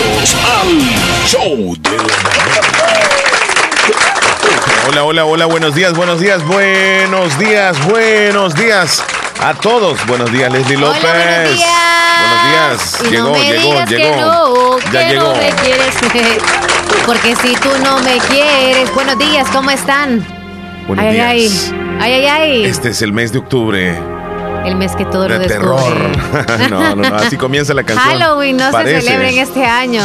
Bienvenidos al Show de la Hola, hola, hola, buenos días, buenos días, buenos días, buenos días a todos. Buenos días, Leslie López. Hola, buenos días. Buenos días. Llegó, no me llegó, digas que llegó. no, ya que llegó. no me quieres. Porque si tú no me quieres. Buenos días, ¿cómo están? Buenos ay, ay, días. ay. Ay, ay, ay. Este es el mes de octubre El mes que todo lo de descubre. terror. no, no, no, así comienza la canción. Halloween no Parece. se celebra en este año.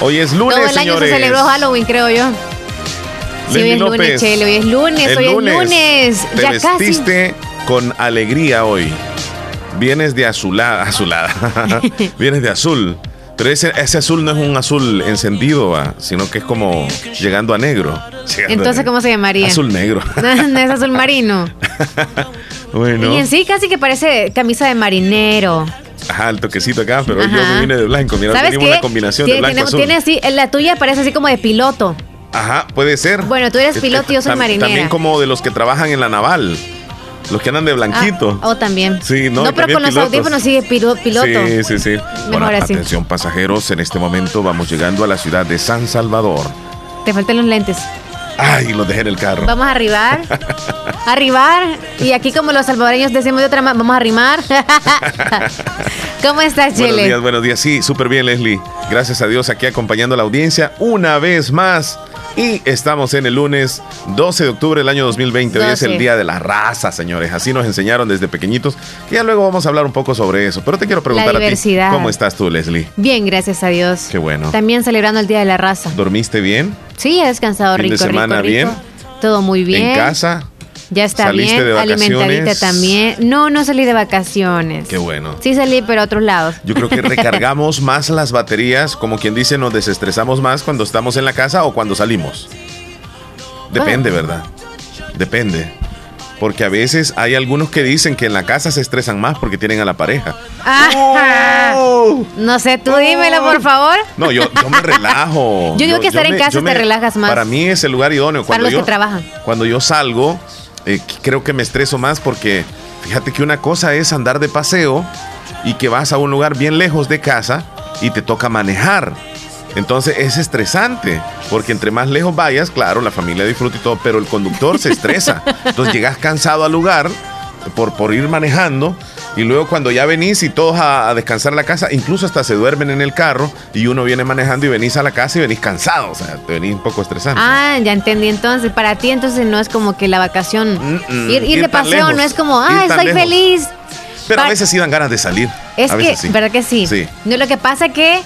Hoy es lunes, todo el año señores. se celebró Halloween, creo yo. Sí, hoy es lunes. Chele, hoy es lunes, El hoy es lunes. Te ya vestiste con alegría hoy. Vienes de azulada, azulada. Vienes de azul. Pero ese, ese azul no es un azul encendido, va, sino que es como llegando a negro. a Entonces, negro. ¿cómo se llamaría? Azul negro. no es azul marino. Bueno. Y en sí casi que parece camisa de marinero. Ajá, el toquecito acá, pero yo Ajá. me vine de blanco. Mira, ¿Sabes tenemos qué? una combinación tiene, de blanco tiene- azul. tiene así, la tuya parece así como de piloto. Ajá, puede ser. Bueno, tú eres Este, piloto y yo soy tam- marinera. También como de los que trabajan en la naval. Los que andan de blanquito. Ah, oh, también. Sí, no, y pero con los pilotos. audífonos sigue pilo- piloto. Sí, sí, sí. Bueno, así. atención pasajeros, en este momento vamos llegando a la ciudad de San Salvador. Te faltan los lentes. Ay, los dejé en el carro. Vamos a arribar. arribar. Y aquí como los salvadoreños decimos de otra manera, vamos a arrimar. ¿Cómo estás, Buenos Chele? días, buenos días. Sí, súper bien, Leslie. Gracias a Dios aquí acompañando a la audiencia una vez más. Y estamos en el lunes 12 de octubre del año 2020. Hoy es 12. el Día de la Raza, señores. Así nos enseñaron desde pequeñitos. Y ya luego vamos a hablar un poco sobre eso. Pero te quiero preguntar a ti, diversidad. ¿cómo estás tú, Leslie? Bien, gracias a Dios. Qué bueno. También celebrando el Día de la Raza. ¿Dormiste bien? Sí, he descansado Fin de rico, semana rico, rico. bien. Todo muy bien. ¿En casa? Ya está ¿Saliste bien. de Alimentadita también. No, no salí de vacaciones. Qué bueno. Sí salí, pero a otros lados. Yo creo que recargamos más las baterías, como quien dice, nos desestresamos más cuando estamos en la casa o cuando salimos. Depende, ¿verdad? Depende. Porque a veces hay algunos que dicen que en la casa se estresan más porque tienen a la pareja. Ah, No sé, tú dímelo, por favor. No, yo, yo me relajo. Yo digo que estar en me- casa te relajas más. Para mí es el lugar idóneo. Para Cuando los yo, que trabajan. Cuando yo salgo, eh, creo que me estreso más porque fíjate que una cosa es andar de paseo y que vas a un lugar bien lejos de casa y te toca manejar. Entonces es estresante, porque entre más lejos vayas, claro, la familia disfruta y todo, pero el conductor se estresa. Entonces llegas cansado al lugar por, por ir manejando y luego cuando ya venís y todos a, a descansar la casa, incluso hasta se duermen en el carro y uno viene manejando y venís a la casa y venís cansado, o sea, te venís un poco estresante. Ah, ya entendí. Entonces, para ti, entonces no es como que la vacación. Mm, ir, ir ir de paseo lejos, no es como, ah, estoy lejos". feliz. Pero a veces sí dan ganas de salir. Es a que, sí. ¿verdad que sí? Sí. No, lo que pasa que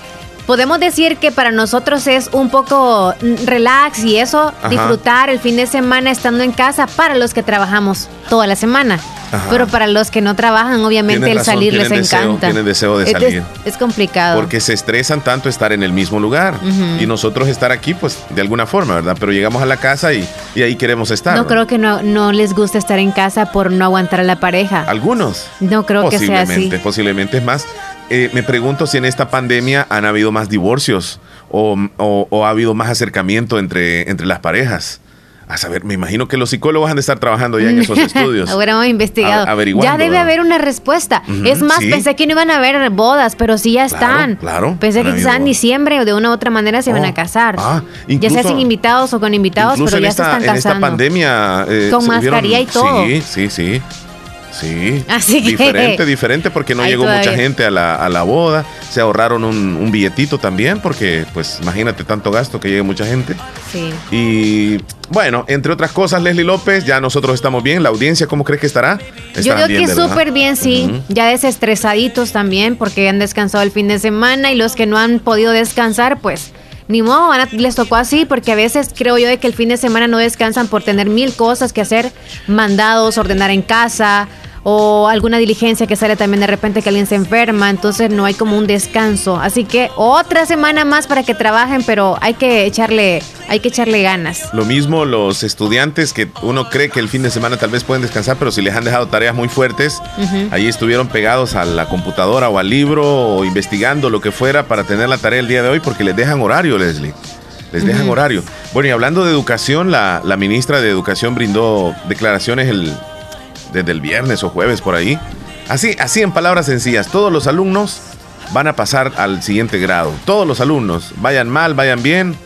podemos decir que para nosotros es un poco mm, relax y eso, Ajá. disfrutar el fin de semana estando en casa para los que trabajamos toda la semana. Ajá. Pero para los que no trabajan, obviamente el razón, salir les deseo, encanta. tienen deseo de salir. Es, complicado. Porque se estresan tanto estar en el mismo lugar. Y nosotros estar aquí, pues, de alguna forma, ¿verdad? Pero llegamos a la casa y, y ahí queremos estar. no ¿verdad? creo que no, no les guste estar en casa por no aguantar a la pareja. Algunos. No creo que sea así. Posiblemente, posiblemente. Es más, eh, me pregunto si en esta pandemia han habido más divorcios o, o- o ha habido más acercamiento entre, entre las parejas. A saber, me imagino que los psicólogos han de estar trabajando ya en esos estudios. Ahora hemos investigado. A- ya debe haber una respuesta. Es más, sí. pensé que no iban a haber bodas, pero sí ya están. claro, Pensé que quizás en diciembre o de una u otra manera se Oh, van a casar. ah, ya incluso- sea sin invitados o con invitados, Incluso pero ya esta, se están en esta casando. pandemia. eh, Con mascarilla y todo. Sí, sí, sí. Sí. Así que- Diferente, diferente, porque no Ahí llegó mucha gente a la, a la boda. Se ahorraron un, un billetito también, porque, pues, imagínate tanto gasto que llegue mucha gente. Sí. Y bueno, entre otras cosas, Leslie López, ya nosotros estamos bien. La audiencia, ¿cómo crees que estará? Yo creo bien, que súper bien, sí. Ya desestresaditos también, porque han descansado el fin de semana y los que no han podido descansar, pues ni modo, les tocó así, porque a veces creo yo de que el fin de semana no descansan por tener mil cosas que hacer, mandados, ordenar en casa o alguna diligencia que sale también de repente que alguien se enferma, entonces no hay como un descanso. Así que otra semana más para que trabajen, pero hay que echarle, hay que echarle ganas. Lo mismo los estudiantes que uno cree que el fin de semana tal vez pueden descansar, pero si les han dejado tareas muy fuertes, Ujú. ahí estuvieron pegados a la computadora o al libro o investigando lo que fuera para tener la tarea el día de hoy porque les dejan horario, Leslie. Les dejan horario. Bueno, y hablando de educación, la, la ministra de Educación brindó declaraciones el, desde el viernes o jueves por ahí. Así, así en palabras sencillas, todos los alumnos van a pasar al siguiente grado. Todos los alumnos, vayan mal, vayan bien.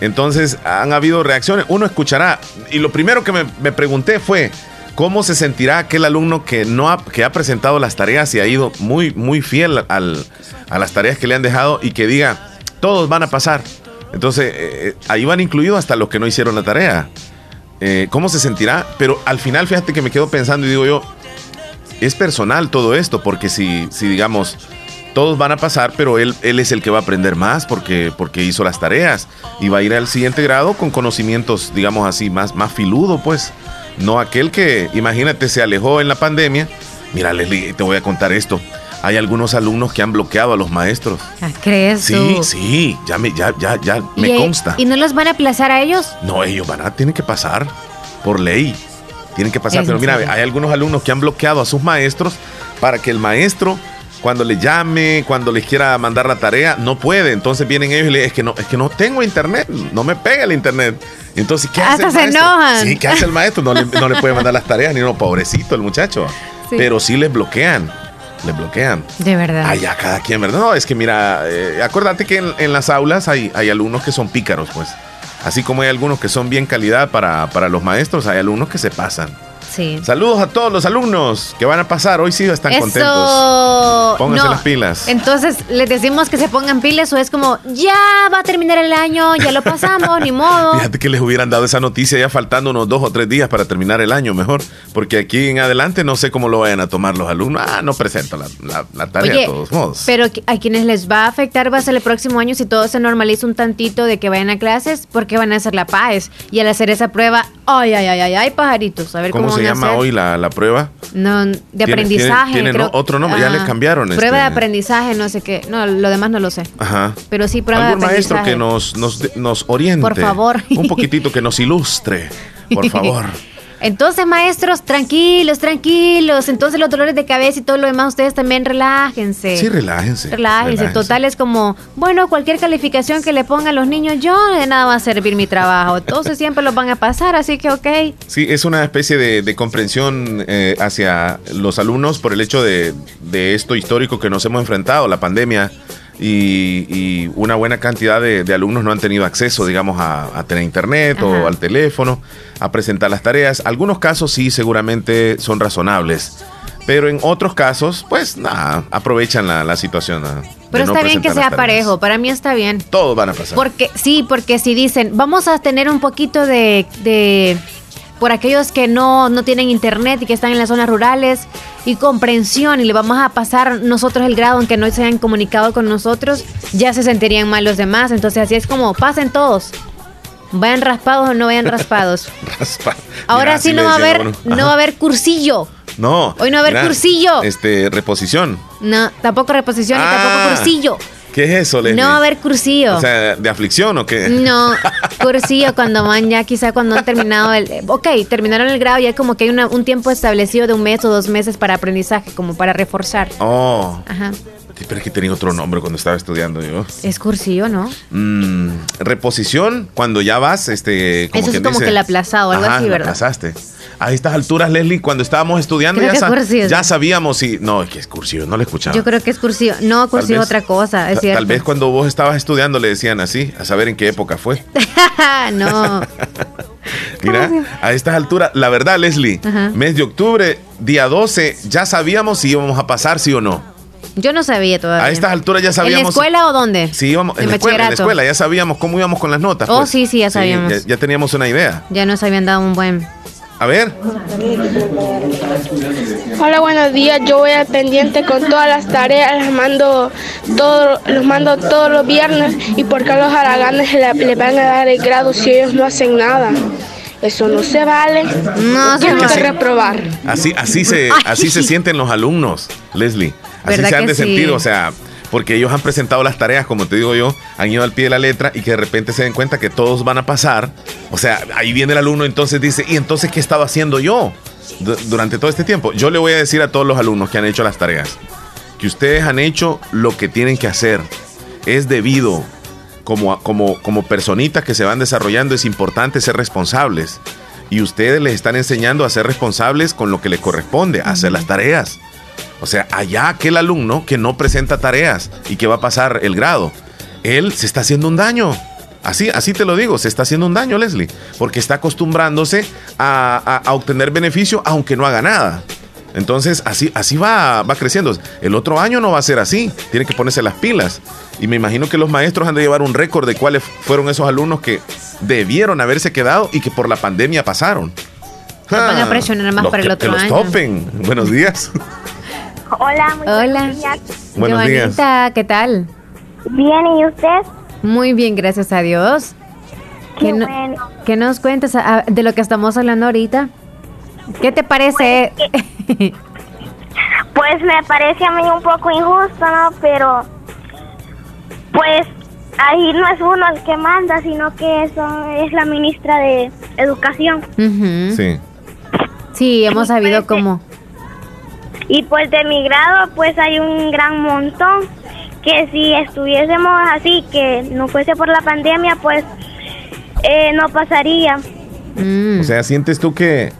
Entonces han habido reacciones. Uno escuchará. Y lo primero que me, me pregunté fue, ¿cómo se sentirá aquel alumno que, no ha, que ha presentado las tareas y ha ido muy, muy fiel al, a las tareas que le han dejado y que diga, todos van a pasar? Entonces, eh, eh, ahí van incluidos hasta los que no hicieron la tarea. Eh, ¿Cómo se sentirá? Pero al final, fíjate que me quedo pensando y digo yo, es personal todo esto, porque si, si digamos, todos van a pasar, pero él, él es el que va a aprender más porque, porque hizo las tareas y va a ir al siguiente grado con conocimientos, digamos así, más, más filudo, pues. No aquel que, imagínate, se alejó en la pandemia. Mira, Leslie, te voy a contar esto. Hay algunos alumnos que han bloqueado a los maestros. Ah, ¿Crees? Sí, sí, ya me, ya, ya, ya me consta. ¿Y no los van a aplazar a ellos? No, ellos van a, tienen que pasar por ley. Tienen que pasar. Pero mira, hay algunos alumnos que han bloqueado a sus maestros para que el maestro cuando le llame, cuando les quiera mandar la tarea, no puede. Entonces vienen ellos y le dicen, es que no, es que no tengo internet, no me pega el internet. Entonces, ¿qué hace el se enojan. Sí, ¿qué hace el maestro? No le, puede mandar las tareas, ni no, pobrecito el muchacho. Pero sí les bloquean. Les bloquean. De verdad. Allá cada quien, ¿verdad? No, es que mira, eh, acuérdate que en, las aulas hay, hay alumnos que son pícaros, pues. Así como hay algunos que son bien calidad para, para los maestros, hay alumnos que se pasan. Saludos a todos los alumnos que van a pasar. Hoy sí están contentos. Pónganse las pilas. Entonces, ¿les decimos que se pongan pilas o es como, ya va a terminar el año, ya lo pasamos, ni modo? Fíjate que les hubieran dado esa noticia ya faltando unos dos o tres días para terminar el año, mejor. Porque aquí en adelante no sé cómo lo vayan a tomar los alumnos. Ah, no presento la, tarea de todos modos. Pero a quienes les va a afectar va a ser el próximo año si todo se normaliza un tantito de que vayan a clases, porque van a hacer la paz. Y al hacer esa prueba, ay, ay, ay, ay, ay, pajaritos. A ver cómo, cómo se llama hoy la, prueba? No, de aprendizaje. Tiene, otro nombre, ya le cambiaron. Prueba de este. aprendizaje, no sé qué. No, lo demás no lo sé. Ajá. Pero sí, prueba de aprendizaje. maestro que nos, nos, nos oriente. Por favor. Un poquitito que nos ilustre. Por favor. Entonces, maestros, tranquilos, tranquilos. Entonces, los dolores de cabeza y todo lo demás, ustedes también relájense. Sí, relájense. Relájense. Total, es como, bueno, cualquier calificación que le pongan los niños, yo de nada va a servir mi trabajo. Entonces, siempre los van a pasar, así que, ok. Sí, es una especie de, comprensión eh, hacia los alumnos por el hecho de, esto histórico que nos hemos enfrentado, la pandemia. Y, una buena cantidad de, alumnos no han tenido acceso, digamos, a, tener internet o al teléfono a presentar las tareas. Algunos casos sí, seguramente son razonables. Pero en otros casos, pues nada, aprovechan la, situación. Pero está bien que sea parejo, para mí está bien. Todos van a pasar. Porque sí, porque si dicen, vamos a tener un poquito de, de por aquellos que no, no tienen internet y que están en las zonas rurales y comprensión y le vamos a pasar nosotros el grado aunque no se hayan comunicado con nosotros, ya se sentirían mal los demás. Entonces así es como pasen todos. Vayan raspados o no vayan raspados. Ahora sí no va a haber, no va a haber cursillo. No. Hoy no va a haber cursillo. Este, reposición. No, tampoco reposición y tampoco ah. cursillo. ¿Qué es eso, No va a haber cursillo. O sea, ¿de aflicción o qué? No, cursillo cuando van ya, quizá cuando han terminado el... Ok, terminaron el grado, ya como que hay un tiempo establecido de un mes o dos meses para aprendizaje, como para reforzar. Oh. Ajá. Pero es que tenía otro nombre cuando estaba estudiando yo. Es cursillo, ¿no? Mm, reposición, cuando ya vas, este... Como Eso es como que la aplazado, algo así, ¿verdad? La aplazaste. A estas alturas, Leslie, cuando estábamos estudiando, ya, ya, sabíamos si... No, es que es cursillo, no le escuchaba. Yo creo que es cursillo. No, cursillo es otra cosa, es cierto. Tal vez cuando vos estabas estudiando le decían así, a saber en qué época fue. no. Mira, a estas alturas, la verdad, Leslie, mes de octubre, día 12, ya sabíamos si íbamos a pasar, sí o no. Yo no sabía todavía. A estas alturas ya sabíamos. ¿En la escuela o dónde? Sí, íbamos en, la escuela, en la escuela, ya sabíamos cómo íbamos con las notas. Oh, pues. sí, sí, ya sabíamos. ya, teníamos una idea. Ya nos habían dado un buen. A ver. Hola, buenos días. Yo voy al pendiente con todas las tareas, las mando todo, los mando todos los viernes y por qué a los haraganes le, van a dar el grado si ellos no hacen nada. Eso no se vale. No, se que reprobar. Así, así se, así se sienten los alumnos, Leslie. Así se han de sentir, o sea, porque ellos han presentado las tareas, como te digo yo, han ido al pie de la letra y que de repente se den cuenta que todos van a pasar. O sea, ahí viene el alumno, entonces dice, ¿y entonces qué estaba haciendo yo durante todo este tiempo? Yo le voy a decir a todos los alumnos que han hecho las tareas, que ustedes han hecho lo que tienen que hacer. Es debido, como, como, como personitas que se van desarrollando, es importante ser responsables. Y ustedes les están enseñando a ser responsables con lo que les corresponde, a hacer las tareas. O sea, allá aquel alumno que no presenta tareas y que va a pasar el grado, él se está haciendo un daño. Así, así te lo digo, se está haciendo un daño, Leslie, porque está acostumbrándose a, obtener beneficio aunque no haga nada. Entonces, así, así va, va creciendo. El otro año no va a ser así, tiene que ponerse las pilas. Y me imagino que los maestros han de llevar un récord de cuáles fueron esos alumnos que debieron haberse quedado y que por la pandemia pasaron. Van a presionar más para el otro que año. Los topen. Buenos días. Hola, muy Hola. buenos días. Buenos días. ¿qué tal? Bien, ¿y usted? Muy bien, gracias a Dios. Qué no- bueno. ¿Qué nos cuentas ah, de lo que estamos hablando ahorita? ¿Qué te parece? Pues me parece a mí un poco injusto, ¿no? Pero, pues, ahí no es uno el que manda, sino que eso es la ministra de Educación. Sí. Sí, hemos sabido cómo. Y pues de mi grado, pues hay un gran montón que si estuviésemos así, que no fuese por la pandemia, pues eh, no pasaría. Mm. O sea, ¿sientes tú que,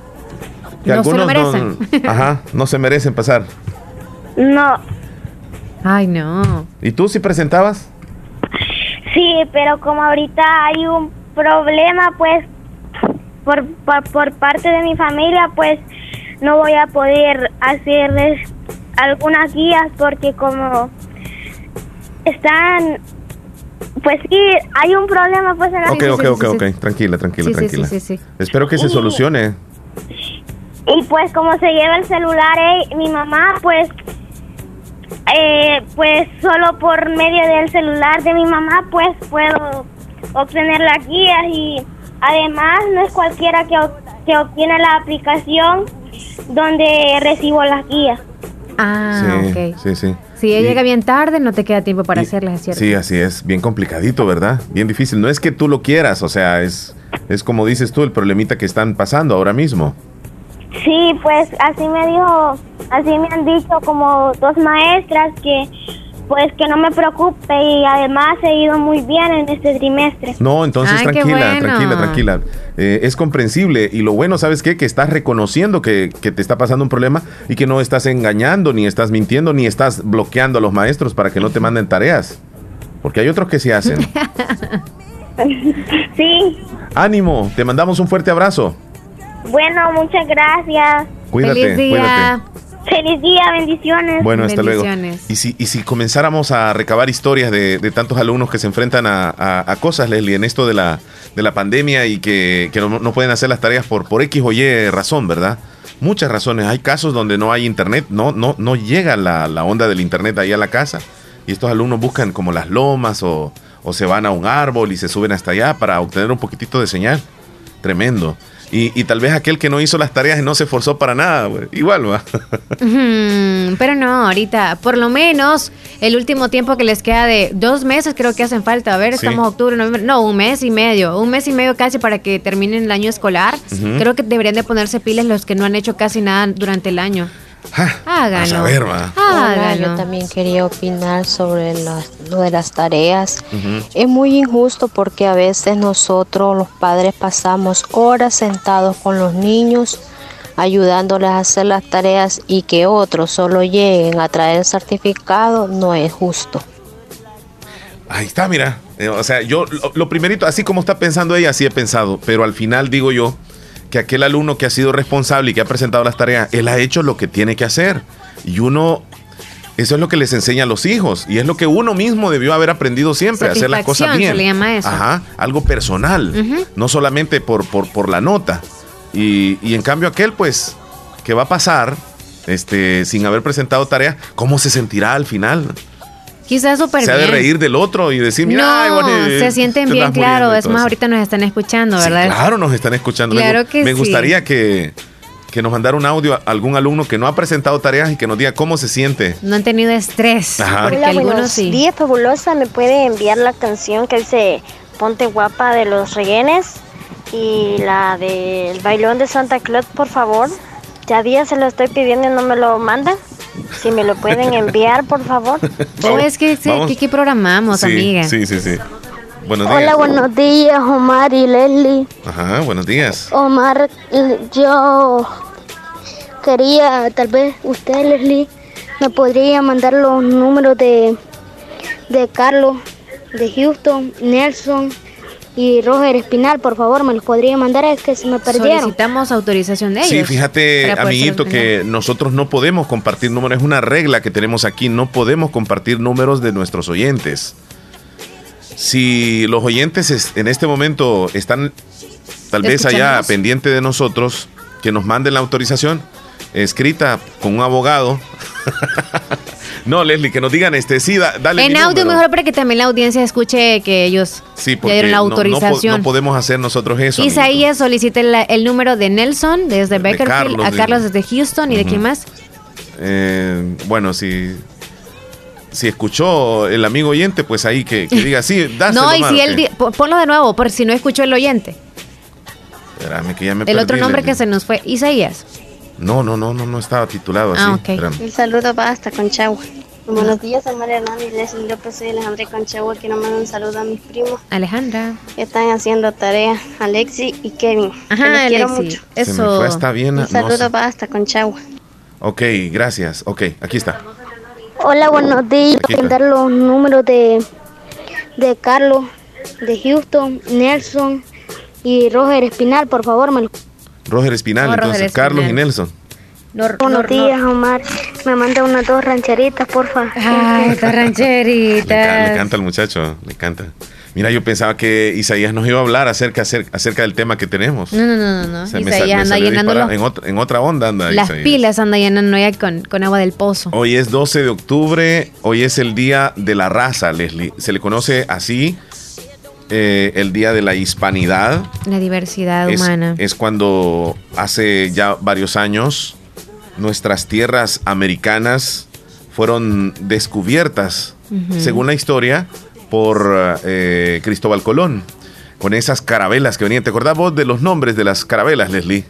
que No se lo algunos merecen. no, ajá, no se merecen pasar? No, Ay, no. ¿Y tú si presentabas? sí, pero como ahorita hay un problema, pues, por, por, por parte de mi familia, pues, no voy a poder hacerles algunas guías porque como están, pues sí, hay un problema, pues, en la Ok, sí, ok, ok, sí, ok. sí. Tranquila, tranquila, Sí, sí, tranquila. sí, sí, sí. Espero que se solucione. Y pues como se lleva el celular eh, mi mamá, pues eh, pues solo por medio del celular de mi mamá pues puedo obtener las guías y además no es cualquiera que, que obtiene la aplicación donde recibo las guías. Ah, sí, ok. sí, sí. Si ella Y- llega bien tarde, no te queda tiempo para y- hacerlas, ¿es cierto? Sí, así es. Bien complicadito, ¿verdad? Bien difícil. No es que tú lo quieras, o sea, es, es como dices tú, el problemita que están pasando ahora mismo. Sí, pues así me dijo, así me han dicho como dos maestras que pues que no me preocupe y además he ido muy bien en este trimestre. No, entonces Ay, tranquila, bueno. tranquila, tranquila. Eh, es comprensible y lo bueno, ¿sabes qué? Que estás reconociendo que, que te está pasando un problema y que no estás engañando, ni estás mintiendo, ni estás bloqueando a los maestros para que no te manden tareas. Porque hay otros que sí hacen. Sí, Ánimo, te mandamos un fuerte abrazo. bueno, muchas gracias. Cuídate, Feliz día. cuídate. Feliz día, bendiciones. Bueno, hasta luego. Y si, y si comenzáramos a recabar historias de, de tantos alumnos que se enfrentan a, a- a cosas, Leslie, en esto de la, de la pandemia y que, que no, no pueden hacer las tareas por, por X o Y razón, ¿verdad? Muchas razones. Hay casos donde no hay internet, no, no, no llega la, la onda del internet ahí a la casa. Y estos alumnos buscan como las lomas o, o se van a un árbol y se suben hasta allá para obtener un poquitito de señal. Tremendo. Y, y tal vez aquel que no hizo las tareas y no se esforzó para nada, igual va. Pero no, ahorita, por lo menos el último tiempo que les queda de dos meses creo que hacen falta. A ver, Sí. estamos octubre, noviembre, no, un mes y medio, un mes y medio casi para que terminen el año escolar. Creo que deberían de ponerse pilas los que no han hecho casi nada durante el año. Háganlo. a ver, va. Hola, yo Háganlo. también quería opinar sobre las- lo de las tareas. Es muy injusto porque a veces nosotros los padres pasamos horas sentados con los niños ayudándoles a hacer las tareas y que otros solo lleguen a traer el certificado no es justo. Ahí está, mira. Eh, o sea, yo lo, lo primerito, así como está pensando ella, así he pensado. Pero al final digo yo que aquel alumno que ha sido responsable y que ha presentado las tareas, él ha hecho lo que tiene que hacer. Y uno, eso es lo que les enseña a los hijos. Y es lo que uno mismo debió haber aprendido siempre, hacer las cosas bien. se le llama eso. Ajá, algo personal. No solamente por, por, por la nota. Y, y en cambio aquel, pues, que va a pasar este, sin haber presentado tarea, ¿cómo se sentirá al final? Quizás súper se ha bien. de reír del otro y decir, mira, no, ay, bueno, se sienten te bien, claro. Es más, eso. ahorita nos están escuchando, Sí, ¿verdad? claro, nos están escuchando. Claro me, que me sí. gustaría que, que nos mandara un audio a algún alumno que no ha presentado tareas y que nos diga cómo se siente. No han tenido estrés. Ajá. Porque Hola, algunos buenos sí. días, fabulosa. ¿Me puede enviar la canción que dice Ponte guapa de los reguenes y la del bailón de Santa Claus, por favor? Ya días se lo estoy pidiendo y no me lo mandan. Si me lo pueden enviar, por favor. ¿O es que, sí, Vamos. que, que programamos, sí, amiga? Sí, sí, sí. Buenos días. Hola, buenos días, Omar y Leslie. Ajá, buenos días. Omar, yo quería, tal vez usted, Leslie, ¿Me podría mandar los números de, de Carlos, de Houston, Nelson y Roger Espinal? Por favor, me los podría mandar, es que se me perdieron. Solicitamos autorización de ellos. Sí, fíjate, amiguito, que nosotros no podemos compartir números. Es una regla que tenemos aquí. No podemos compartir números de nuestros oyentes. Si los oyentes es- en este momento están tal vez allá pendiente de nosotros, que nos manden la autorización escrita con un abogado. no, Leslie, que nos digan este, sí, da- dale. En mi audio número. mejor para que también la audiencia escuche que ellos Sí, porque dieron la no- no po- autorización. No, podemos hacer nosotros eso. Isaías solicita la- el número de Nelson desde Beckerfield, Carlos, a de- Carlos desde Houston y de quién más. Eh, bueno, si, si escuchó el amigo oyente, pues ahí que, que diga, sí, dáselo, no, y si él ponlo de nuevo, por si no escuchó el oyente. Espérame, que ya me El otro nombre que se nos fue, Isaías. No, no, no, no, no estaba titulado así. Ah, ok. Espérame. Un saludo para hasta Conchagua. Buenos días, soy María Hernández Leslie López, soy Alejandra Conchagua. Quiero mandar un saludo a mis primos Alejandra. que están haciendo tarea, Alexi y Kevin. que Ajá, los quiero Alexi. mucho. Se me fue hasta bien. Un no saludo sé. para hasta Conchagua. Ok, gracias. Ok, aquí está. Hola, buenos días. Está. mandar los números de, de Carlos, de Houston, Nelson y Roger Espinal, por favor, me los Roger Espinal, Roger entonces, Espinal. Carlos y Nelson. No, Buenos no, días, Omar. Me manda unas dos rancheritas, porfa. Ay, esta Le, ca- rancherita. le canta al muchacho, le canta. Mira, yo pensaba que Isaías nos iba a hablar acerca, acerca, acerca del tema que tenemos. No, no, no, no. Isaías me anda llenando los- en, otra, en otra onda anda las Isaías. pilas, anda llenando ya con, con agua del pozo. Hoy es 12 de octubre, hoy es el Día de la Raza, Leslie. Se le conoce así eh, el Día de la Hispanidad. La diversidad Es, humana. es cuando hace ya varios años nuestras tierras americanas fueron descubiertas, según la historia, por eh, Cristóbal Colón. Con esas carabelas que venían. ¿Te acordás vos de los nombres de las carabelas, Leslie?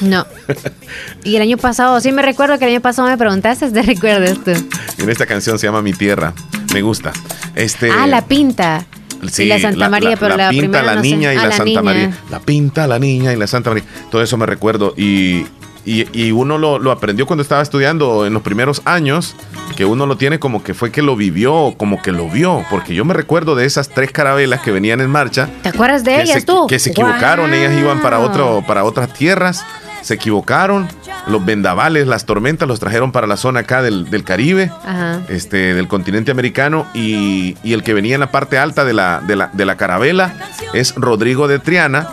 No. Y el año pasado, sí me recuerdo que el año pasado me preguntaste, ¿te recuerdas tú? En esta canción se llama Mi Tierra. Me gusta. Este, ah, la pinta. Sí, y la Santa María, pero la, pinta, primera la no sé. niña y Ah, la, Santa niña. María. La pinta, la niña y la Santa María. Todo eso me recuerdo. Y, y- y uno lo, lo aprendió cuando estaba estudiando en los primeros años, que uno lo tiene como que fue que lo vivió, como que lo vio. Porque yo me recuerdo de esas tres carabelas que venían en marcha. ¿Te acuerdas de ellas se, tú? Que se equivocaron, ellas iban para, otro, para otras tierras. Se equivocaron, los vendavales, las tormentas los trajeron para la zona acá del, del Caribe Ajá. este, del continente americano y, y el que venía en la parte alta de la, de, la, de la carabela es Rodrigo de Triana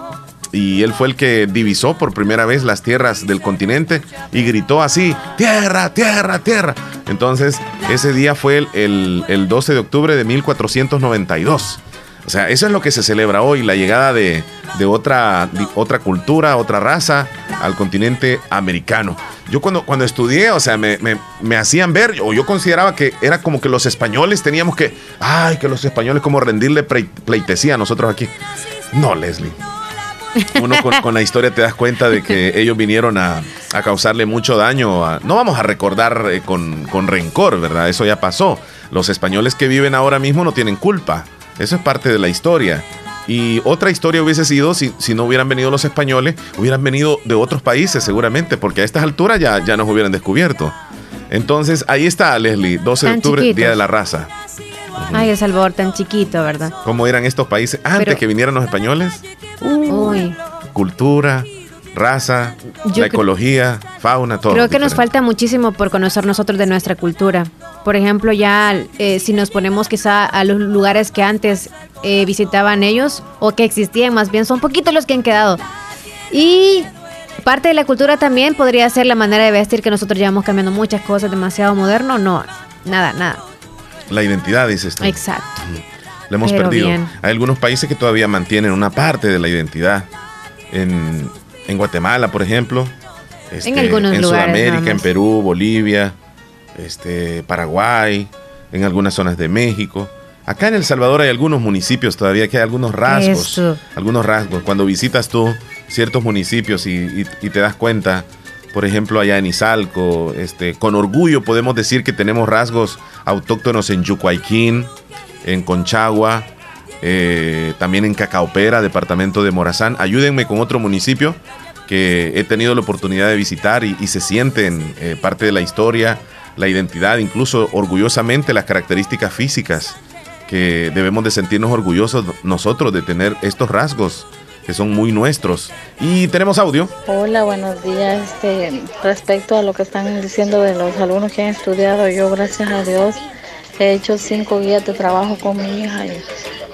y él fue el que divisó por primera vez las tierras del continente y gritó así, tierra, tierra, tierra. Entonces ese día fue el, el, el 12 de octubre de 1492. O sea, eso es lo que se celebra hoy, la llegada de, de otra, de otra cultura, otra raza al continente americano. Yo cuando, cuando estudié, o sea, me, me- me hacían ver, o yo consideraba que era como que los españoles teníamos que, ay, que los españoles como rendirle pleitesía a nosotros aquí. No, Leslie. Uno con, con la historia te das cuenta de que ellos vinieron a, a causarle mucho daño. a- no vamos a recordar eh, con, con rencor, ¿verdad? Eso ya pasó. Los españoles que viven ahora mismo no tienen culpa. Eso es parte de la historia. Y otra historia hubiese sido si, si no hubieran venido los españoles, hubieran venido de otros países seguramente, porque a estas alturas ya, ya nos hubieran descubierto. Entonces, ahí está, Leslie, 12 de octubre, chiquitos. Día de la Raza. Ay, El Salvador tan chiquito, ¿verdad? ¿Cómo eran estos países antes Pero- que vinieran los españoles? Uy. Cultura, raza, Yo la ecología, fauna, todo. Creo que nos falta muchísimo por conocer nosotros de nuestra cultura. Por ejemplo, ya eh, si nos ponemos quizá a los lugares que antes eh, visitaban ellos o que existían más bien, son poquitos los que han quedado. Y parte de la cultura también podría ser la manera de vestir que nosotros llevamos cambiando muchas cosas demasiado moderno. No, nada, nada. La identidad, dices tú. Exacto. La hemos Pero perdido. bien. Hay algunos países que todavía mantienen una parte de la identidad. En, en Guatemala, por ejemplo. este, En algunos en lugares, Sudamérica, nada en. Perú, Bolivia, este, Paraguay, en algunas zonas de México. Acá en El Salvador hay algunos municipios todavía que hay algunos rasgos. Eso. Algunos rasgos. Cuando visitas tú ciertos municipios y, y- y te das cuenta, por ejemplo, allá en Izalco, este, con orgullo podemos decir que tenemos rasgos autóctonos en Yucuayquín, en Conchagua, eh, también en Cacaopera, departamento de Morazán. Ayúdenme con otro municipio que he tenido la oportunidad de visitar y, y se sienten eh, parte de la historia, la identidad, incluso orgullosamente las características físicas que debemos de sentirnos orgullosos nosotros de tener estos rasgos que son muy nuestros. Y tenemos audio. Hola, buenos días. Este, respecto a lo que están diciendo de los alumnos que han estudiado, yo gracias a Dios he hecho cinco guías de trabajo con mi hija y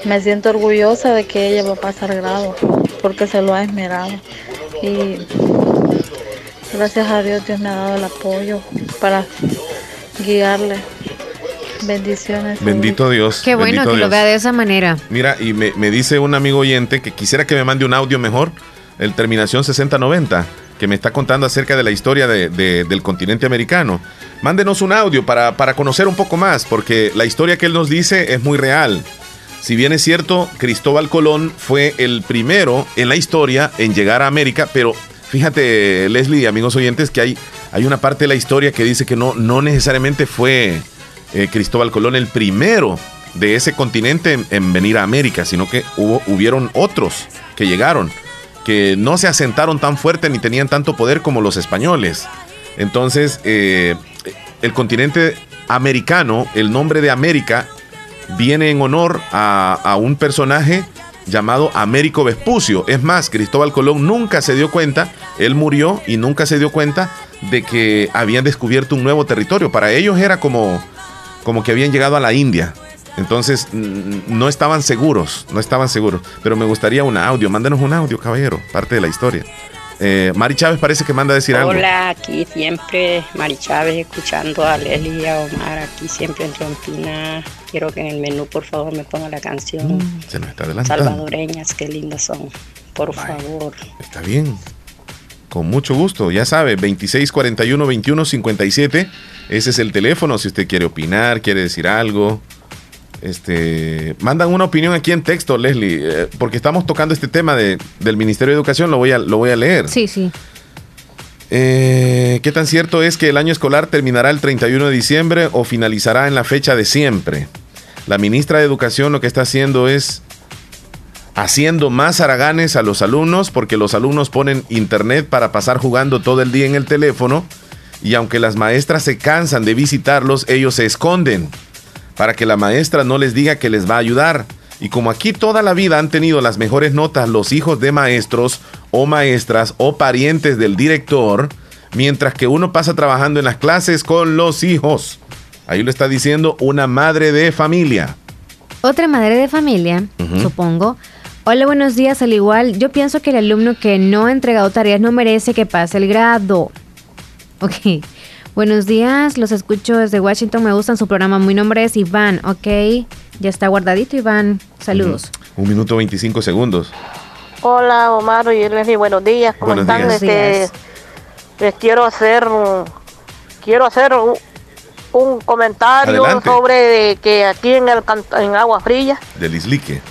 me siento orgullosa de que ella va a pasar grado porque se lo ha esmerado. Y gracias a Dios Dios me ha dado el apoyo para guiarle. Bendiciones. Bendito Dios. Qué bueno que lo vea de esa manera. Mira, y me, me dice un amigo oyente que quisiera que me mande un audio mejor, el terminación 6090, que me está contando acerca de la historia de- de- del continente americano. Mándenos un audio para, para conocer un poco más, porque la historia que él nos dice es muy real. Si bien es cierto, Cristóbal Colón fue el primero en la historia en llegar a América, pero fíjate, Leslie y amigos oyentes, que hay, hay una parte de la historia que dice que no, no necesariamente fue eh, Cristóbal Colón el primero de ese continente en, en venir a América, sino que hubo, hubieron otros que llegaron, que no se asentaron tan fuerte ni tenían tanto poder como los españoles. Entonces, eh, el continente americano, el nombre de América, viene en honor a, a un personaje llamado Américo Vespucio. Es más, Cristóbal Colón nunca se dio cuenta, él murió y nunca se dio cuenta de que habían descubierto un nuevo territorio. Para ellos era como, como que habían llegado a la India. Entonces mm, no estaban seguros, no estaban seguros. Pero me gustaría un audio, mándenos un audio, caballero, parte de la historia. Eh, Mari Chávez parece que manda a decir algo. Hola, aquí siempre Mari Chávez escuchando a Leslie y a Omar, aquí siempre en Trompina. Quiero que en el menú por favor me ponga la canción Se nos está adelantando. Salvadoreñas, qué lindas son. Por favor. Está bien. Con mucho gusto. Ya sabe, 2641 2157. Ese es el teléfono si usted quiere opinar, quiere decir algo. Este, mandan una opinión aquí en texto, Leslie, eh, porque estamos tocando este tema de, del Ministerio de Educación, lo voy a, lo voy a leer. Sí, sí. Eh, ¿Qué tan cierto es que el año escolar terminará el 31 de diciembre o finalizará en la fecha de siempre? La ministra de Educación lo que está haciendo es haciendo más haraganes a los alumnos porque los alumnos ponen internet para pasar jugando todo el día en el teléfono y aunque las maestras se cansan de visitarlos, ellos se esconden para que la maestra no les diga que les va a ayudar. Y como aquí toda la vida han tenido las mejores notas los hijos de maestros o maestras o parientes del director, mientras que uno pasa trabajando en las clases con los hijos. Ahí lo está diciendo una madre de familia. Otra madre de familia, supongo. Hola, buenos días. Al igual, yo pienso que el alumno que no ha entregado tareas no merece que pase el grado. Ok. Buenos días, los escucho desde Washington. Me gustan su programa. Mi nombre es Iván, ok. Ya está guardadito, Iván. Saludos. Un minuto 25 segundos. Hola Omar y Leslie, buenos días. ¿Cómo Buenos están? días. Este, les quiero hacer quiero hacer un, un comentario Adelante. sobre que aquí en el en Agua Fría Del islique.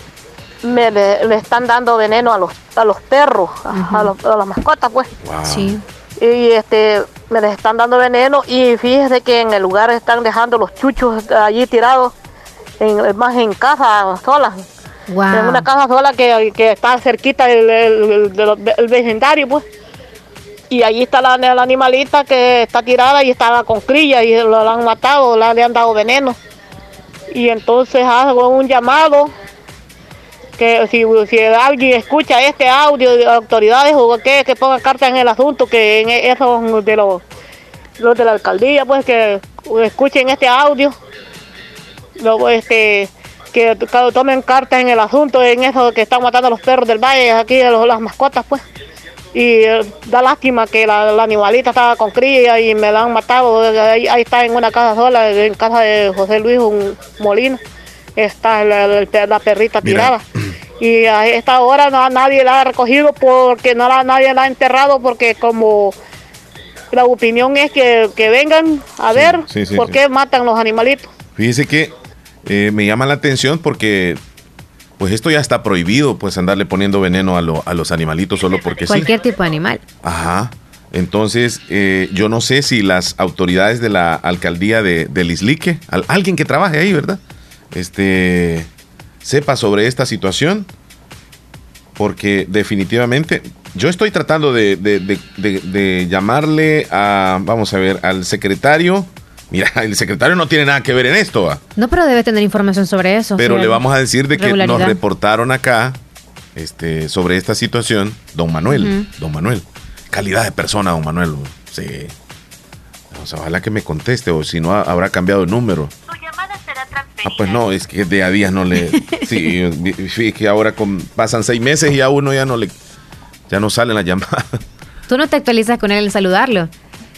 Me le, le están dando veneno a los a los perros, a, a los- a las mascotas, pues. Sí. Y este me les están dando veneno y fíjese que en el lugar están dejando los chuchos allí tirados, en, más en casa sola. Wow. En una casa sola que, que está cerquita del, del- del- del vecindario, pues. Y allí está la, la animalita que está tirada y estaba con cría y lo, la han matado, la, le han dado veneno. Y entonces hago un llamado que si, si alguien escucha este audio de autoridades o qué, que pongan carta en el asunto, que en esos de los, los de la alcaldía, pues que escuchen este audio. Luego, este, que tomen cartas en el asunto, en eso que están matando a los perros del valle, aquí los- las mascotas, pues. Y eh, da lástima que la, la animalita estaba con cría y me la han matado. Ahí, ahí está en una casa sola, en casa de José Luis un molino. Está la, la- la perrita Mira. tirada. Y a esta hora no, nadie la ha recogido porque no la, nadie la ha enterrado porque como la opinión es que, que vengan a ver sí, sí, por sí. qué matan los animalitos. Fíjese que eh, me llama la atención porque pues esto ya está prohibido, pues andarle poniendo veneno a, lo- a los animalitos solo porque sí. Cualquier tipo de animal. Ajá. Entonces, eh, yo no sé si las autoridades de la alcaldía de, del Islique, al- alguien que trabaje ahí, ¿verdad? Este, sepa sobre esta situación, porque definitivamente yo estoy tratando de, de- de- de- de llamarle a, vamos a ver, al secretario Mira, el secretario no tiene nada que ver en esto, ¿va? No, pero debe tener información sobre eso. pero le vamos a decir de que nos reportaron acá este, sobre esta situación, don Manuel, don Manuel. Calidad de persona, don Manuel. Sí. O sea, ojalá que me conteste, o si no, ha- habrá cambiado el número. Ah, pues no, es que de a días no le. Sí, sí, que ahora con- pasan seis meses y a uno ya no le. Ya no salen las llamadas. Tú no te actualizas con él en saludarlo.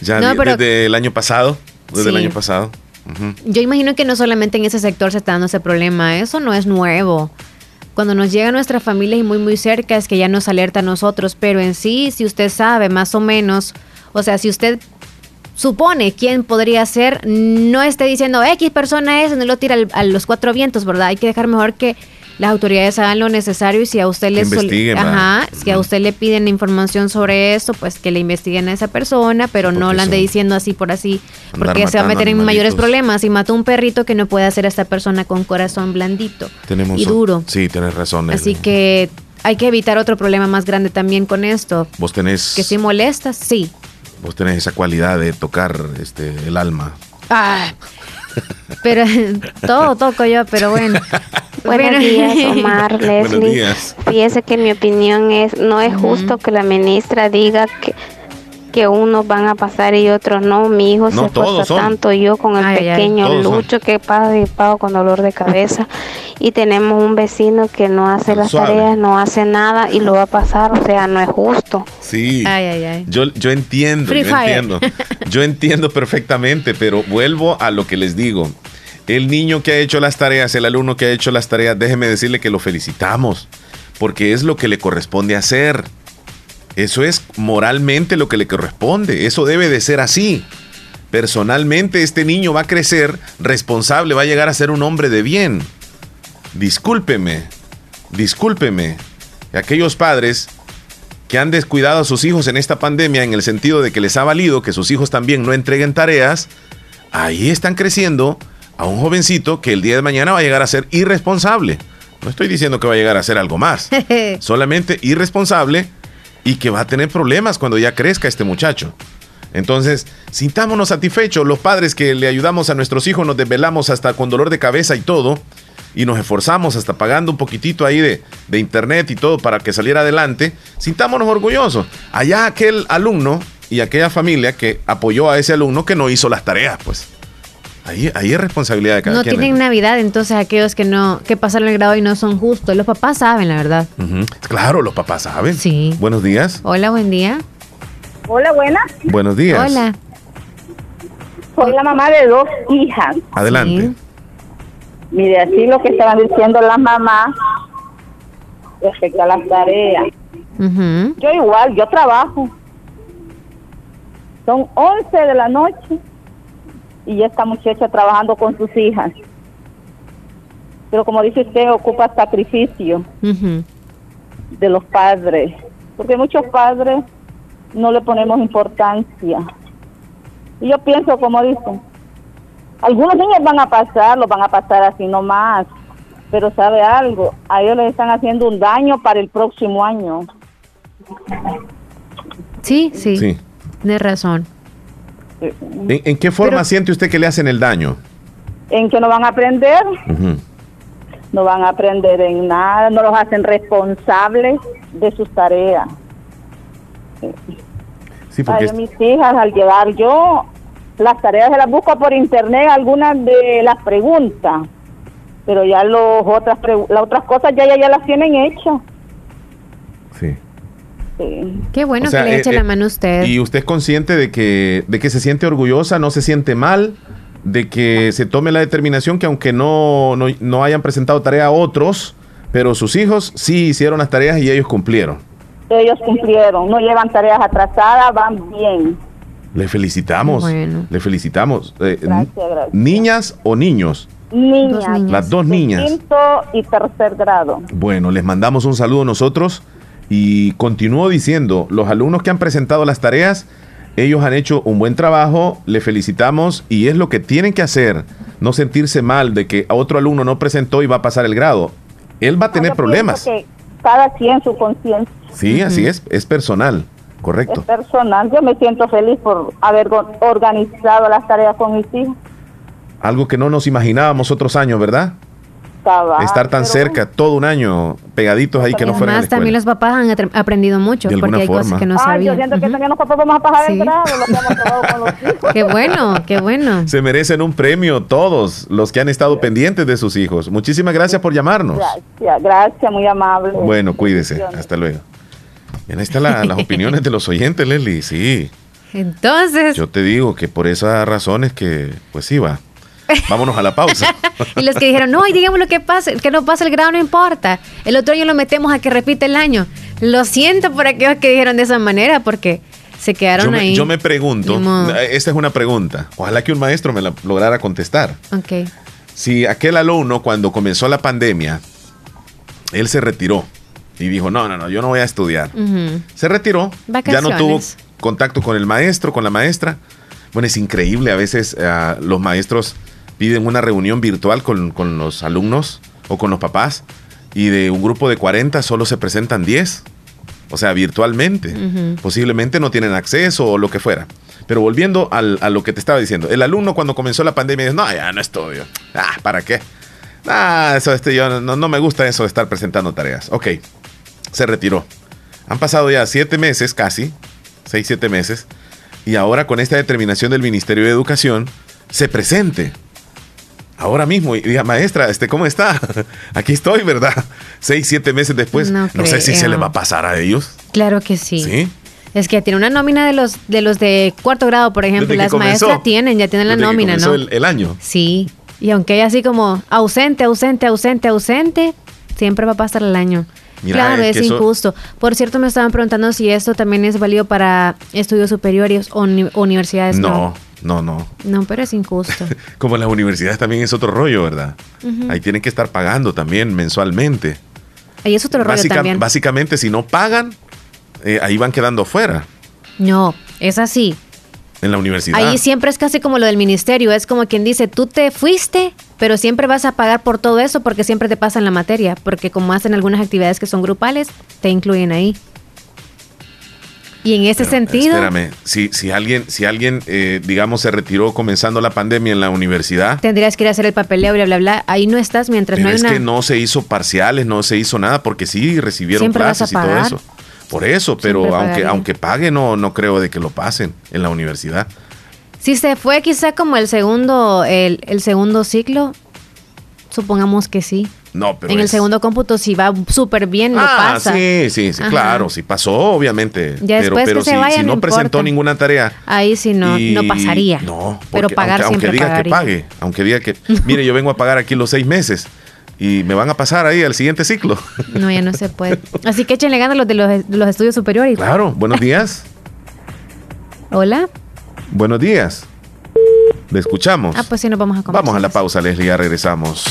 Ya No, de- pero- desde el año pasado. Desde el año pasado. Yo imagino que no solamente en ese sector se está dando ese problema, eso no es nuevo. Cuando nos llega a nuestra familia y muy muy cerca es que ya nos alerta a nosotros, pero en sí, si usted sabe más o menos, o sea, si usted supone quién podría ser, no esté diciendo X persona es, no lo tira al- a los cuatro vientos, ¿verdad? Hay que dejar mejor que las autoridades hagan lo necesario y si a usted le Ajá, si a usted le piden información sobre eso, pues que le investiguen a esa persona, pero no la ande diciendo así por así, porque se va a meter en mayores problemas y mató un perrito que no puede hacer a esta persona con corazón blandito Tenemos y duro. Sí, tienes razón. Así que hay que evitar otro problema más grande también con esto. Vos tenés, Que si molesta, sí. Vos tenés esa cualidad de tocar este, el alma. Ah, pero todo toco yo, pero bueno. Buenos Bueno. días, Omar, Leslie. Buenos días. Fíjese que mi opinión es, no es justo que la ministra diga que, que unos van a pasar y otros no. Mi hijo No, se esfuerza tanto, yo con el Ay, ay, ay. pequeño son. Lucho que pago y pago con dolor de cabeza. Y tenemos un vecino que no hace las Suave. tareas, no hace nada y lo va a pasar, o sea, no es justo. Sí. Ay, ay, ay. Yo, yo entiendo, Free yo fire. entiendo. Yo entiendo perfectamente, pero vuelvo a lo que les digo. El niño que ha hecho las tareas, el alumno que ha hecho las tareas, déjeme decirle que lo felicitamos, porque es lo que le corresponde hacer. Eso es moralmente lo que le corresponde. Eso debe de ser así. Personalmente, este niño va a crecer responsable, va a llegar a ser un hombre de bien. Discúlpeme, discúlpeme. Aquellos padres que han descuidado a sus hijos en esta pandemia en el sentido de que les ha valido que sus hijos también no entreguen tareas, ahí están creciendo a un jovencito que el día de mañana va a llegar a ser irresponsable. No estoy diciendo que va a llegar a ser algo más, solamente irresponsable y que va a tener problemas cuando ya crezca este muchacho. Entonces, sintámonos satisfechos, los padres que le ayudamos a nuestros hijos, nos desvelamos hasta con dolor de cabeza y todo, y nos esforzamos hasta pagando un poquitito ahí de, de internet y todo para que saliera adelante, sintámonos orgullosos. Allá aquel alumno y aquella familia que apoyó a ese alumno que no hizo las tareas, pues. Ahí, ahí es responsabilidad de cada No quien. tienen Navidad, entonces aquellos que no, que pasaron el grado y no son justos. Los papás saben, la verdad. Claro, los papás saben. Sí. Buenos días. Hola, buen día. Hola, buenas. Buenos días. Hola. Soy la mamá de dos hijas. Adelante. Mire, así lo que estaban diciendo las mamás respecto a las tareas. Yo igual, yo trabajo. Son 11 de la noche y ya esta muchacha trabajando con sus hijas. Pero como dice usted, ocupa sacrificio de los padres, porque muchos padres no le ponemos importancia. Y yo pienso, como dicen, algunos niños van a pasar, los van a pasar así nomás, pero sabe algo, a ellos les están haciendo un daño para el próximo año. Sí, sí. Sí. Tienes razón. ¿En, en qué forma siente usted que le hacen el daño? En que no van a aprender, no van a aprender en nada, no los hacen responsables de sus tareas. Sí, porque Ay, mis hijas, al llegar yo, las tareas se las busco por internet, algunas de las preguntas, pero ya los otras las otras cosas ya, ya, ya las tienen hechas. Sí. Sí. Qué bueno O sea, que le eh, eche eh, la mano a usted. ¿Y usted es consciente de que, de que se siente orgullosa, no se siente mal, de que se tome la determinación que aunque no, no, no hayan presentado tarea a otros, pero sus hijos sí hicieron las tareas y ellos cumplieron? Ellos cumplieron, no llevan tareas atrasadas, van bien. Le felicitamos. Bueno. Le felicitamos. Eh, Gracias, gracias. ¿Niñas o niños? Niñas, Las dos de niñas. quinto y tercer grado. Bueno, les mandamos un saludo nosotros y continúo diciendo, los alumnos que han presentado las tareas, ellos han hecho un buen trabajo, le felicitamos y es lo que tienen que hacer, no sentirse mal de que a otro alumno no presentó y va a pasar el grado. Él va a tener Yo problemas. que cada quien su conciencia. Sí, así es, es personal. Correcto. Es personal. Yo me siento feliz por haber organizado las tareas con mis hijos. Algo que no nos imaginábamos otros años, ¿verdad? Estar tan cerca todo un año pegaditos ahí que no fueran Además, también los papás han aprendido mucho De porque alguna hay cosas forma. que no Ay, yo sabían. siento que también nosotros vamos a pasar Sí. el grado, lo que hemos tomado con los hijos. Qué bueno, qué bueno. Se merecen un premio todos los que han estado pendientes de sus hijos. Muchísimas gracias por llamarnos. Gracias, gracias, muy amable. Bueno, cuídese. Hasta luego. Bien, ahí están la- las opiniones de los oyentes, Leslie. Sí, Entonces, yo te digo que por esas razones que, pues sí, va. Vámonos a la pausa. y los que dijeron, no, y digamos lo que pase, que no pase el grado no importa. El otro año lo metemos a que repite el año. Lo siento por aquellos que dijeron de esa manera porque se quedaron Yo me, ahí. yo me pregunto, modo. esta es una pregunta, ojalá que un maestro me la lograra contestar. Ok. Si aquel alumno cuando comenzó la pandemia, él se retiró y dijo, no, no, no, yo no voy a estudiar. Se retiró, ya no tuvo Vacaciones. contacto con el maestro, con la maestra. Bueno, es increíble, a veces eh, los maestros piden una reunión virtual con, con los alumnos o con los papás y de un grupo de 40 solo se presentan 10, o sea, virtualmente. Posiblemente no tienen acceso o lo que fuera. Pero volviendo al- a lo que te estaba diciendo, el alumno cuando comenzó la pandemia dijo, no, ya no estudio. Ah, ¿para qué? Ah, eso, este, yo no, no me gusta eso de estar presentando tareas. Ok, se retiró. Han pasado ya siete meses casi, seis, siete meses, y ahora con esta determinación del Ministerio de Educación, se presente. Ahora mismo, y diga, maestra, este, ¿cómo está? Aquí estoy, ¿verdad? Seis, siete meses después. No No, sé si se le va a pasar a ellos. Claro que sí. ¿Sí? Es que tiene una nómina de los de los de cuarto grado, por ejemplo, las comenzó. maestras tienen, ya tienen la nómina, ¿no? El, el año. Sí. Y aunque hay así como ausente, ausente, ausente, ausente, siempre va a pasar el año. Mira, claro, es es, que eso- injusto. Por cierto, me estaban preguntando si esto también es válido para estudios superiores o uni- universidades. No, no, no. No, pero es injusto. Como las universidades también es otro rollo, ¿verdad? Ahí tienen que estar pagando también mensualmente. Ahí es otro rollo Básica- también. Básicamente, si no pagan, eh, ahí van quedando fuera No, es así. en la universidad. Ahí siempre es casi como lo del ministerio, es como quien dice, tú te fuiste, pero siempre vas a pagar por todo eso porque siempre te pasan la materia, porque como hacen algunas actividades que son grupales, te incluyen ahí. Y en ese sentido, Espérame, si, si alguien, si alguien eh, digamos, se retiró comenzando la pandemia en la universidad, tendrías que ir a hacer el papeleo, bla, bla, bla. Ahí no estás mientras pero no hay es una... que no se hizo parciales, no se hizo nada, porque sí recibieron Siempre vas a clases y todo eso. Por eso, pero aunque, aunque pague, no, no creo de que lo pasen en la universidad. Si se fue quizá como el segundo, el, el segundo ciclo, supongamos que sí. No, pero en el segundo cómputo, si va súper bien, lo Ah, pasa. sí, sí, sí, Ajá. claro, sí pasó, obviamente. Ya pero después pero que se si, vaya, si no no, presentó ninguna tarea. Ahí sí no, y- no pasaría. No, pero pagar aunque, siempre aunque diga pagaría. que pague, aunque diga que, mire, yo vengo a pagar aquí los seis meses y me van a pasar ahí al siguiente ciclo. No, ya no se puede. Así que échenle ganas los de los, de los estudios superiores. claro, buenos días. Hola. buenos días. Le escuchamos. Ah, pues sí, nos vamos a comer. Vamos a la pausa, Leslie, ya regresamos.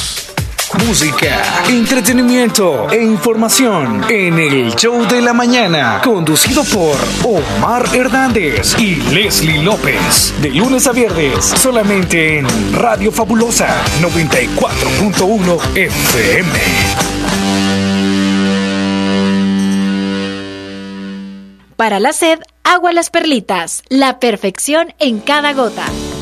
Música, entretenimiento e información en el show de la mañana, conducido por Omar Hernández y Leslie López. De lunes a viernes, solamente en Radio Fabulosa 94.1 FM. Para la sed, agua las perlitas. La perfección en cada gota.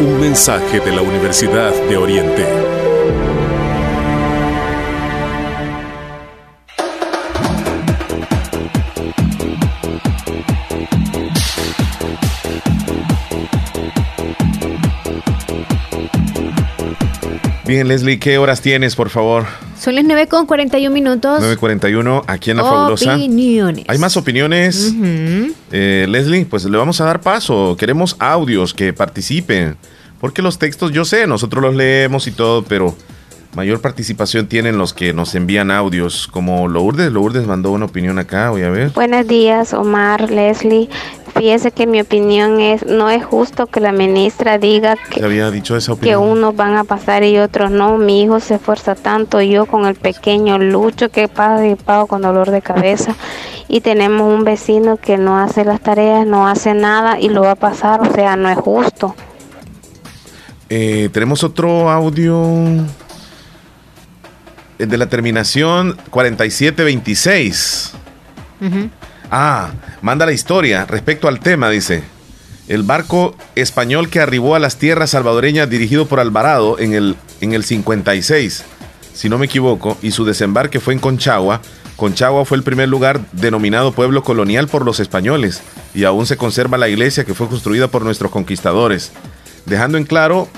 Un mensaje de la Universidad de Oriente. Bien, Leslie, ¿qué horas tienes, por favor? Son las 9 con 41 minutos. 9.41, aquí en La Fabulosa. Opiniones. Hay más opiniones. Eh, Leslie, pues le vamos a dar paso. Queremos audios que participen. Porque los textos, yo sé, nosotros los leemos y todo, pero mayor participación tienen los que nos envían audios, como Lourdes. Lourdes mandó una opinión acá, voy a ver. Buenos días, Omar, Leslie. Fíjese que mi opinión es, no es justo que la ministra diga que, ¿Te había dicho esa que unos van a pasar y otros no. Mi hijo se esfuerza tanto, yo con el pequeño Lucho que pago y pago con dolor de cabeza. Y tenemos un vecino que no hace las tareas, no hace nada y lo va a pasar, o sea, no es justo. Eh, tenemos otro audio de la terminación 4726. Ah, manda la historia respecto al tema, dice. El barco español que arribó a las tierras salvadoreñas dirigido por Alvarado en el, en el 56, si no me equivoco, y su desembarque fue en Conchagua. Conchagua fue el primer lugar denominado pueblo colonial por los españoles y aún se conserva la iglesia que fue construida por nuestros conquistadores, dejando en claro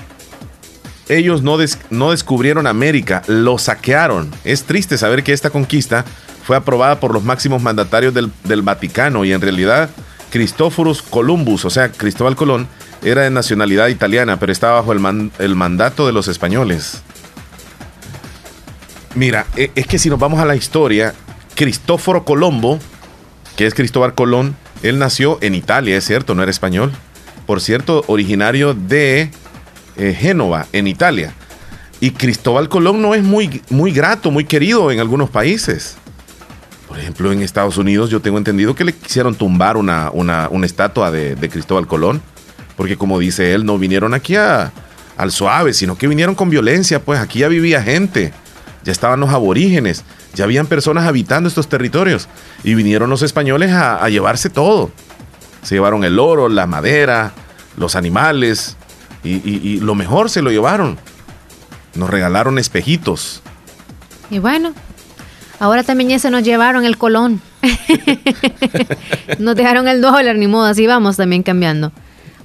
ellos no, des- no descubrieron América, lo saquearon. Es triste saber que esta conquista fue aprobada por los máximos mandatarios del, del Vaticano y en realidad Cristóforos Columbus, o sea, Cristóbal Colón, era de nacionalidad italiana, pero estaba bajo el, man- el mandato de los españoles. Mira, e- es que si nos vamos a la historia, Cristóforo Colombo, que es Cristóbal Colón, él nació en Italia, es cierto, no era español. Por cierto, originario de eh, Génova, en Italia. Y Cristóbal Colón no es muy, muy grato, muy querido en algunos países. Por ejemplo, en Estados Unidos yo tengo entendido que le quisieron tumbar una, una, una estatua de, Cristóbal Colón. Porque como dice él, no vinieron aquí a- al suave, sino que vinieron con violencia. Pues aquí ya vivía gente, ya estaban los aborígenes, ya habían personas habitando estos territorios. Y vinieron los españoles a llevarse todo. Se llevaron el oro, la madera, los animales. Y, y- y lo mejor se lo llevaron. Nos regalaron espejitos. Y bueno, ahora también ya se nos llevaron el colón. nos dejaron el dólar, ni modo, así vamos también cambiando.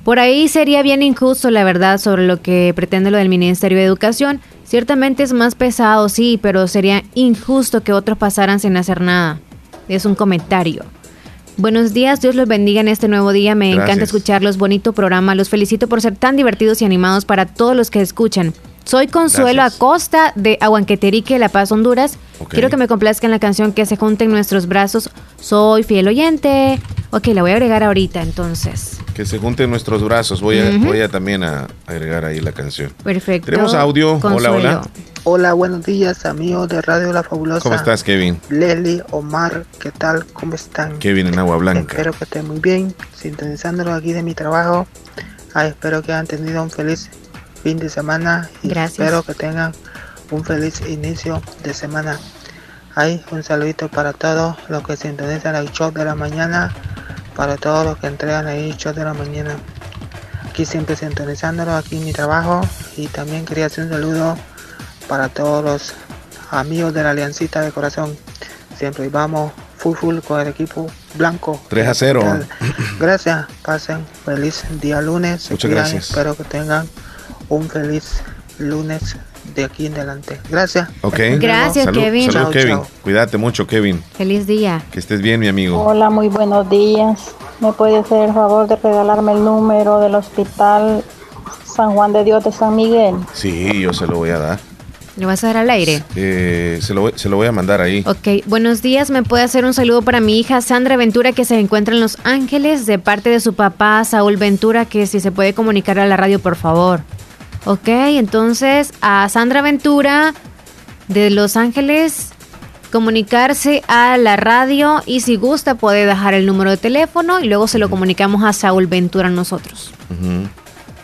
Por ahí sería bien injusto, la verdad, sobre lo que pretende lo del Ministerio de Educación. Ciertamente es más pesado, sí, pero sería injusto que otros pasaran sin hacer nada. Es un comentario. Buenos días, Dios los bendiga en este nuevo día. Me encanta escucharlos, bonito programa. Los felicito por ser tan divertidos y animados para todos los que escuchan. Soy Consuelo Gracias. Acosta de Aguanqueterique, La Paz, Honduras. Quiero que me complazcan la canción que se junten nuestros brazos. Soy fiel oyente. Ok, la voy a agregar ahorita entonces. Que se junten nuestros brazos. Voy a, voy a también a agregar ahí la canción. Perfecto. Tenemos audio. Hola, Consuelo. hola. Hola, buenos días, amigos de Radio La Fabulosa. ¿Cómo estás, Kevin? Leslie, Omar, ¿qué tal? ¿Cómo están? Kevin en Agua Blanca. Espero que estén muy bien, sintonizándolo aquí de mi trabajo. Ah, espero que hayan tenido un feliz fin de semana y Gracias. espero que tengan un feliz inicio de semana. Hay un saludito para todos los que sintonizan el show de la mañana, para todos los que entregan el show de la mañana. Aquí siempre sintonizándolo aquí en mi trabajo y también quería hacer un saludo para todos los amigos de la Aliancita de Corazón. Siempre vamos full full con el equipo blanco. 3 a 0. Gracias, pasen feliz día lunes. Muchas cuidan, gracias. Espero que tengan un feliz lunes de aquí en adelante. Gracias. Ok. Gracias, Salud- Kevin. Salud, Chao, Kevin. chao. Cuídate mucho, Kevin. Feliz día. Que estés bien, mi amigo. Hola, muy buenos días. ¿Me puede hacer el favor de regalarme el número del hospital San Juan de Dios de San Miguel? Sí, yo se lo voy a dar. ¿Lo vas a dar al aire? Eh, se, lo voy, se lo voy a mandar ahí. Ok, buenos días. ¿Me puede hacer un saludo para mi hija Sandra Ventura que se encuentra en Los Ángeles de parte de su papá Saúl Ventura que si se puede comunicar a la radio por favor. Ok, entonces a Sandra Ventura de Los Ángeles comunicarse a la radio y si gusta puede dejar el número de teléfono y luego se lo comunicamos a Saúl Ventura nosotros.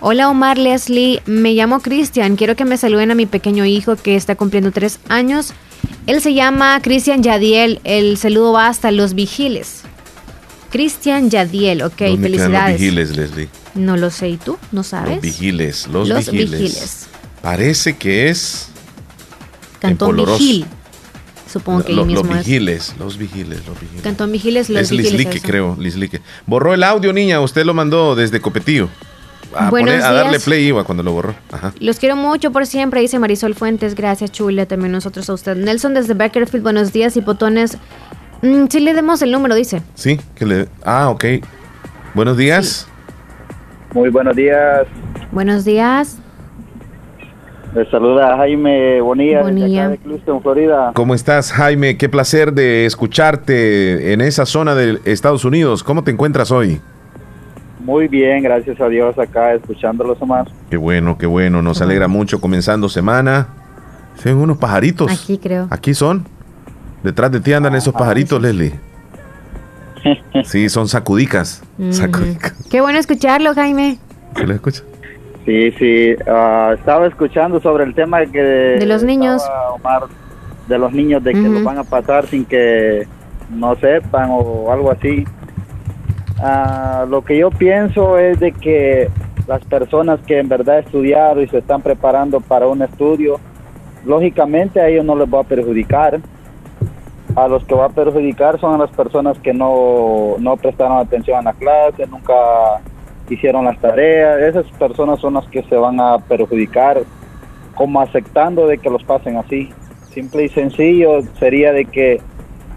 Hola Omar Leslie, me llamo Cristian, quiero que me saluden a mi pequeño hijo que está cumpliendo tres años. Él se llama Cristian Yadiel, el saludo va hasta Los Vigiles. Cristian Yadiel, ok, ¿Dónde quedan felicidades. Los vigiles, Leslie. No lo sé, ¿y tú? ¿No sabes? Los vigiles, los, Los vigiles. Vigiles. Parece que es. Cantón. Vigil. Supongo que Lo- ahí los mismo es. vigiles, los vigiles, los vigiles. Cantón Vigiles, Los es Vigiles. Lislique, eso. creo, Lislique. Borró el audio, niña, usted lo mandó desde Copetillo. A, poner- a darle play iba cuando lo borró. Ajá. Los quiero mucho por siempre, dice Marisol Fuentes. Gracias, Chula. También nosotros a usted. Nelson desde Beckerfield, buenos días, hipotones. Mm, sí, le demos el número, dice. Sí, que le. Ah, ok. Buenos días. Muy buenos días. Buenos días. Les saluda Jaime Bonilla, desde acá de Cluston, Florida. ¿Cómo estás, Jaime? Qué placer de escucharte en esa zona de Estados Unidos. ¿Cómo te encuentras hoy? Muy bien, gracias a Dios, acá escuchándolos Omar. Qué bueno, qué bueno. Nos alegra mucho comenzando semana. Son unos pajaritos. Aquí creo. Aquí son. Detrás de ti andan esos pajaritos, Leslie. Sí, son sacudicas. Ujú. Sacudicas. Qué bueno escucharlo, Jaime. ¿Sí lo escuchas? Sí, sí, ah, estaba escuchando sobre el tema que De los niños. Omar, de los niños, de que Ujú. los van a pasar sin que no sepan o algo así. Ah, lo que yo pienso es de que las personas que en verdad estudiaron y se están preparando para un estudio, lógicamente a ellos no les va a perjudicar. A los que va a perjudicar son a las personas que no, no prestaron atención a la clase, nunca hicieron las tareas. Esas personas son las que se van a perjudicar, como aceptando de que los pasen así. Simple y sencillo sería de que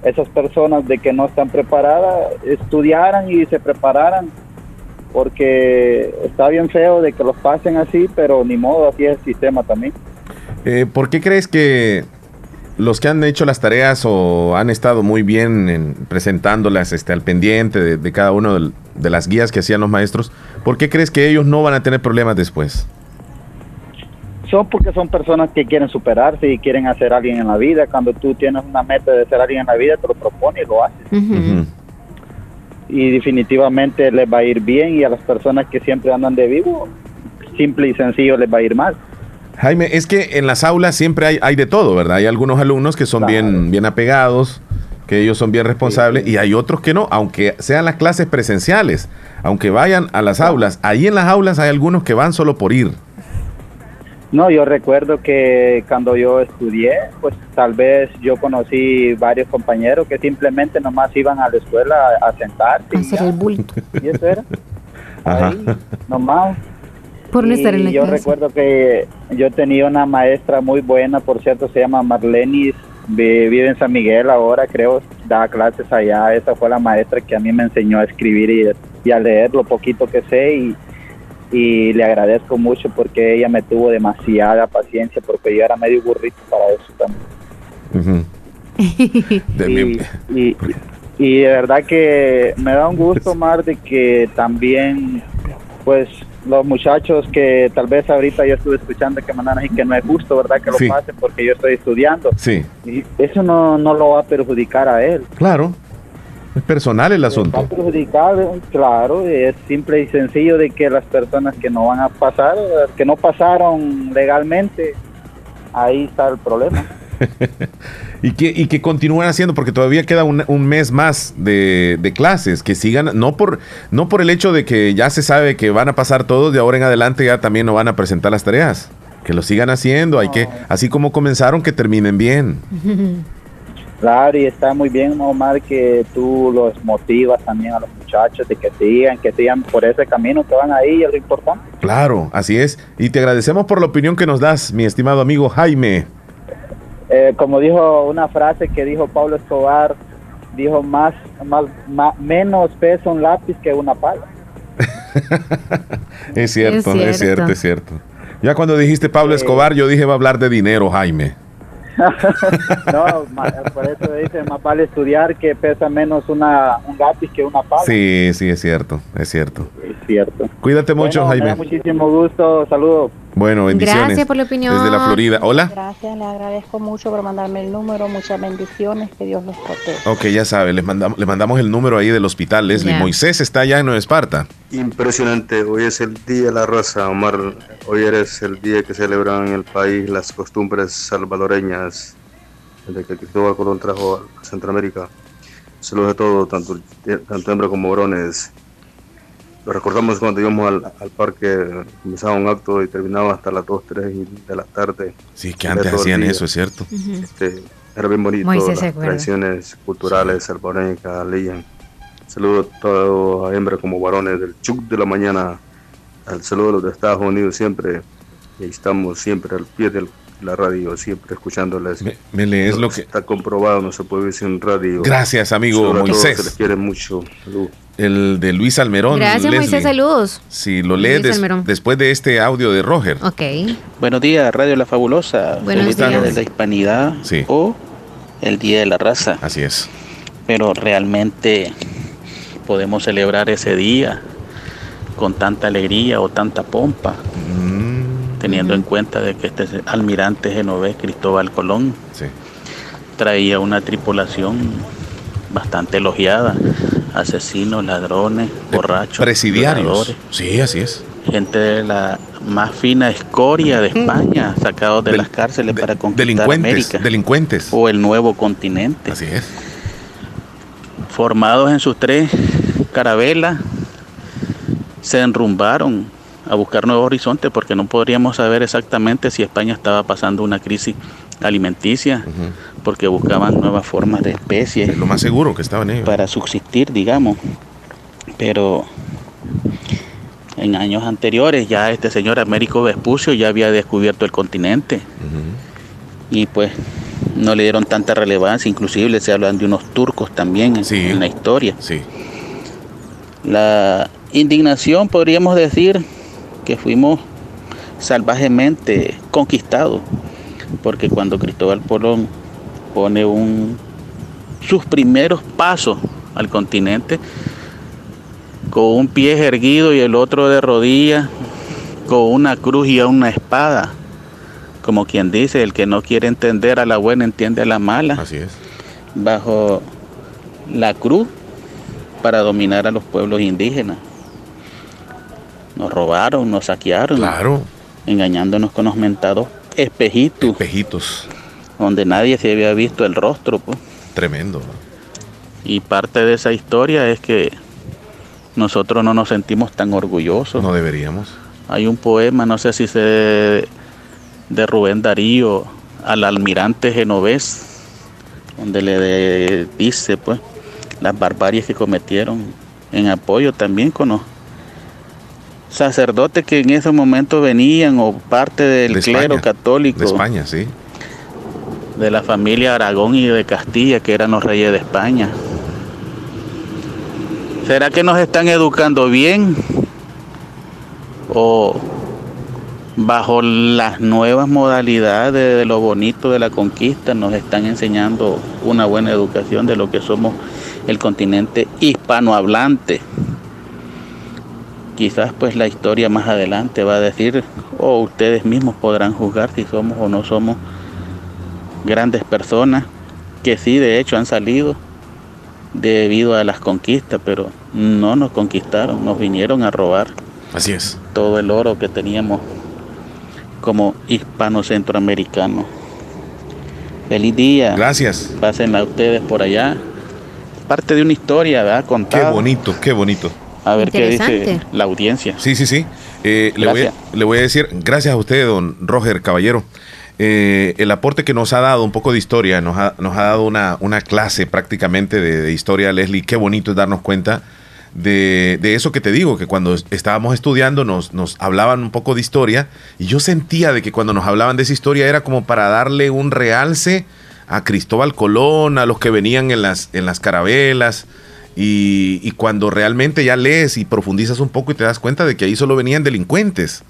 esas personas de que no están preparadas estudiaran y se prepararan porque está bien feo de que los pasen así, pero ni modo, así es el sistema también. Eh, ¿Por qué crees que los que han hecho las tareas o han estado muy bien en presentándolas este, al pendiente de, de cada uno de las guías que hacían los maestros, ¿por qué crees que ellos no van a tener problemas después? Son porque son personas que quieren superarse y quieren hacer alguien en la vida. Cuando tú tienes una meta de ser alguien en la vida, te lo propones y lo haces. Y definitivamente les va a ir bien y a las personas que siempre andan de vivo, simple y sencillo les va a ir mal. Jaime, es que en las aulas siempre hay, hay de todo, ¿verdad? Hay algunos alumnos que son bien, bien apegados, que ellos son bien responsables, y hay otros que no, aunque sean las clases presenciales, aunque vayan a las aulas. Ahí en las aulas hay algunos que van solo por ir. No, yo recuerdo que cuando yo estudié, pues tal vez yo conocí varios compañeros que simplemente nomás iban a la escuela a, a sentarse. y Hacer el bulto. Y eso era, Ajá. nomás. Por no estar en la Y yo clase. recuerdo que yo tenía una maestra muy buena, por cierto, se llama Marlenis, vi- vive en San Miguel ahora, creo, da clases allá. Esa fue la maestra que a mí me enseñó a escribir y, y a leer lo poquito que sé y, y le agradezco mucho porque ella me tuvo demasiada paciencia porque yo era medio burrito para eso también. Mi- Y, y- y de verdad que me da un gusto más de que también, pues, los muchachos que tal vez ahorita yo estuve escuchando que mandan y que no es justo, ¿verdad? Que lo Sí. pasen porque yo estoy estudiando. Sí, Y eso no, no lo va a perjudicar a él. claro. Es personal el Va a asunto. perjudicar, claro, es simple y sencillo de que las personas que no van a pasar, que no pasaron legalmente, ahí está el problema. y, que, y que continúen haciendo, porque todavía queda un, un mes más de, de clases, que sigan, no por, no por el hecho de que ya se sabe que van a pasar todos, de ahora en adelante ya también no van a presentar las tareas. Que lo sigan haciendo, hay que, así como comenzaron, que terminen bien. Claro, y está muy bien, Omar, que tú los motivas también a los muchachos de que sigan, que sigan por ese camino que van ahí, es lo importante. Claro, así es. Y te agradecemos por la opinión que nos das, mi estimado amigo Jaime. Eh, como dijo una frase que dijo Pablo Escobar, dijo más, más, más- menos pesa un lápiz que una pala. Es cierto, Es es cierto, es cierto. Ya cuando dijiste Pablo Escobar, yo dije va a hablar de dinero, Jaime. no, por eso dice más vale estudiar que pesa menos una, un lápiz que una pala. Sí, sí, es cierto, es cierto. Es cierto. Cuídate mucho, Bueno, me da Jaime. muchísimo gusto, saludos. Bueno, bendiciones. Gracias por la opinión. Desde la Florida. Hola. Gracias, le agradezco mucho por mandarme el número, muchas bendiciones, que Dios los proteja. Ok, ya sabe, les mandamos, le mandamos el número ahí del hospital, Leslie. Moisés está allá en Nueva Esparta. Impresionante, hoy es el Día de la Raza, Omar. Hoy eres el día que celebran en el país las costumbres salvadoreñas desde que Cristóbal Colón trajo a Centroamérica. Saludos a todos, tanto, tanto hembras como varones. Lo recordamos cuando íbamos al, al parque, comenzaba un acto y terminaba hasta las 2, 3 de la tarde. Sí, que antes hacían eso, es cierto. Este, era bien bonito, Moisés las tradiciones culturales salvadoreñas que leían. Saludos a todos, a hembras como varones del Chuc de la mañana. Al saludo de los de Estados Unidos siempre. Y estamos siempre al pie de la radio, siempre escuchándoles. Me lees lo que... Está comprobado, no se puede vivir sin radio. Gracias, amigo Moisés. Se les quiere mucho. Salud. El de Luis Almerón. Gracias, Leslie. Moisés. Saludos. Si lo lees des- después de este audio de Roger. Ok. Buenos días, Radio La Fabulosa. Buenos Feliz Día días. de la Hispanidad o el Día de la Raza. Así es. Pero realmente podemos celebrar ese día con tanta alegría o tanta pompa, Mm. Teniendo en cuenta de que este almirante genovés Cristóbal Colón Sí. traía una tripulación bastante elogiada, asesinos, ladrones, borrachos, Presidiarios. Sí, así es. gente de la más fina escoria de España, sacados de las cárceles para conquistar Delincuentes, América delincuentes. o el nuevo continente. Así es. Formados en sus tres carabelas, se enrumbaron a buscar nuevos horizontes porque no podríamos saber exactamente si España estaba pasando una crisis alimenticia, porque buscaban nuevas formas de especies. Lo más seguro que estaban ellos. Para subsistir, digamos. Pero en años anteriores ya este señor Américo Vespucio ya había descubierto el continente y pues no le dieron tanta relevancia, inclusive se hablan de unos turcos también en, en la historia. La indignación podríamos decir que fuimos salvajemente conquistados, porque cuando Cristóbal Colón pone un, sus primeros pasos al continente, con un pie erguido y el otro de rodillas, con una cruz y una espada. Como quien dice, el que no quiere entender a la buena entiende a la mala. Así es. Bajo la cruz para dominar a los pueblos indígenas. Nos robaron, nos saquearon. Claro. Engañándonos con los mentados espejitos. Espejitos. Donde nadie se había visto el rostro. Pues. Tremendo. Y parte de esa historia es que nosotros no nos sentimos tan orgullosos. No deberíamos. Hay un poema, no sé si se de Rubén Darío al almirante genovés, donde le dice pues las barbaries que cometieron en apoyo también con los sacerdotes que en ese momento venían o parte del De clero España. católico De España, sí. de la familia Aragón y de Castilla, que eran los reyes de España. ¿Será que nos están educando bien? ¿O bajo las nuevas modalidades de lo bonito de la conquista nos están enseñando una buena educación de lo que somos el continente hispanohablante? Quizás pues la historia más adelante va a decir, o ustedes mismos podrán juzgar si somos o no somos grandes personas que sí de hecho han salido debido a las conquistas, pero no nos conquistaron, nos vinieron a robar Así es. todo el oro que teníamos como hispano-centroamericanos. Feliz día. Gracias. Pásenla ustedes por allá. Parte de una historia, ¿verdad? Qué Contada. bonito, qué bonito. A ver qué dice la audiencia. Sí, sí, sí. Eh, le, voy a, le voy a decir, gracias a usted, don Roger Caballero. Eh, el aporte que nos ha dado un poco de historia, nos ha, nos ha dado una, una clase prácticamente de, de historia, Leslie. Qué bonito es darnos cuenta de, de eso que te digo, que cuando estábamos estudiando nos, nos hablaban un poco de historia y yo sentía de que cuando nos hablaban de esa historia era como para darle un realce a Cristóbal Colón, a los que venían en las, en las carabelas. Y, y cuando realmente ya lees y profundizas un poco y te das cuenta de que ahí solo venían delincuentes,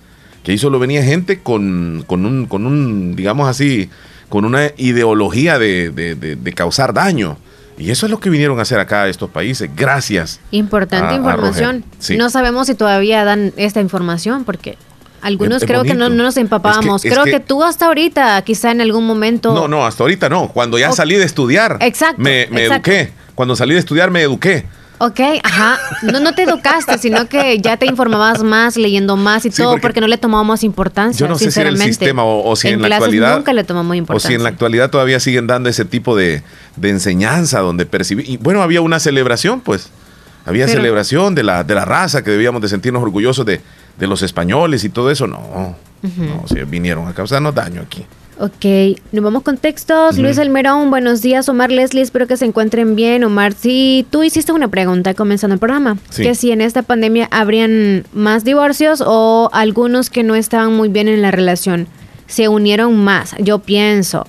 que ahí solo venía gente con, con, un, con un, digamos así, con una ideología de, de- de- de causar daño. Y eso es lo que vinieron a hacer acá estos países. Gracias. Importante a- a información. Sí. No sabemos si todavía dan esta información porque algunos Es- creo que no, nos empapábamos. Es que- es creo que, que- tú hasta ahorita, quizá en algún momento. No, no, hasta ahorita no. Cuando ya salí de estudiar, Exacto, me, me exacto. eduqué. Cuando salí de estudiar, me eduqué. Ok, ajá. No, no te educaste, sino que ya te informabas más, leyendo más y Sí, todo, porque- porque, no le tomábamos importancia. Yo no sé si era el sistema o, o si en, la actualidad. nunca le tomamos O importancia. si en la actualidad todavía siguen dando ese tipo de, de enseñanza donde percibí. Y bueno, había una celebración, pues. Había Pero- celebración de la, de la raza que debíamos de sentirnos orgullosos de, de los españoles y todo eso. No, Ujú. no, o sea, vinieron a causarnos daño aquí. Ok, nos vamos con textos. Luis Almerón, buenos días. Omar Leslie, espero que se encuentren bien. Omar, sí, tú hiciste una pregunta comenzando el programa. Sí. Que si en esta pandemia habrían más divorcios o algunos que no estaban muy bien en la relación. Se unieron más, yo pienso.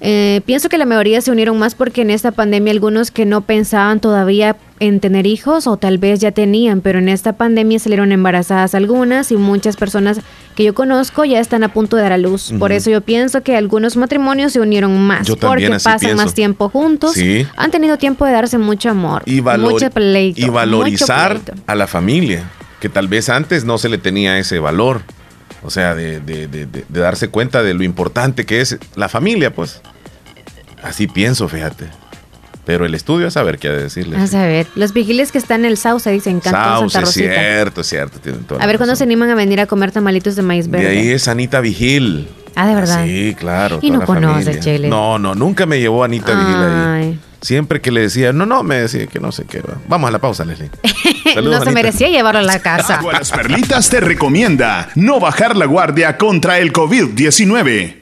Eh, pienso que la mayoría se unieron más porque en esta pandemia algunos que no pensaban todavía en tener hijos o tal vez ya tenían, pero en esta pandemia salieron embarazadas algunas y muchas personas que yo conozco ya están a punto de dar a luz. Por eso yo pienso que algunos matrimonios se unieron más Yo también porque pasan pienso. más tiempo juntos, Sí. han tenido tiempo de darse mucho amor, Y, valor- mucho pleito, y valorizar mucho pleito. a la familia, que tal vez antes no se le tenía ese valor. O sea, de, de- de- de- de darse cuenta de lo importante que es la familia, pues. Así pienso, fíjate. Pero el estudio a saber qué ha de decirle. A saber, los vigiles que están en el Sauce dicen Cantón Sauce, Santa Rosita. cierto, cierto. tienen toda A ver cuándo se animan a venir a comer tamalitos de maíz De verde. ahí es Anita Vigil. Ah, de verdad. Sí, claro. Y no la conoce, familia. Chele. No, no, nunca me llevó Anita Vigil ahí. Ay. Siempre que le decía, no, no, me decía que no sé qué. va. Vamos a la pausa, Leslie. Saludos, no se Anita. merecía llevarlo a la casa. Agua Las Perlitas te recomienda no bajar la guardia contra el COVID-19.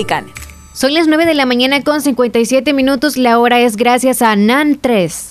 Son las 9 de la mañana con 57 minutos. La hora es gracias a NAN 3.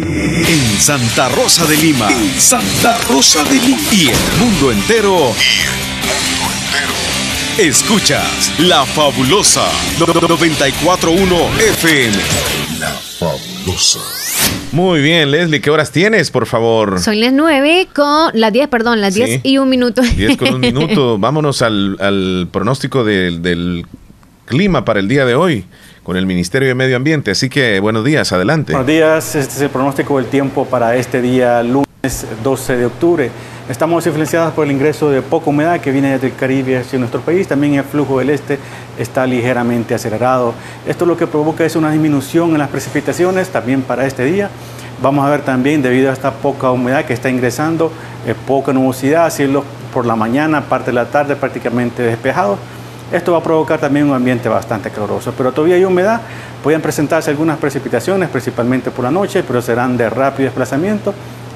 En Santa Rosa de Lima. En Santa Rosa de Lima. Y el mundo entero. Escuchas La Fabulosa 941 FM. La Fabulosa. Muy bien, Leslie, ¿qué horas tienes, por favor? Son las 9 con las 10, perdón, las 10 Sí. y un minuto. 10 con un minuto. Vámonos al, al pronóstico del, del clima para el día de hoy con el Ministerio de Medio Ambiente. Así que buenos días, adelante. Buenos días, este es el pronóstico del tiempo para este día lunes 12 de octubre. Estamos influenciados por el ingreso de poca humedad que viene desde el Caribe hacia nuestro país. También el flujo del este está ligeramente acelerado. Esto lo que provoca es una disminución en las precipitaciones también para este día. Vamos a ver también, debido a esta poca humedad que está ingresando, eh, poca nubosidad, cielo por la mañana, parte de la tarde prácticamente despejado. Esto va a provocar también un ambiente bastante caluroso, pero todavía hay humedad. Pueden presentarse algunas precipitaciones, principalmente por la noche, pero serán de rápido desplazamiento,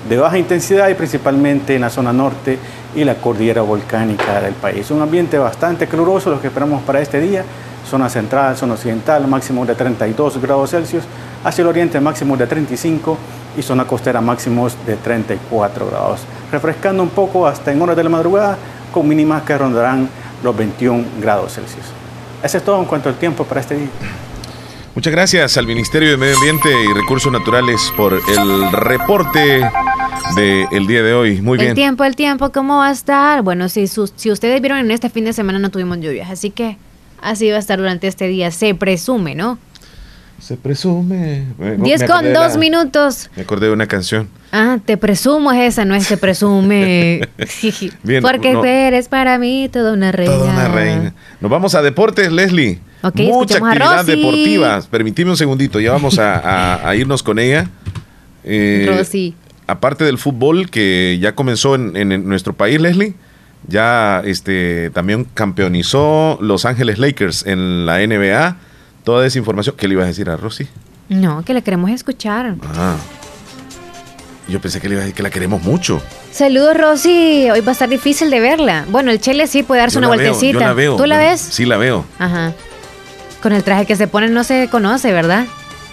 de baja intensidad y principalmente en la zona norte y la cordillera volcánica del país. Un ambiente bastante caluroso, lo que esperamos para este día. Zona central, zona occidental, máximo de 32 grados Celsius. Hacia el oriente, máximo de 35 y zona costera, máximos de 34 grados. Refrescando un poco hasta en horas de la madrugada, con mínimas que rondarán los 21 grados Celsius. Eso es todo en cuanto al tiempo para este día. Muchas gracias al Ministerio de Medio Ambiente y Recursos Naturales por el reporte del día de hoy. Muy El bien. tiempo, el tiempo, ¿cómo va a estar? Bueno, si, sus- si ustedes vieron en este fin de semana no tuvimos lluvias, así que así va a estar durante este día, se presume, ¿no? Se presume. Me- 10 me con acordé de 2 la- minutos. Me acordé de una canción. Ah, te presumo es esa, no es te presume. Bien, Porque no. eres para mí toda una reina. Toda una reina. Nos vamos a deportes, Leslie. Ok, Mucha actividad deportiva. Permitime un segundito, ya vamos a, a- a irnos con ella. Eh, Rosy. Aparte del fútbol que ya comenzó en, en- en nuestro país, Leslie, ya este también campeonizó Los Ángeles Lakers en la NBA. Toda esa información. ¿Qué le ibas a decir a Rosy? No, que la queremos escuchar. Ah. Yo pensé que le iba a decir que la queremos mucho. Saludos, Rosy. Hoy va a estar difícil de verla. Bueno, el Chele sí puede darse Yo una la veo, vueltecita. yo la veo. ¿Tú la Yo- ves? Sí, la veo. Ajá. Con el traje que se pone no se conoce, ¿verdad?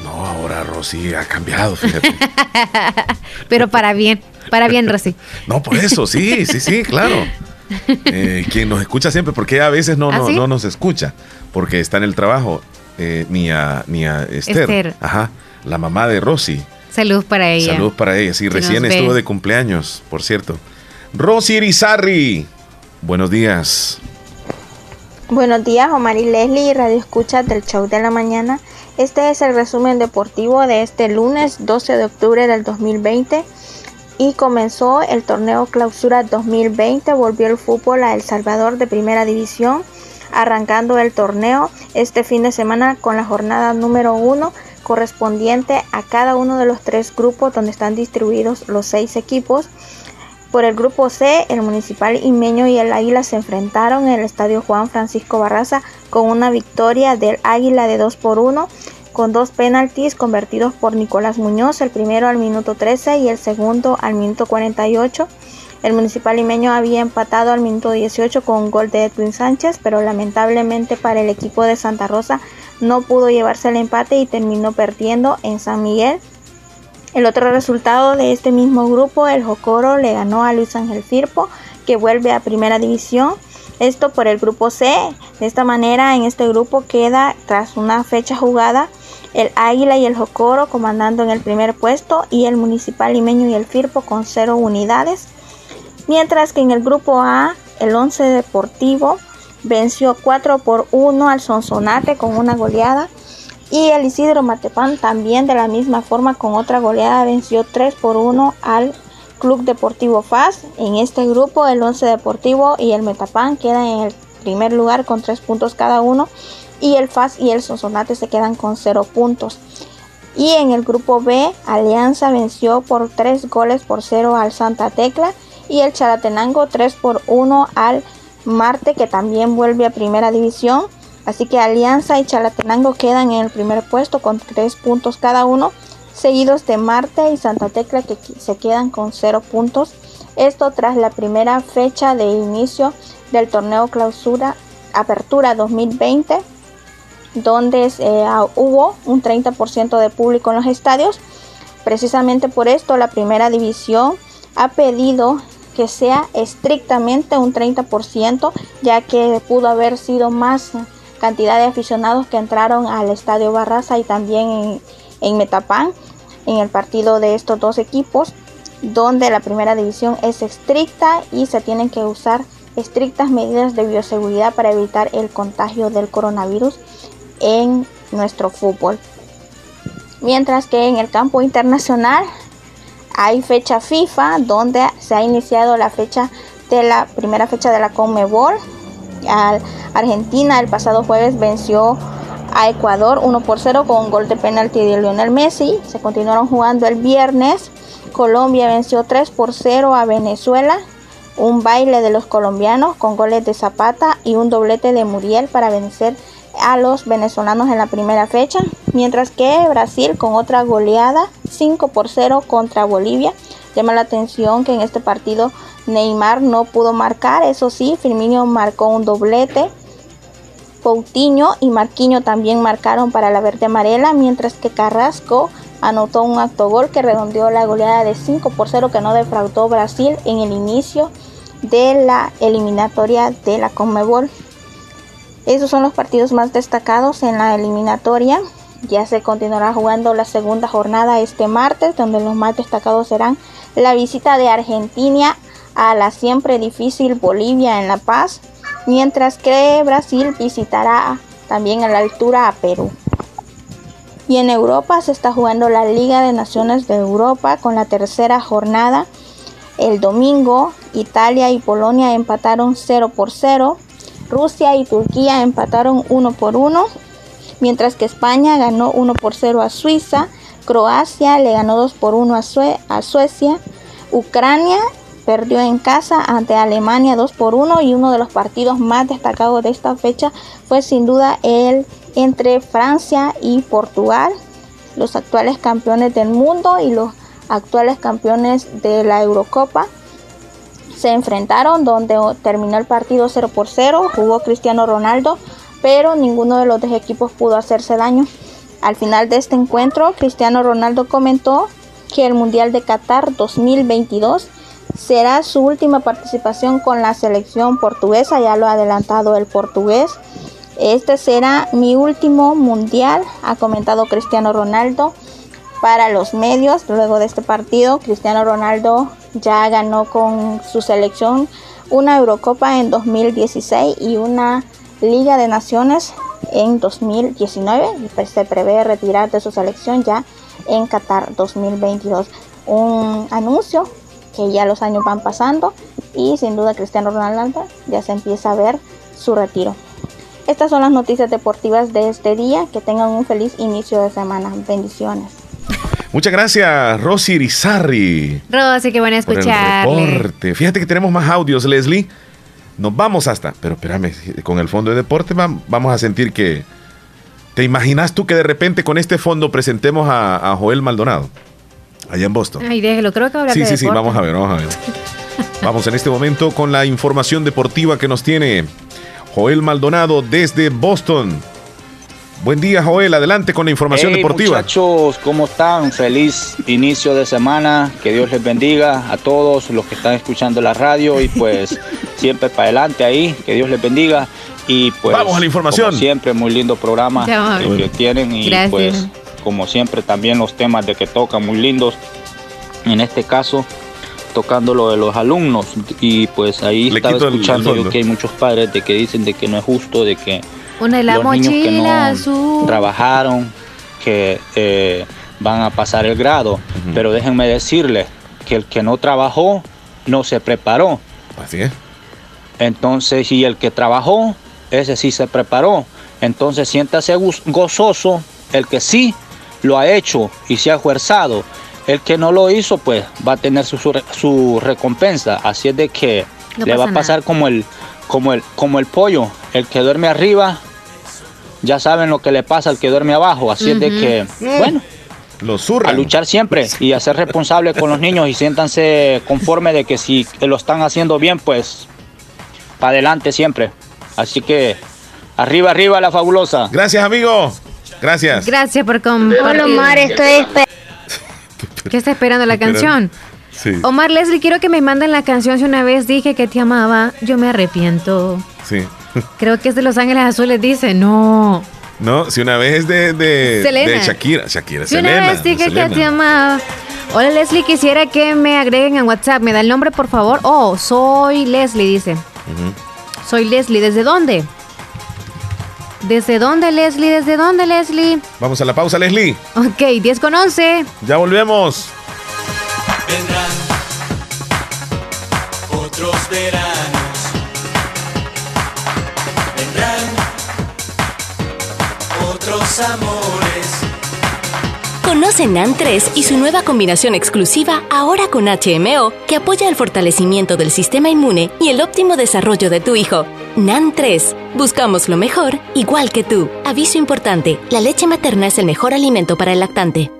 No, ahora Rosy ha cambiado, fíjate. Pero para bien, para bien, Rosy. No, por eso, sí, sí, sí, claro. Eh, quien nos escucha siempre, porque a veces no, ¿Ah, no, sí? no nos escucha, porque está en el trabajo, eh, ni, a, ni a Esther. Esther. Ajá, la mamá de Rosy. Saludos para ella. Saludos para ella, sí, Que recién estuvo de cumpleaños, por cierto. Rosy Irizarri, buenos días. Buenos días, Omar y Leslie, Radio Escucha del Show de la Mañana. Este es el resumen deportivo de este lunes 12 de octubre del 2020 y comenzó el torneo Clausura 2020. Volvió el fútbol a El Salvador de Primera División, arrancando el torneo este fin de semana con la jornada número uno correspondiente a cada uno de los tres grupos donde están distribuidos los seis equipos. Por el grupo C, el Municipal Imeño y el Águila se enfrentaron en el Estadio Juan Francisco Barraza con una victoria del Águila de 2 por 1 con dos penaltis convertidos por Nicolás Muñoz, el primero al minuto 13 y el segundo al minuto 48. El Municipal Limeño había empatado al minuto 18 con un gol de Edwin Sánchez, pero lamentablemente para el equipo de Santa Rosa no pudo llevarse el empate y terminó perdiendo en San Miguel El otro resultado de este mismo grupo, el Jocoro le ganó a Luis Ángel Firpo, que vuelve a primera división. Esto por el grupo C. De esta manera, en este grupo queda, tras una fecha jugada, el Águila y el Jocoro comandando en el primer puesto y el Municipal Limeño y el Firpo con cero unidades. Mientras que en el grupo A, el Once Deportivo venció 4 por 1 al Sonsonate con una goleada. Y el Isidro Matepán también de la misma forma con otra goleada venció 3 por 1 al Club Deportivo FAS. En este grupo el Once Deportivo y el Metapán quedan en el primer lugar con 3 puntos cada uno y el FAS y el Sonsonate se quedan con 0 puntos. Y en el grupo B, Alianza venció por 3 goles por 0 al Santa Tecla y el Charatenango 3 por 1 al Marte que también vuelve a primera división. Así que Alianza y Chalatenango quedan en el primer puesto con 3 puntos cada uno, seguidos de Marte y Santa Tecla que se quedan con 0 puntos. Esto tras la primera fecha de inicio del torneo clausura Apertura 2020, donde eh, hubo un 30% de público en los estadios. Precisamente por esto la primera división ha pedido que sea estrictamente un 30%, ya que pudo haber sido más cantidad de aficionados que entraron al estadio Barraza y también en, en Metapán en el partido de estos dos equipos, donde la primera división es estricta y se tienen que usar estrictas medidas de bioseguridad para evitar el contagio del coronavirus en nuestro fútbol. Mientras que en el campo internacional hay fecha FIFA donde se ha iniciado la fecha de la primera fecha de la Conmebol. Argentina el pasado jueves venció a Ecuador 1 por 0 con gol de penalti de Lionel Messi. Se continuaron jugando el viernes. Colombia venció 3 por 0 a Venezuela. Un baile de los colombianos con goles de Zapata y un doblete de Muriel para vencer a los venezolanos en la primera fecha, mientras que Brasil con otra goleada 5 por 0 contra Bolivia. Llama la atención que en este partido Neymar no pudo marcar, eso sí, Firmino marcó un doblete. Coutinho y Marquinho también marcaron para la verde amarela, mientras que Carrasco anotó un acto gol que redondeó la goleada de 5 por 0 que no defraudó Brasil en el inicio de la eliminatoria de la Conmebol. Esos son los partidos más destacados en la eliminatoria. Ya se continuará jugando la segunda jornada este martes, donde los más destacados serán la visita de Argentina a la siempre difícil Bolivia en La Paz, mientras que Brasil visitará también a la altura a Perú. Y en Europa se está jugando la Liga de Naciones de Europa con la tercera jornada. El domingo Italia y Polonia empataron 0 por 0. Rusia y Turquía empataron 1 por 1, mientras que España ganó 1 por 0 a Suiza, Croacia le ganó 2 por 1 a, a Suecia, Ucrania perdió en casa ante Alemania 2 por 1 y uno de los partidos más destacados de esta fecha fue sin duda el entre Francia y Portugal, los actuales campeones del mundo y los actuales campeones de la Eurocopa se enfrentaron donde terminó el partido 0 por 0, jugó Cristiano Ronaldo, pero ninguno de los dos equipos pudo hacerse daño. Al final de este encuentro, Cristiano Ronaldo comentó que el Mundial de Qatar 2022 será su última participación con la selección portuguesa, ya lo ha adelantado el portugués. Este será mi último mundial, ha comentado Cristiano Ronaldo para los medios. Luego de este partido, Cristiano Ronaldo ya ganó con su selección una Eurocopa en 2016 y una Liga de Naciones en 2019 y pues se prevé retirar de su selección ya en Qatar 2022. Un anuncio que ya los años van pasando y sin duda Cristiano Ronaldo ya se empieza a ver su retiro. Estas son las noticias deportivas de este día. Que tengan un feliz inicio de semana. Bendiciones. Muchas gracias, Rosy Irizarri. Rosy, qué bueno escuchar. Fíjate que tenemos más audios, Leslie. Nos vamos hasta, pero espérame, con el fondo de deporte vamos a sentir que... ¿Te imaginas tú que de repente con este fondo presentemos a, Joel Maldonado? Allá en Boston. Ay, déjelo, creo que habrá Sí, sí, sí, vamos a ver, vamos a ver. vamos en este momento con la información deportiva que nos tiene Joel Maldonado desde Boston. Buen día, Joel. Adelante con la información Hey, deportiva. Muchachos, ¿cómo están? Feliz inicio de semana. Que Dios les bendiga a todos los que están escuchando la radio y pues siempre para adelante ahí. Que Dios les bendiga. Y pues Vamos a la información. Como siempre, muy lindo programa Ya, el que tienen y Gracias. pues como siempre también los temas de que tocan muy lindos. En este caso tocando lo de los alumnos y pues ahí Le estaba quito el- el escuchando yo fondo. que hay muchos padres de que dicen de que no es justo de que Una de la los niños que mochila no azul. trabajaron, que eh, van a pasar el grado. Pero déjenme decirles que el que no trabajó no se preparó. Así es. Entonces, y el que trabajó, ese sí se preparó. Entonces, siéntase gozoso el que sí lo ha hecho y se ha esforzado. El que no lo hizo, pues va a tener su, su re- su recompensa. Así es de que No le va a pasar como el, como, el, como el pollo. El que duerme arriba, ya saben lo que le pasa al que duerme abajo. Así es de que, bueno, Lo a luchar siempre y a ser responsable con los niños y siéntanse conforme de que si lo están haciendo bien, pues para adelante siempre. Así que arriba, arriba la fabulosa. Gracias, amigo. Gracias. Gracias por compartir. Hola Omar, estoy esperando. ¿Qué está esperando la canción? Sí. Omar Leslie, quiero que me manden la canción. Si una vez dije que te amaba, yo me arrepiento. Sí. Creo que es de Los Ángeles Azules. Dice, no. No, si una vez es de, de, Selena. de Shakira. Shakira, Si una vez dije que Selena. te amaba. Hola Leslie, quisiera que me agreguen en WhatsApp. ¿Me da el nombre, por favor? Oh, soy Leslie, dice. Soy Leslie. ¿Desde dónde? ¿Desde dónde, Leslie? ¿Desde dónde, Leslie? Vamos a la pausa, Leslie. Ok, 10 con 11. Ya volvemos. Vendrán otros veranos. Amores. Conoce NAN 3 y su nueva combinación exclusiva ahora con HMO que apoya el fortalecimiento del sistema inmune y el óptimo desarrollo de tu hijo. NAN 3. Buscamos lo mejor, igual que tú. Aviso importante, la leche materna es el mejor alimento para el lactante.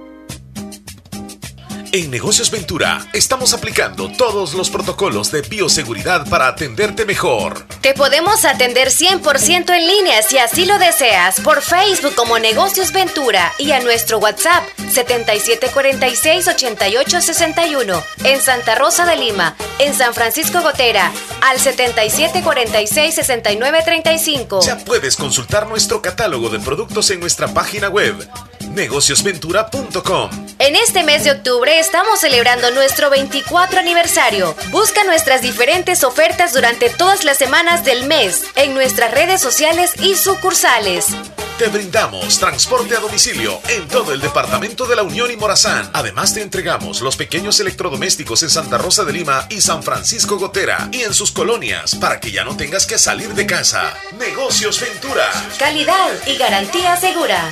En Negocios Ventura estamos aplicando todos los protocolos de bioseguridad para atenderte mejor. Te podemos atender 100% en línea si así lo deseas, por Facebook como Negocios Ventura y a nuestro WhatsApp 7746-8861, en Santa Rosa de Lima, en San Francisco Gotera, al 7746-6935. Ya puedes consultar nuestro catálogo de productos en nuestra página web negociosventura.com. En este mes de octubre estamos celebrando nuestro 24 aniversario. Busca nuestras diferentes ofertas durante todas las semanas del mes en nuestras redes sociales y sucursales. Te brindamos transporte a domicilio en todo el departamento de la Unión y Morazán. Además te entregamos los pequeños electrodomésticos en Santa Rosa de Lima y San Francisco Gotera y en sus colonias para que ya no tengas que salir de casa. Negocios Ventura. Calidad y garantía segura.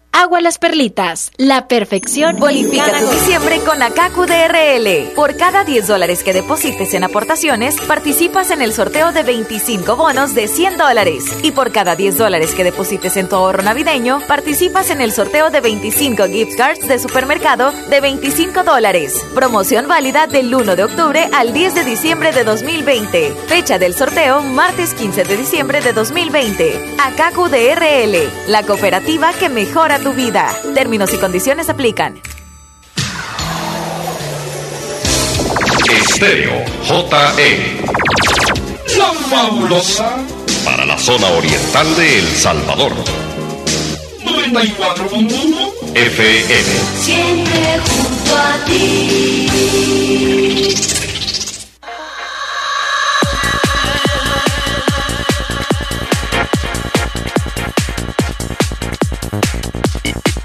agua las perlitas. La perfección. Bonifica tu diciembre con Akaku DRL. Por cada 10 dólares que deposites en aportaciones, participas en el sorteo de 25 bonos de 100 dólares. Y por cada 10 dólares que deposites en tu ahorro navideño, participas en el sorteo de 25 gift cards de supermercado de 25 dólares. Promoción válida del 1 de octubre al 10 de diciembre de 2020. Fecha del sorteo, martes 15 de diciembre de 2020. Akaku DRL, la cooperativa que mejora tu vida. Términos y condiciones aplican. Estéreo JE. La fabulosa para la zona oriental de El Salvador. 94.1 FM. Siempre junto a ti.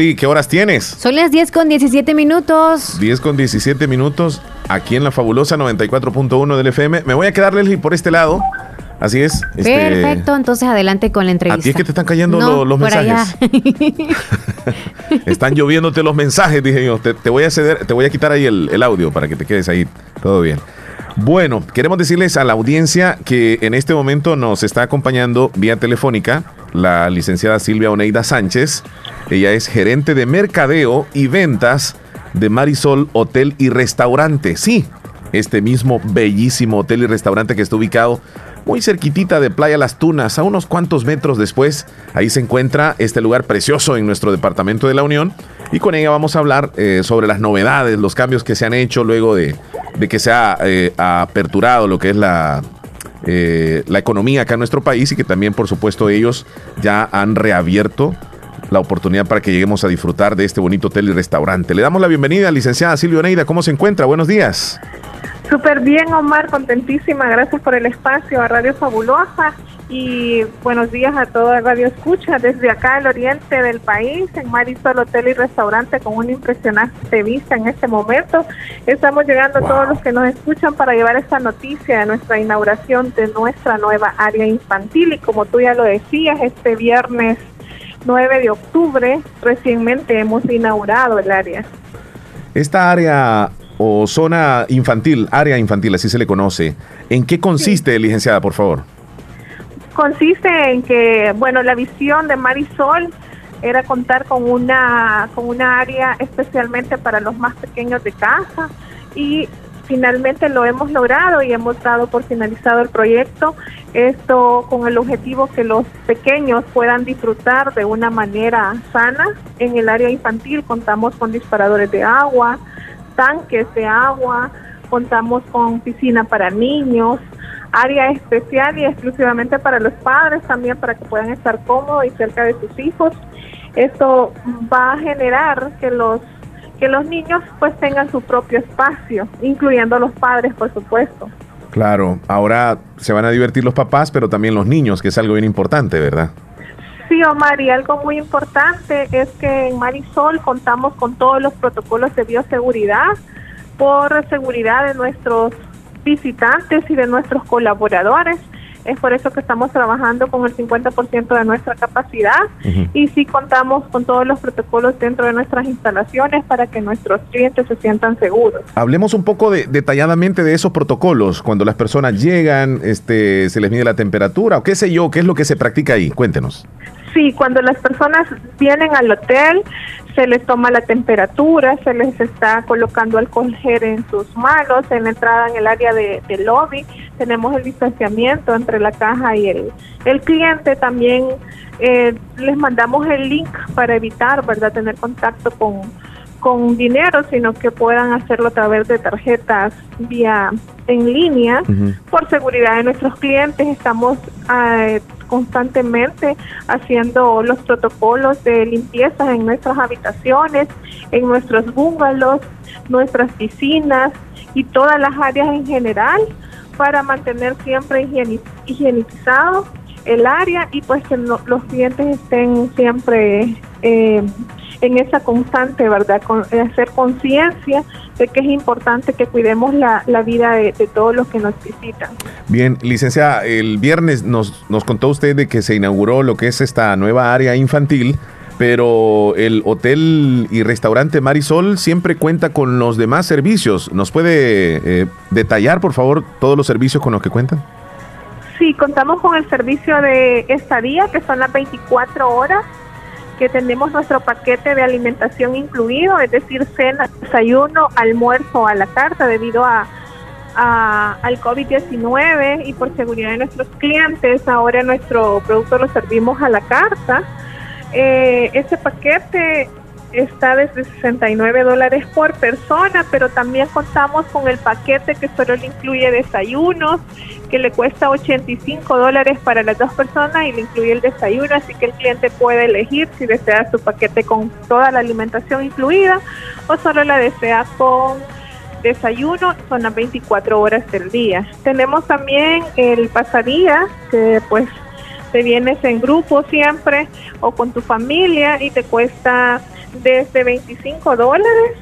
Leslie, ¿qué horas tienes? Son las 10 con 17 minutos. 10 con 17 minutos aquí en la fabulosa 94.1 del FM. Me voy a quedar, Leslie, por este lado. Así es. este, Perfecto, entonces adelante con la A entrevista. ti es que te están cayendo No, lo- los por mensajes. Están lloviéndote los mensajes, dije yo. Te, te voy a ceder, te voy a quitar ahí el, el audio para que te quedes ahí. Todo bien. Bueno, queremos decirles a la audiencia que en este momento nos está acompañando vía telefónica la licenciada Silvia Oneida Sánchez. Ella es gerente de mercadeo y ventas de Marisol Hotel y Restaurante. Sí, este mismo bellísimo hotel y restaurante que está ubicado muy cerquitita de Playa Las Tunas, a unos cuantos metros después. Ahí se encuentra este lugar precioso en nuestro departamento de la Unión. Y con ella vamos a hablar eh, sobre las novedades, los cambios que se han hecho luego de, que se ha eh, aperturado lo que es la, eh, la economía acá en nuestro país y que también, por supuesto, ellos ya han reabierto la oportunidad para que lleguemos a disfrutar de este bonito hotel y restaurante. Le damos la bienvenida, licenciada Silvia Neida. ¿Cómo se encuentra? Buenos días. Súper bien, Omar, contentísima. Gracias por el espacio a Radio Fabulosa y buenos días a toda Radio Escucha desde acá, el oriente del país, en Marisol Hotel y Restaurante con una impresionante vista en este momento. Estamos llegando a todos los que nos escuchan para llevar esta noticia de nuestra inauguración de nuestra nueva área infantil y como tú ya lo decías, este viernes 9 de octubre recientemente hemos inaugurado el área. Esta área o zona infantil, área infantil, así se le conoce, ¿en qué consiste, licenciada, por favor? Consiste en que, bueno, la visión de Marisol era contar con una, con una área especialmente para los más pequeños de casa y finalmente lo hemos logrado y hemos dado por finalizado el proyecto. Esto con el objetivo que los pequeños puedan disfrutar de una manera sana. En el área infantil contamos con disparadores de agua, tanques de agua, contamos con piscina para niños, área especial y exclusivamente para los padres también para que puedan estar cómodos y cerca de sus hijos. Esto va a generar que los que los niños pues tengan su propio espacio, incluyendo los padres, por supuesto. Claro, ahora se van a divertir los papás, pero también los niños, que es algo bien importante, ¿verdad? Sí, Omar, y algo muy importante es que en Marisol contamos con todos los protocolos de bioseguridad por seguridad de nuestros visitantes y de nuestros colaboradores. Es por eso que estamos trabajando con el 50% de nuestra capacidad y sí contamos con todos los protocolos dentro de nuestras instalaciones para que nuestros clientes se sientan seguros. Hablemos un poco de, detalladamente de esos protocolos. Cuando las personas llegan, este, se les mide la temperatura o qué sé yo, qué es lo que se practica ahí. Cuéntenos. Sí, cuando las personas vienen al hotel, se les toma la temperatura, se les está colocando alcohol gel en sus manos, en la entrada en el área de, lobby, tenemos el distanciamiento entre la caja y el, el cliente, también eh, les mandamos el link para evitar, ¿verdad?, tener contacto con, con dinero, sino que puedan hacerlo a través de tarjetas vía en línea. Por seguridad de nuestros clientes, estamos eh, constantemente haciendo los protocolos de limpieza en nuestras habitaciones, en nuestros bungalows, nuestras piscinas y todas las áreas en general para mantener siempre higienizado el área y pues que los clientes estén siempre eh, en esa constante, ¿verdad? Con, hacer conciencia de que es importante que cuidemos la, vida de, todos los que nos visitan. Bien, licenciada, el viernes nos, nos contó usted de que se inauguró lo que es esta nueva área infantil, pero el hotel y restaurante Marisol siempre cuenta con los demás servicios. ¿Nos puede eh, detallar, por favor, todos los servicios con los que cuentan? Sí, contamos con el servicio de estadía, que son las 24 horas que tenemos nuestro paquete de alimentación incluido, es decir, cena, desayuno, almuerzo a la carta debido a, al COVID-19 y por seguridad de nuestros clientes, ahora nuestro producto lo servimos a la carta. Eh, este paquete está desde 69 dólares por persona, pero también contamos con el paquete que solo le incluye desayunos, que le cuesta 85 dólares para las dos personas y le incluye el desayuno, así que el cliente puede elegir si desea su paquete con toda la alimentación incluida o solo la desea con desayuno, son las 24 horas del día. Tenemos también el pasadía, que pues te vienes en grupo siempre o con tu familia y te cuesta desde 25 dólares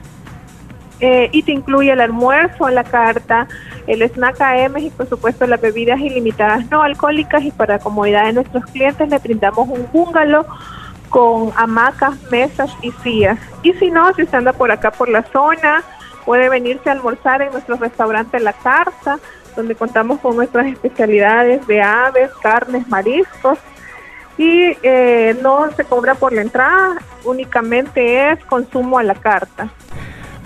eh, y te incluye el almuerzo, la carta, el snack AM y por supuesto las bebidas ilimitadas no alcohólicas y para comodidad de nuestros clientes le brindamos un bungalow con hamacas, mesas y sillas. Y si no, si se anda por acá por la zona, puede venirse a almorzar en nuestro restaurante La Carta, donde contamos con nuestras especialidades de aves, carnes, mariscos y eh, no se cobra por la entrada, únicamente es consumo a la carta.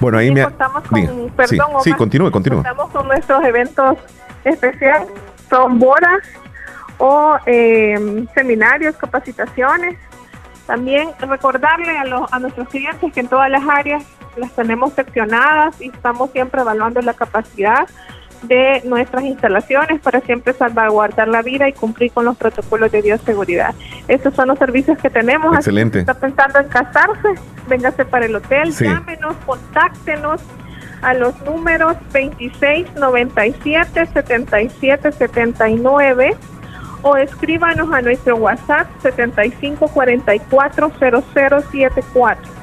Bueno, ahí me... Contamos con, perdón, sí, continúe, continúe. Contamos con nuestros eventos especiales, son bodas o eh, seminarios, capacitaciones. También recordarle a, los, a nuestros clientes que en todas las áreas las tenemos seccionadas y estamos siempre evaluando la capacidad de nuestras instalaciones para siempre salvaguardar la vida y cumplir con los protocolos de bioseguridad. Estos son los servicios que tenemos. Excelente. está pensando en casarse, véngase para el hotel, llámenos, contáctenos a los números 2697 7779 o escríbanos a nuestro WhatsApp 75440074.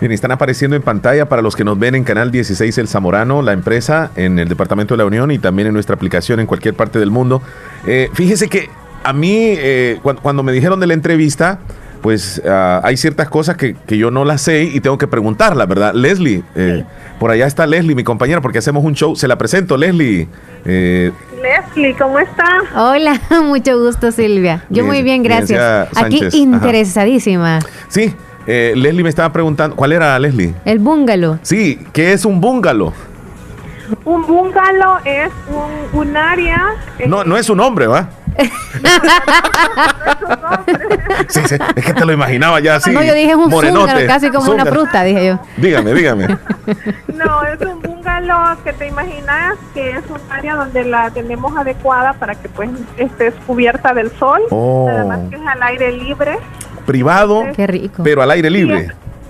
Bien, están apareciendo en pantalla para los que nos ven en Canal 16 El Zamorano, la empresa en el Departamento de la Unión y también en nuestra aplicación en cualquier parte del mundo. Eh, fíjese que a mí, eh, cuando, me dijeron de la entrevista, pues ah, hay ciertas cosas que, que yo no las sé y tengo que preguntarlas, ¿verdad? Leslie, eh, por allá está Leslie, mi compañera, porque hacemos un show. Se la presento, Leslie. Eh, Leslie, ¿cómo está? Hola, mucho gusto Silvia. Yo Bien, muy bien, gracias. Aquí ajá. interesadísima. sí, eh, Leslie me estaba preguntando, ¿cuál era Leslie? El bungalow. Sí, ¿qué es un bungalow? Un bungalow es un, un área. No, no es un hombre, ¿va? Sí, sí, es que te lo imaginaba ya así. no, yo dije un morenote, bungalow, casi como una fruta, dije yo. Dígame, dígame. No, es un bungalow que te imaginas que es un área donde la tenemos adecuada para que pues estés cubierta del sol. Oh. Nada más que es al aire libre. Privado, Qué rico. pero al aire libre.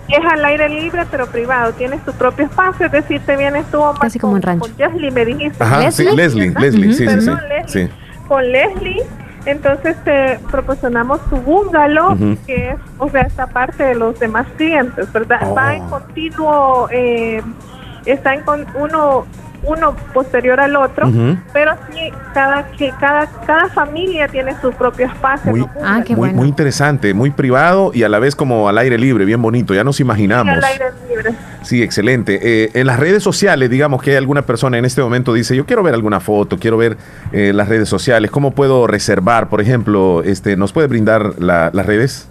Es al aire libre pero privado. Tienes tu propio espacio, es decir, te vienes tú Omar, Casi como con, en rancho. con Leslie, me dijiste. Ajá, sí, Leslie, Leslie, sí, sí, sí. Perdón, Leslie. sí. Con Leslie. Entonces te proporcionamos tu bungalow, que es, o sea, esta parte de los demás clientes, ¿verdad? Oh. Va en continuo, eh, está en con uno uno posterior al otro, pero sí cada que cada cada familia tiene su propio espacio. Muy, ¿no? Bungalow. muy, muy interesante, muy privado y a la vez como al aire libre, bien bonito. Ya nos imaginamos. al aire libre. Sí, excelente. Eh, en las redes sociales, digamos que hay alguna persona en este momento dice, yo quiero ver alguna foto, quiero ver eh, las redes sociales, ¿cómo puedo reservar? Por ejemplo, este, ¿nos puede brindar la- las redes?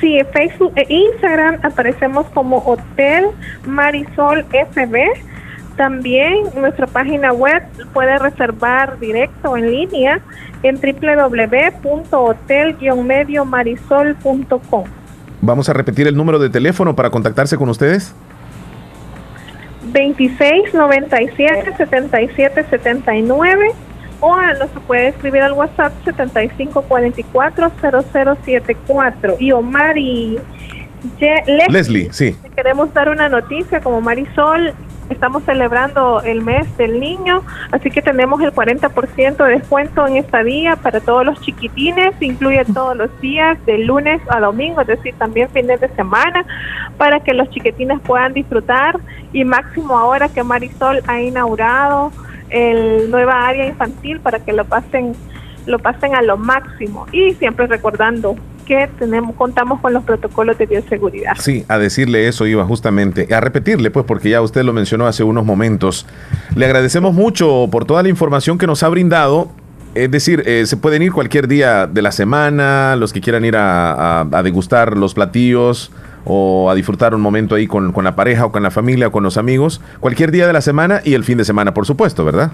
Sí, en Facebook e Instagram aparecemos como Hotel Marisol FB. También nuestra página web puede reservar directo en línea en www.hotel-mediomarisol.com. Vamos a repetir el número de teléfono para contactarse con ustedes. 26 97 77 79 o nos puede escribir al WhatsApp 75 44 0074 y Omar y Ye- Leslie, Leslie, sí. queremos dar una noticia como Marisol estamos celebrando el mes del niño así que tenemos el 40% de descuento en esta día para todos los chiquitines incluye todos los días de lunes a domingo es decir también fines de semana para que los chiquitines puedan disfrutar. Y máximo ahora que Marisol ha inaugurado el nueva área infantil para que lo pasen lo pasen a lo máximo y siempre recordando que tenemos contamos con los protocolos de bioseguridad. Sí, a decirle eso iba justamente, a repetirle pues porque ya usted lo mencionó hace unos momentos. Le agradecemos mucho por toda la información que nos ha brindado. Es decir, eh, se pueden ir cualquier día de la semana, los que quieran ir a, degustar los platillos o a disfrutar un momento ahí con, con la pareja o con la familia o con los amigos, cualquier día de la semana y el fin de semana, por supuesto, ¿verdad?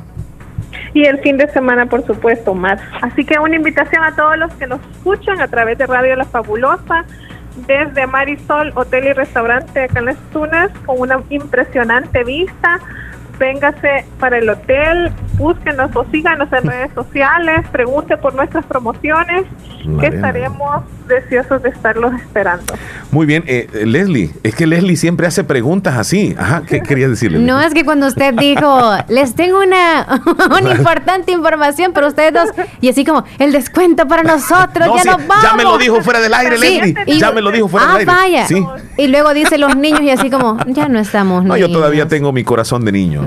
Y el fin de semana, por supuesto, más. Así que una invitación a todos los que nos escuchan a través de Radio La Fabulosa, desde Marisol, Hotel y Restaurante acá en Las Tunas, con una impresionante vista. Véngase para el hotel, búsquenos o síganos en redes sociales, pregunte por nuestras promociones, que estaremos deseosos de estarlos esperando. Muy bien, eh, eh, Leslie, es que Leslie siempre hace preguntas así. Ajá, ¿qué querías decirle? No es que cuando usted dijo, les tengo una, una importante información para ustedes dos, y así como, el descuento para nosotros, No, ya sí, nos vamos. ya me lo dijo fuera del aire, Leslie. Ya me lo dijo fuera ah, del aire. vaya. Sí. Y luego dice los niños y así como, ya no estamos No, yo niños". todavía tengo mi corazón de niño.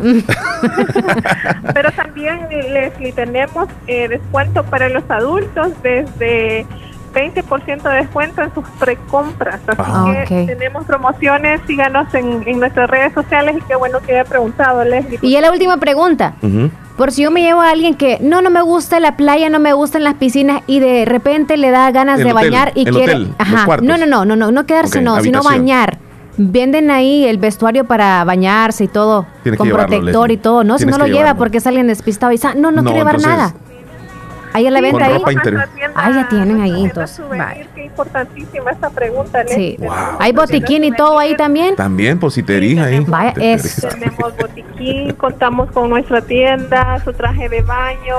Pero también, Leslie, tenemos eh, descuento para los adultos desde 20% de descuento en sus precompras. Así Ah, que tenemos promociones, síganos en, en nuestras redes sociales y qué bueno que haya preguntado, Leslie. Y ya la última pregunta. Por si yo me llevo a alguien que no, no me gusta la playa, no me gustan las piscinas y de repente le da ganas El de hotel, bañar y el quiere. hotel, Ajá. No, no, no, no, no, no quedarse, Ok, no, sino bañar. Venden ahí el vestuario para bañarse y todo, Tienes con protector Leslie. y todo. No, si Tienes no lo lleva llevarlo. porque salen despistados y sa- no, no, No, quiere llevar entonces- nada. Ahí a la venta ahí. ropa interior. Ah, ya tienen ahí, entonces. Souvenir, qué importantísima esta pregunta, Leslie. Sí. Hay botiquín y todo ahí también. También, pues si te erija ahí. Vaya, erija. Tenemos botiquín, contamos con nuestra tienda, su traje de baño,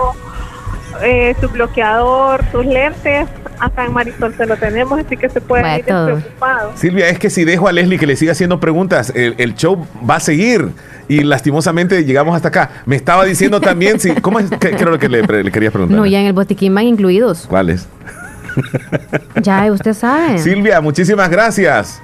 eh, su bloqueador, sus lentes. Acá en Marisol se lo tenemos, así que se pueden Vaya, ir todo. despreocupados. Silvia, es que si dejo a Leslie que le siga haciendo preguntas, el, el show va a seguir. Y lastimosamente llegamos hasta acá. Me estaba diciendo también, si, ¿cómo es? ¿Qué, qué era lo que le, le querías preguntar? No, ya en el botiquín van incluidos. ¿Cuáles? Ya, usted sabe. Silvia, muchísimas gracias.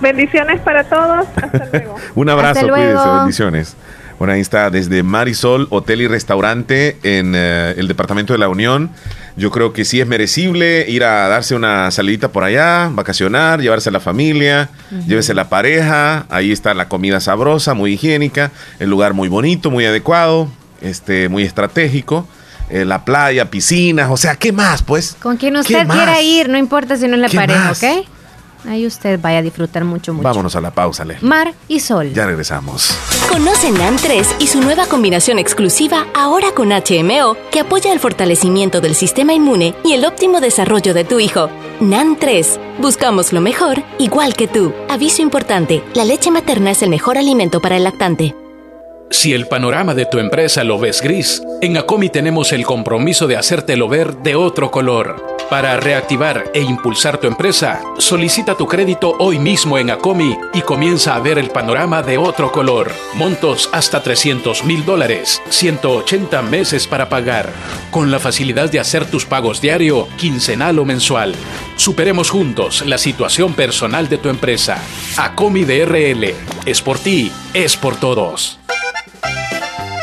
Bendiciones para todos. Hasta luego. Un abrazo, Hasta luego. cuídense, bendiciones. Bueno, ahí está, desde Marisol, hotel y restaurante en eh, el departamento de la Unión. Yo creo que sí es merecible ir a darse una salidita por allá, vacacionar, llevarse a la familia, Ujú. llévese la pareja. Ahí está la comida sabrosa, muy higiénica, el lugar muy bonito, muy adecuado, este, muy estratégico. eh, la playa, piscinas, o sea, ¿qué más, pues? Con quien ¿Qué usted quiera ir, no importa si no es la ¿Qué pareja, más? ¿ok? Ahí usted vaya a disfrutar mucho, mucho. Vámonos a la pausa, Le. Mar y sol. Ya regresamos. Conoce NAN 3 y su nueva combinación exclusiva ahora con HMO que apoya el fortalecimiento del sistema inmune y el óptimo desarrollo de tu hijo. NAN 3. Buscamos lo mejor, igual que tú. Aviso importante, la leche materna es el mejor alimento para el lactante. Si el panorama de tu empresa lo ves gris, en Acomi tenemos el compromiso de hacértelo ver de otro color. Para reactivar e impulsar tu empresa, solicita tu crédito hoy mismo en Acomi y comienza a ver el panorama de otro color. Montos hasta 300 mil dólares, 180 meses para pagar, con la facilidad de hacer tus pagos diario, quincenal o mensual. Superemos juntos la situación personal de tu empresa. Acomi DRL. Es por ti, es por todos.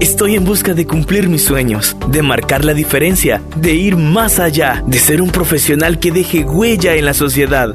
Estoy en busca de cumplir mis sueños, de marcar la diferencia, de ir más allá, de ser un profesional que deje huella en la sociedad.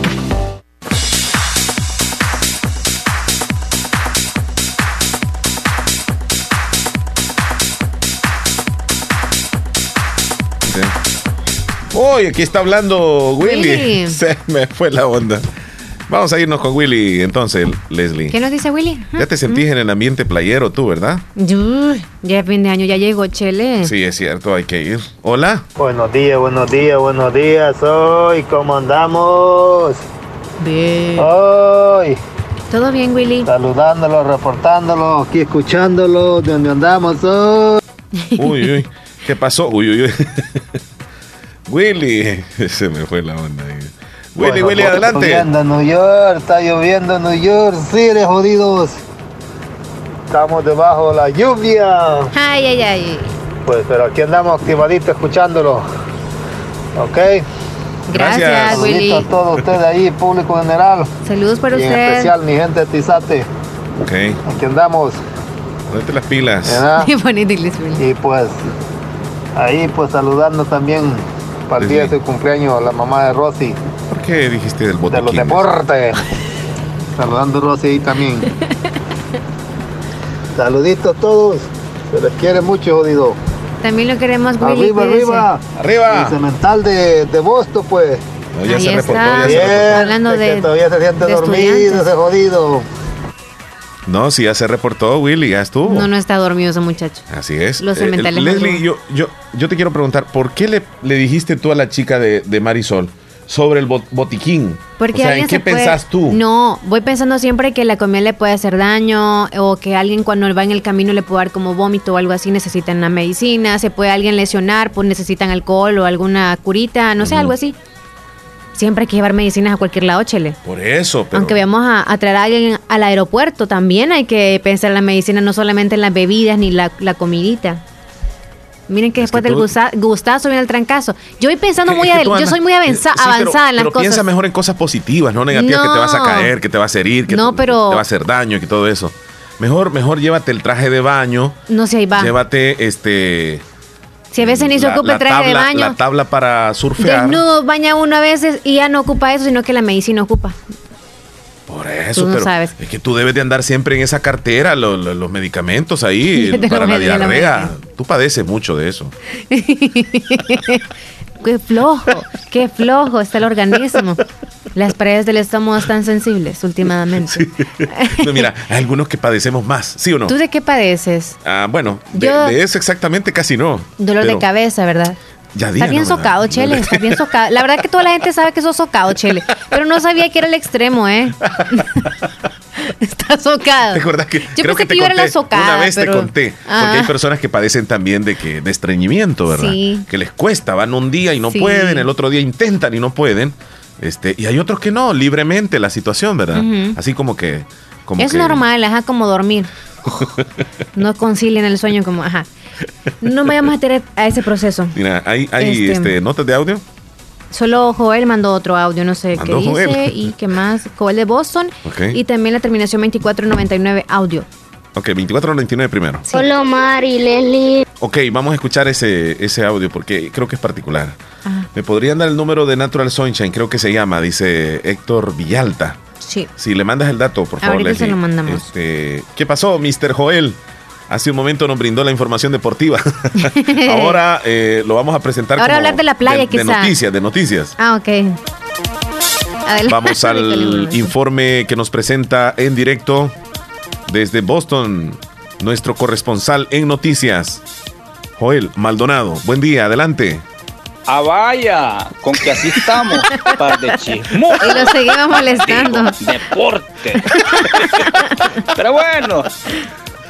Aquí está hablando Willy. Willy. Se me fue la onda. Vamos a irnos con Willy entonces, Leslie. ¿Qué nos dice Willy? Ya te sentís en el ambiente playero tú, ¿verdad? Uy, ya fin de año ya llegó, Chele. Sí, es cierto, hay que ir. Hola. Buenos días, buenos días, buenos días. Hoy, ¿cómo andamos? Bien. Hoy. ¿Todo bien, Willy? Saludándolo, reportándolo, aquí escuchándolo, de donde andamos hoy. Uy, uy. ¿Qué pasó? Uy, uy, uy. Willy. Se me fue la onda. ahí. Willy, Bueno, Willy, está adelante. lloviendo en New York, está lloviendo en New York, sí, de jodidos. Estamos debajo de la lluvia. Ay, ay, ay. Pues, pero aquí andamos activaditos escuchándolo. ¿Ok? Gracias, Saluditos Willy. a todos ustedes ahí, público general. Saludos para y en especial mi gente de Tizate. Ok. Aquí andamos. Ponete las pilas. Willy. Y pues, ahí pues saludando también para el día de su cumpleaños a la mamá de Rosy. ¿Por qué dijiste del De botiquín? los deportes. Saludando a Rosy ahí también. Saluditos a todos. Se les quiere mucho, jodido. También lo queremos, Willy. Arriba, arriba. Arriba. El cemental de, de Boston, pues. No, ya Ahí se reportó, está. ya se Bien, reportó. Hablando de- todavía se siente de dormido ese jodido. No, sí, ya se reportó, Willy, ya estuvo. No, no está dormido ese muchacho. Así es. Los Eh, cementales Leslie, yo, yo, yo te quiero preguntar, ¿por qué le, le dijiste tú a la chica de, de Marisol sobre el bot- botiquín? Porque o sea, ¿en qué puede- pensás tú? No, voy pensando siempre que la comida le puede hacer daño o que alguien cuando va en el camino le puede dar como vómito o algo así, necesitan una medicina, se puede alguien lesionar, pues necesitan alcohol o alguna curita, no sé, algo así. Siempre hay que llevar medicinas a cualquier lado, chele. Por eso, pero... Aunque vayamos a, a traer a alguien al aeropuerto, también hay que pensar en la medicina, no solamente en las bebidas ni la, la comidita. Miren que después que del tú- gusta- gustazo viene el trancazo. Yo voy pensando muy es que adel- tú yo soy muy avanza- Sí, pero- avanzada en las pero cosas. piensa mejor en cosas positivas, no negativas, que te vas a caer, que te vas a herir, que No, te, pero- te va a hacer daño y que todo eso. Mejor, mejor llévate el traje de baño. No sé, ahí va. Llévate este. Si a veces ni se la- ocupa el traje de baño. La tabla para surfear. Desnudo baña uno a veces y ya no ocupa eso, sino que la medicina ocupa. Por eso, no pero sabes. es que tú debes de andar siempre en esa cartera, lo- lo- los medicamentos ahí para la diarrea. Tú padeces mucho de eso. Qué flojo, qué flojo está el organismo. Las paredes del estómago están sensibles últimamente. No, mira, hay algunos que padecemos más, ¿sí o no? ¿Tú de qué padeces? Ah, bueno, de, Yo- de eso exactamente casi no. Dolor Pero de cabeza, ¿verdad? Ya Está bien ¿no, verdad? socado, Chele, está bien socado. La verdad que toda la gente sabe que sos socado, Chele, pero no sabía que era el extremo, ¿eh? está socado. ¿Te acuerdas que Yo creo pensé que te que yo era la socada, Una vez pero- te conté, porque Ah. hay personas que padecen también de que de estreñimiento, ¿verdad? Sí. Que les cuesta, van un día y no Sí. pueden, el otro día intentan y no pueden. Este, y hay otros que no, libremente la situación, ¿verdad? Así como que como es que- normal, ajá, como dormir. No concilien el sueño como, ajá. No me voy a meter a ese proceso. Mira, hay, hay Este- este, notas de audio. Solo Joel mandó otro audio, no sé qué dice. Joel. Y qué más. Joel de Boston. Ok. Y también la terminación 2499 audio. Ok, 24.99 primero. Hola Mari, Leslie. Ok, vamos a escuchar ese, ese audio porque creo que es particular. Ajá. ¿Me podrían dar el número de Natural Sunshine? Creo que se llama, dice Héctor Villalta. Sí. Si le mandas el dato, por favor, Ahorita se lo mandamos. Este, ¿Qué pasó, Mr. Joel? Hace un momento nos brindó la información deportiva. Ahora eh, lo vamos a presentar Ahora como hablar de la playa, de, de noticias, de noticias. Ah, ok. Adelante. Vamos al informe que nos presenta en directo desde Boston nuestro corresponsal en noticias, Joel Maldonado. Buen día, adelante. Ah, vaya, con que así estamos, par de chismosos. Y lo seguimos molestando. Deporte. Pero bueno,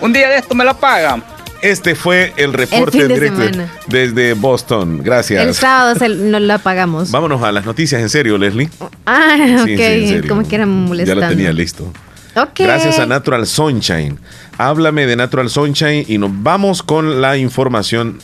un día de esto me la pagan. Este fue el reporte fin en de directo semana. desde Boston. Gracias. El sábado se, nos lo apagamos. Vámonos a las noticias en serio, Leslie. Ah, ok. Sí, sí, en serio. Como Ya molestando. lo tenía listo. Ok. Gracias a Natural Sunshine. Háblame de Natural Sunshine y nos vamos con la información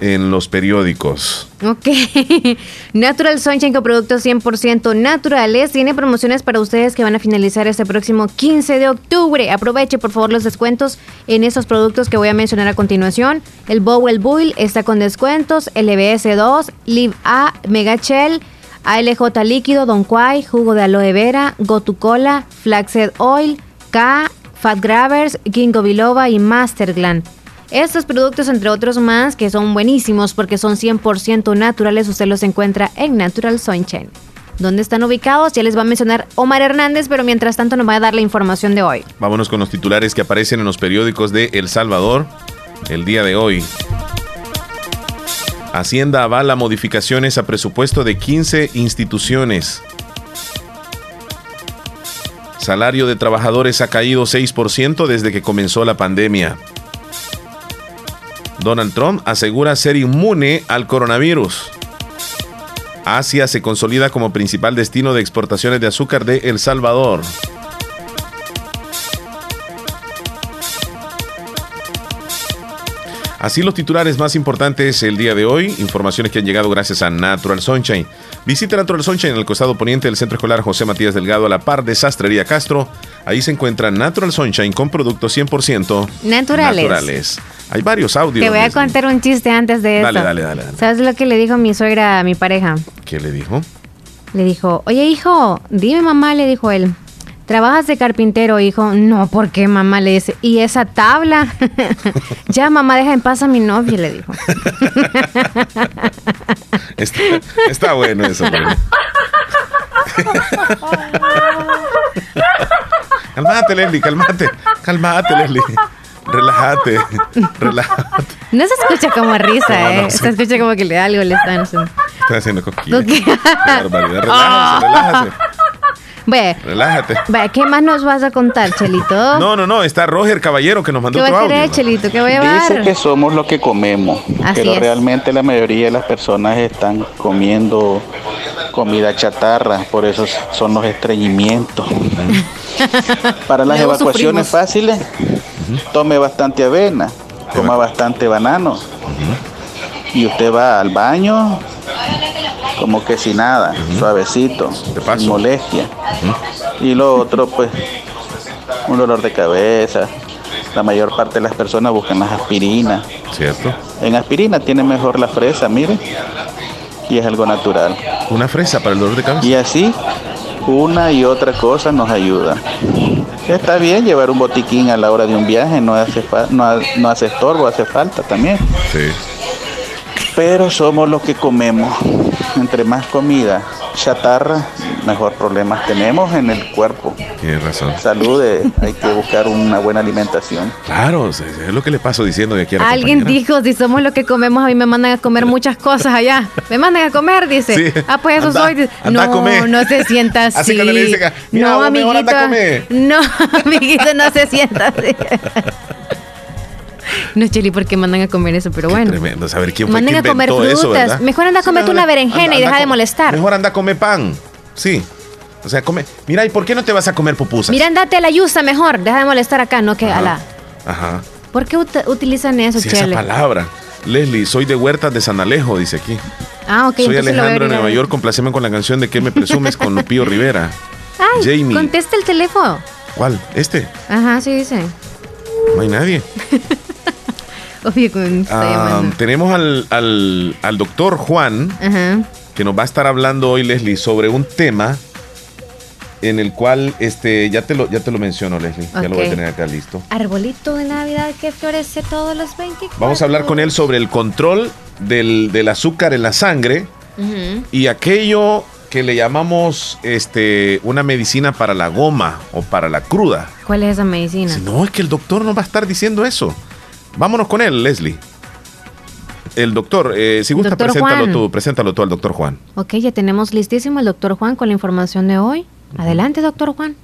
en los periódicos. Ok. Natural Sunshine con productos 100% naturales tiene promociones para ustedes que van a finalizar este próximo 15 de octubre. Aproveche por favor los descuentos en esos productos que voy a mencionar a continuación. El Bowel Bull está con descuentos, LBS2, Live A, Mega Shell, ALJ líquido, Don Quai, jugo de aloe vera, Gotu Cola, Flaxseed Oil, K, Fat Grabbers, Ginkgo Biloba y Masterglan. Estos productos, entre otros más, que son buenísimos porque son 100% naturales, usted los encuentra en Natural Sunshine. ¿Dónde están ubicados? Ya les va a mencionar Omar Hernández, pero mientras tanto nos va a dar la información de hoy. Vámonos con los titulares que aparecen en los periódicos de El Salvador el día de hoy. Hacienda avala modificaciones a presupuesto de 15 instituciones. Salario de trabajadores ha caído 6% desde que comenzó la pandemia. Donald Trump asegura ser inmune al coronavirus. Asia se consolida como principal destino de exportaciones de azúcar de El Salvador. Así los titulares más importantes el día de hoy, informaciones que han llegado gracias a Natural Sunshine. Visita Natural Sunshine en el costado poniente del Centro Escolar José Matías Delgado a la par de Sastrería Castro. Ahí se encuentra Natural Sunshine con productos 100% Naturales. naturales. Hay varios audios. Te voy a contar un chiste antes de eso. Dale, dale, dale, dale. ¿Sabes lo que le dijo mi suegra a mi pareja? ¿Qué le dijo? Le dijo, oye hijo, dime mamá, le dijo él. ¿Trabajas de carpintero, hijo? No, ¿por qué, mamá? Le dice, ¿y esa tabla? ya, mamá, deja en paz a mi novio, le dijo. Está, está bueno eso. Calmate, Leslie, calmate. Calmate, Leslie. Relájate. Relájate. No se escucha como risa, No, ¿eh? no, sí. Se escucha como que le algo le están haciendo. Estoy haciendo cosquillas. Ok. Qué barbaridad. Relájate, relájate. Ve, Relájate. ve, ¿qué más nos vas a contar, Chelito? No, no, no. Está Roger Caballero que nos mandó ¿Qué va otro a audio. querer, Chelito? ¿Qué voy a Dice que somos lo que comemos, Así pero es. realmente la mayoría de las personas están comiendo comida chatarra, por eso son los estreñimientos. Para las Luego evacuaciones sufrimos. fáciles, tome bastante avena, coma bastante banano. Y usted va al baño como que sin nada, suavecito, sin molestia. Y lo otro, pues, un dolor de cabeza, la mayor parte de las personas buscan las aspirinas. Cierto. En aspirina tiene mejor la fresa, mire. Y es algo natural. Una fresa para el dolor de cabeza. Y así, una y otra cosa nos ayuda. Está bien llevar un botiquín a la hora de un viaje, no hace, fa- no, ha- no hace estorbo, hace falta también. Sí. Pero somos los que comemos. Entre más comida chatarra, mejor problemas tenemos en el cuerpo. Tienes razón. Salud, eh, hay que buscar una buena alimentación. Claro, es lo que le paso diciendo de aquí a la Alguien compañera. dijo, si somos lo que comemos, a mí me mandan a comer muchas cosas allá. Me mandan a comer, dice. Sí. Ah, pues eso Anda, soy. Anda a no, comer. no se sienta así. Así cuando le dicen, "Mira, no, amiguito. anda a comer". No, amiguito, no se sienta así. No, Cheli, ¿por qué mandan a comer eso? Pero bueno. Tremendo, saber quién fue Manden que a comer inventó frutas. eso, ¿verdad? Mejor anda a comerte una berenjena Anda- y deja de molestar. Mejor anda a comer pan. Sí. O sea, come. Mira, ¿y por qué no te vas a comer pupusas? Mira, andate a la yusa mejor. Deja de molestar acá, no que a la. Ajá. ¿Por qué ut- utilizan eso, Sí, esa Chele? palabra. Leslie, soy de Huertas de San Alejo, dice aquí. Ah, ok. soy entonces lo voy a Alejandro de agregar. Nueva York, complaceme con la canción de ¿Qué me presumes con Lupillo Rivera? Ay, Jamie. contesta el teléfono. ¿Cuál? ¿Este? Ajá, sí dice. No hay nadie. Obvio que me está llamando. tenemos al, al, al doctor Juan, Ajá. que nos va a estar hablando hoy, Leslie, sobre un tema en el cual este ya te lo ya te lo menciono, Leslie. Ya lo voy a tener acá listo. Arbolito de Navidad que florece todos los 24. Vamos a hablar con él sobre el control del, del azúcar en la sangre Ujú. y aquello que le llamamos este una medicina para la goma o para la cruda. ¿Cuál es esa medicina? No, es que el doctor nos va a estar diciendo eso. Vámonos con él, Leslie. El doctor, eh, si gusta, Doctor preséntalo Juan. tú, preséntalo tú al doctor Juan. Ok, ya tenemos listísimo el doctor Juan con la información de hoy. Adelante, doctor Juan.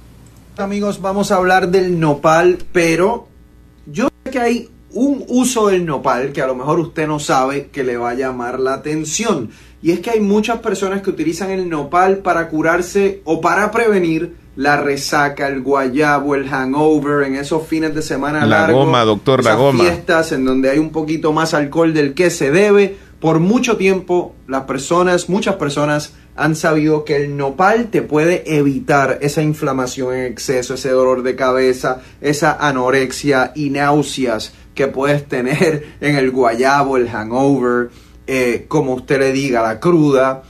Amigos, vamos a hablar del nopal, pero yo sé que hay un uso del nopal que a lo mejor usted no sabe que le va a llamar la atención. Y es que hay muchas personas que utilizan el nopal para curarse o para prevenir la resaca, el guayabo, el hangover en esos fines de semana La largos, goma, doctor, la esas goma. fiestas en donde hay un poquito más alcohol del que se debe. Por mucho tiempo, las personas, muchas personas han sabido que el nopal te puede evitar esa inflamación en exceso, ese dolor de cabeza, esa anorexia y náuseas que puedes tener en el guayabo, el hangover, eh, como usted le diga, la cruda.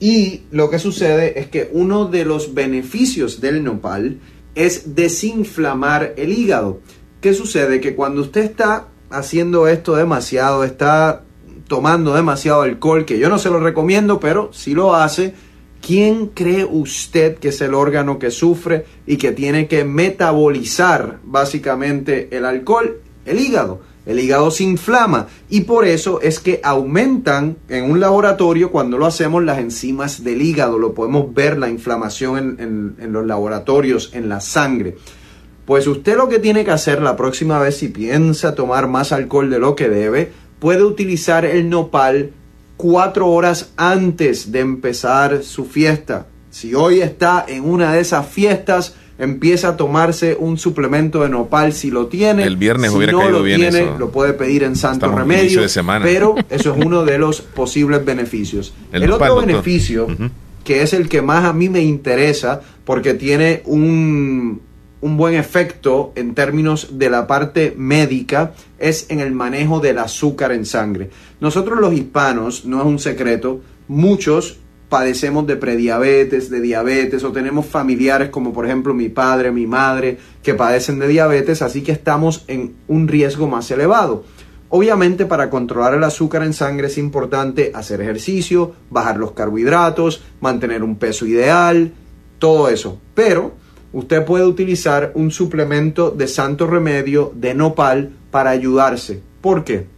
Y lo que sucede es que uno de los beneficios del nopal es desinflamar el hígado. ¿Qué sucede? Que cuando usted está haciendo esto demasiado, está tomando demasiado alcohol, que yo no se lo recomiendo, pero si lo hace, ¿quién cree usted que es el órgano que sufre y que tiene que metabolizar básicamente el alcohol? El hígado. El hígado se inflama y por eso es que aumentan en un laboratorio cuando lo hacemos las enzimas del hígado. Lo podemos ver la inflamación en, los laboratorios, en la sangre. Pues usted lo que tiene que hacer la próxima vez si piensa tomar más alcohol de lo que debe, puede utilizar el nopal cuatro horas antes de empezar su fiesta. Si hoy está en una de esas fiestas, empieza a tomarse un suplemento de nopal si lo tiene. El viernes si hubiera no caído lo bien tiene, eso. lo puede pedir en Santo Estamos Remedio. de semana. Pero eso es uno de los posibles beneficios. El El, nopal, otro doctor. beneficio que es el que más a mí me interesa porque tiene un, un buen efecto en términos de la parte médica, es en el manejo del azúcar en sangre. Nosotros los hispanos, no es un secreto, muchos padecemos de prediabetes, de diabetes o tenemos familiares como por ejemplo mi padre, mi madre que padecen de diabetes, así que estamos en un riesgo más elevado. Obviamente para controlar el azúcar en sangre es importante hacer ejercicio, bajar los carbohidratos, mantener un peso ideal, todo eso. Pero usted puede utilizar un suplemento de santo remedio de nopal para ayudarse. ¿Por qué?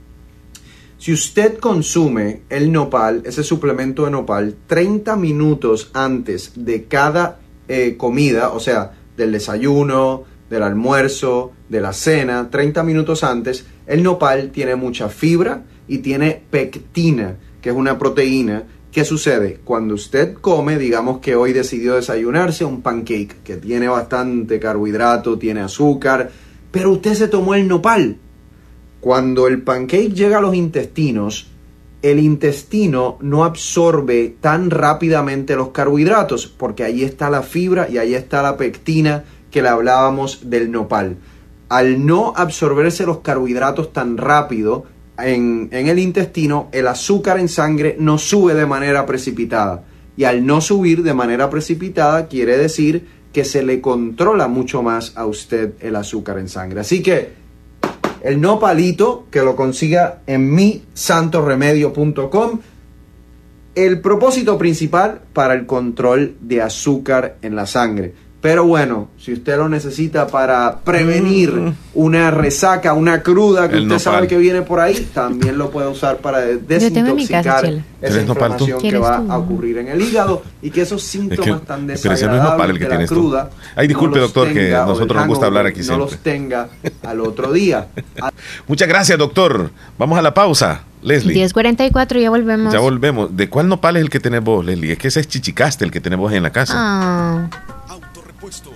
Si usted consume el nopal, ese suplemento de nopal, 30 minutos antes de cada eh, comida, o sea, del desayuno, del almuerzo, de la cena, 30 minutos antes, el nopal tiene mucha fibra y tiene pectina, que es una proteína. ¿Qué sucede? Cuando usted come, digamos que hoy decidió desayunarse un pancake que tiene bastante carbohidrato, tiene azúcar, pero usted se tomó el nopal. Cuando el pancake llega a los intestinos, el intestino no absorbe tan rápidamente los carbohidratos, porque ahí está la fibra y ahí está la pectina que le hablábamos del nopal. al no absorberse los carbohidratos tan rápido en, en el intestino, el azúcar en sangre no sube de manera precipitada. Y al no subir de manera precipitada quiere decir que se le controla mucho más a usted el azúcar en sangre. Así que el no palito, que lo consiga en mi santoremedio.com. El propósito principal para el control de azúcar en la sangre. Pero bueno, si usted lo necesita para prevenir Mm. una resaca, una cruda que El usted nopal. sabe que viene por ahí, también lo puede usar para casa, desintoxicar Chela. esa inflamación que ¿Quieres va tú? a ocurrir en el hígado y que esos síntomas tan pero ese no es nopal desagradables el que de la tienes tú. cruda Ay, disculpe, no los doctor, que nosotros nos gusta hablar aquí No los siempre. tenga al otro día. Muchas gracias, doctor. Vamos a la pausa, Leslie. 10.44, ya volvemos. Ya volvemos. ¿De cuál nopal es el que tenés vos, Leslie? Es que ese es chichicaste el que tenés vos en la casa. Ah puesto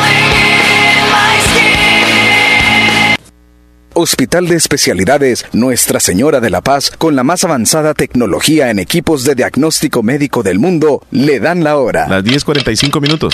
Hospital de Especialidades Nuestra Señora de la Paz, con la más avanzada tecnología en equipos de diagnóstico médico del mundo, le dan la hora. Las 10.45 minutos.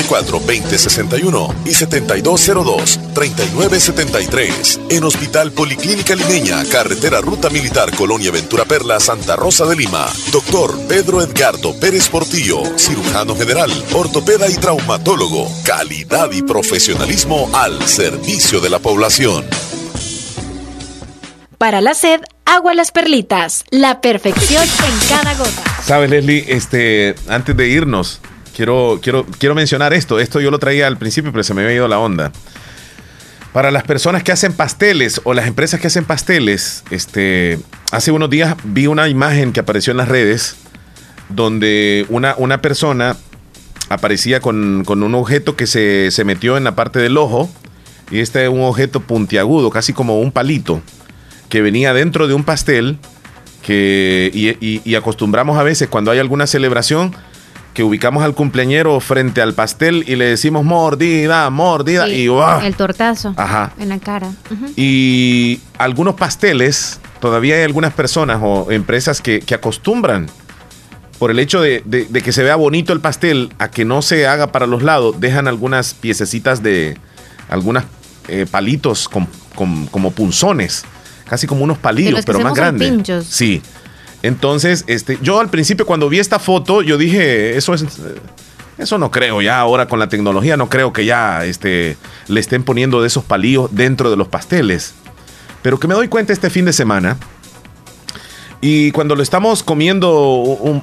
2061 y 7202 3973 en Hospital Policlínica Limeña, Carretera Ruta Militar Colonia Ventura Perla, Santa Rosa de Lima. Doctor Pedro Edgardo Pérez Portillo, cirujano general, ortopeda y traumatólogo. Calidad y profesionalismo al servicio de la población. Para la sed, agua las perlitas. La perfección en cada gota. Sabes, Leslie, este, antes de irnos, quiero, quiero, quiero mencionar esto. Esto yo lo traía al principio, pero se me había ido la onda. Para las personas que hacen pasteles o las empresas que hacen pasteles, este, hace unos días vi una imagen que apareció en las redes donde una, una persona aparecía con, con un objeto que se, se metió en la parte del ojo y este es un objeto puntiagudo, casi como un palito, que venía dentro de un pastel que, y, acostumbramos a veces cuando hay alguna celebración que ubicamos al cumpleañero frente al pastel y le decimos mordida, mordida Sí, y ¡guau! El tortazo. Ajá. En la cara. Y algunos pasteles, todavía hay algunas personas o empresas que, que acostumbran, por el hecho de, de- de que se vea bonito el pastel, a que no se haga para los lados, dejan algunas piececitas de, algunas eh, palitos con- con- como punzones, casi como unos palillos, pero más grandes. pinchos. Sí. Entonces, este, yo al principio cuando vi esta foto, yo dije, eso es... eh, Eso no creo ya, ahora con la tecnología no creo que ya este, le estén poniendo de esos palillos dentro de los pasteles. Pero que me doy cuenta este fin de semana, y cuando lo estamos comiendo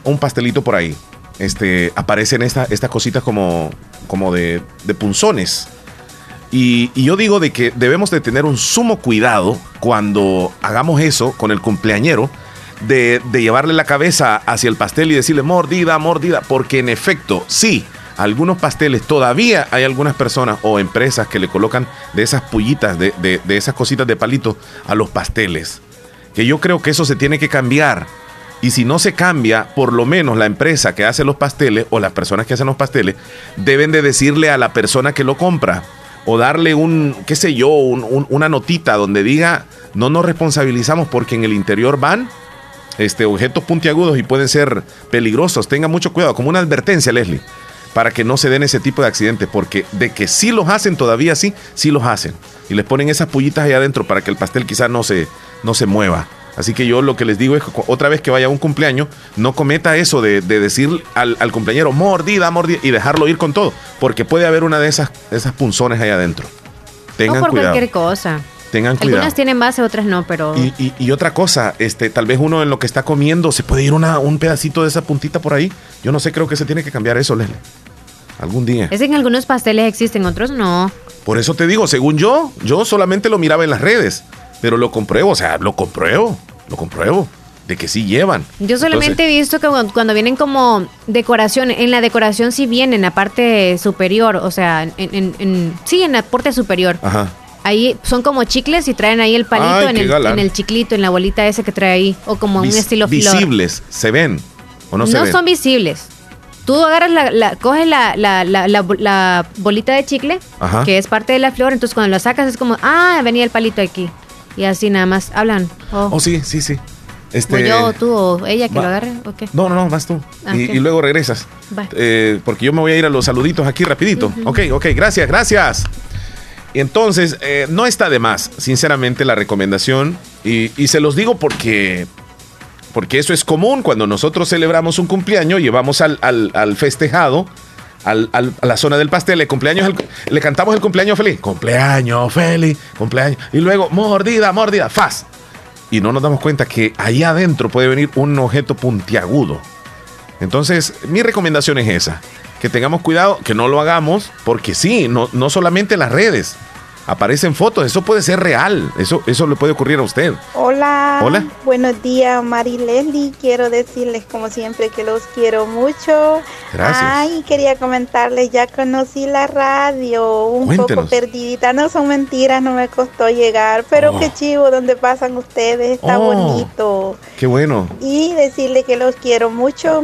un, pastelito por ahí, este, aparecen esta- estas cositas como, como de, de punzones. Y, y yo digo de que debemos de tener un sumo cuidado cuando hagamos eso con el cumpleañero, de, de llevarle la cabeza hacia el pastel y decirle mordida, mordida, porque en efecto, sí, algunos pasteles todavía hay algunas personas o empresas que le colocan de esas pullitas, de, de- de esas cositas de palito a los pasteles. Que yo creo que eso se tiene que cambiar. Y si no se cambia, por lo menos la empresa que hace los pasteles o las personas que hacen los pasteles deben de decirle a la persona que lo compra o darle un, qué sé yo, un- un- una notita donde diga, no nos responsabilizamos porque en el interior van este, objetos puntiagudos y pueden ser peligrosos. Tenga mucho cuidado, como una advertencia, Leslie. para que no se den ese tipo de accidentes, porque de que sí los hacen todavía sí, sí los hacen. Y les ponen esas pullitas ahí adentro para que el pastel quizás no se, no se mueva. Así que yo lo que les digo es que otra vez que vaya a un cumpleaños, no cometa eso de, de decir al, al, cumpleañero mordida, mordida y dejarlo ir con todo, porque puede haber una de esas, esas punzones ahí adentro. Tengan o por cuidado. cualquier cosa. Tengan cuidado. Algunas tienen base, otras no, pero. Y, y, y, otra cosa, este, tal vez uno en lo que está comiendo se puede ir una, un pedacito de esa puntita por ahí. Yo no sé, creo que se tiene que cambiar eso, Leslie. Algún día. Es en algunos pasteles existen, otros no. Por eso te digo, según yo, yo solamente lo miraba en las redes, pero lo compruebo, o sea, lo compruebo, lo compruebo, de que sí llevan. Yo solamente Entonces, he visto que cuando vienen como decoración, en la decoración sí vienen en la parte superior, o sea, en, en, en sí, en la parte superior. Ajá. Ahí son como chicles y traen ahí el palito Ay, en, el, en el chiclito, en la bolita ese que trae ahí, o como un estilo flor. Visibles, ¿se ven o no, No, se ven? son visibles. Tú agarras la, la- coges la, la, la, bolita de chicle, Ajá. que es parte de la flor, entonces cuando la sacas es como, ah, venía el palito aquí. Y así nada más hablan. Oh, Oh, sí, sí, sí. Este, o yo, o tú, o ella que va- lo agarre, ¿o qué? No, no, no, vas tú. Ah, y, luego regresas. Eh, porque yo me voy a ir a los saluditos aquí rapidito. Ok, ok, gracias, gracias. Entonces, eh, no está de más, sinceramente, la recomendación. Y, se los digo porque, porque eso es común. Cuando nosotros celebramos un cumpleaños, llevamos al, festejado. a la zona del pastel, el cumpleaños, le cantamos el cumpleaños feliz, cumpleaños feliz, cumpleaños, y luego mordida, mordida, faz, y no nos damos cuenta que ahí adentro puede venir un objeto puntiagudo. Entonces, mi recomendación es esa, que tengamos cuidado, que no lo hagamos, porque sí, no, no solamente en las redes aparecen fotos, eso puede ser real, eso, eso le puede ocurrir a usted. Hola. Hola. Buenos días, Mari Leslie. Quiero decirles, como siempre, que los quiero mucho. Gracias. Ay, quería comentarles, ya conocí la radio, un poco perdidita. No son mentiras, no me costó llegar, pero Oh. qué chivo donde pasan ustedes, está Oh. bonito. Qué bueno, Y decirles que los quiero mucho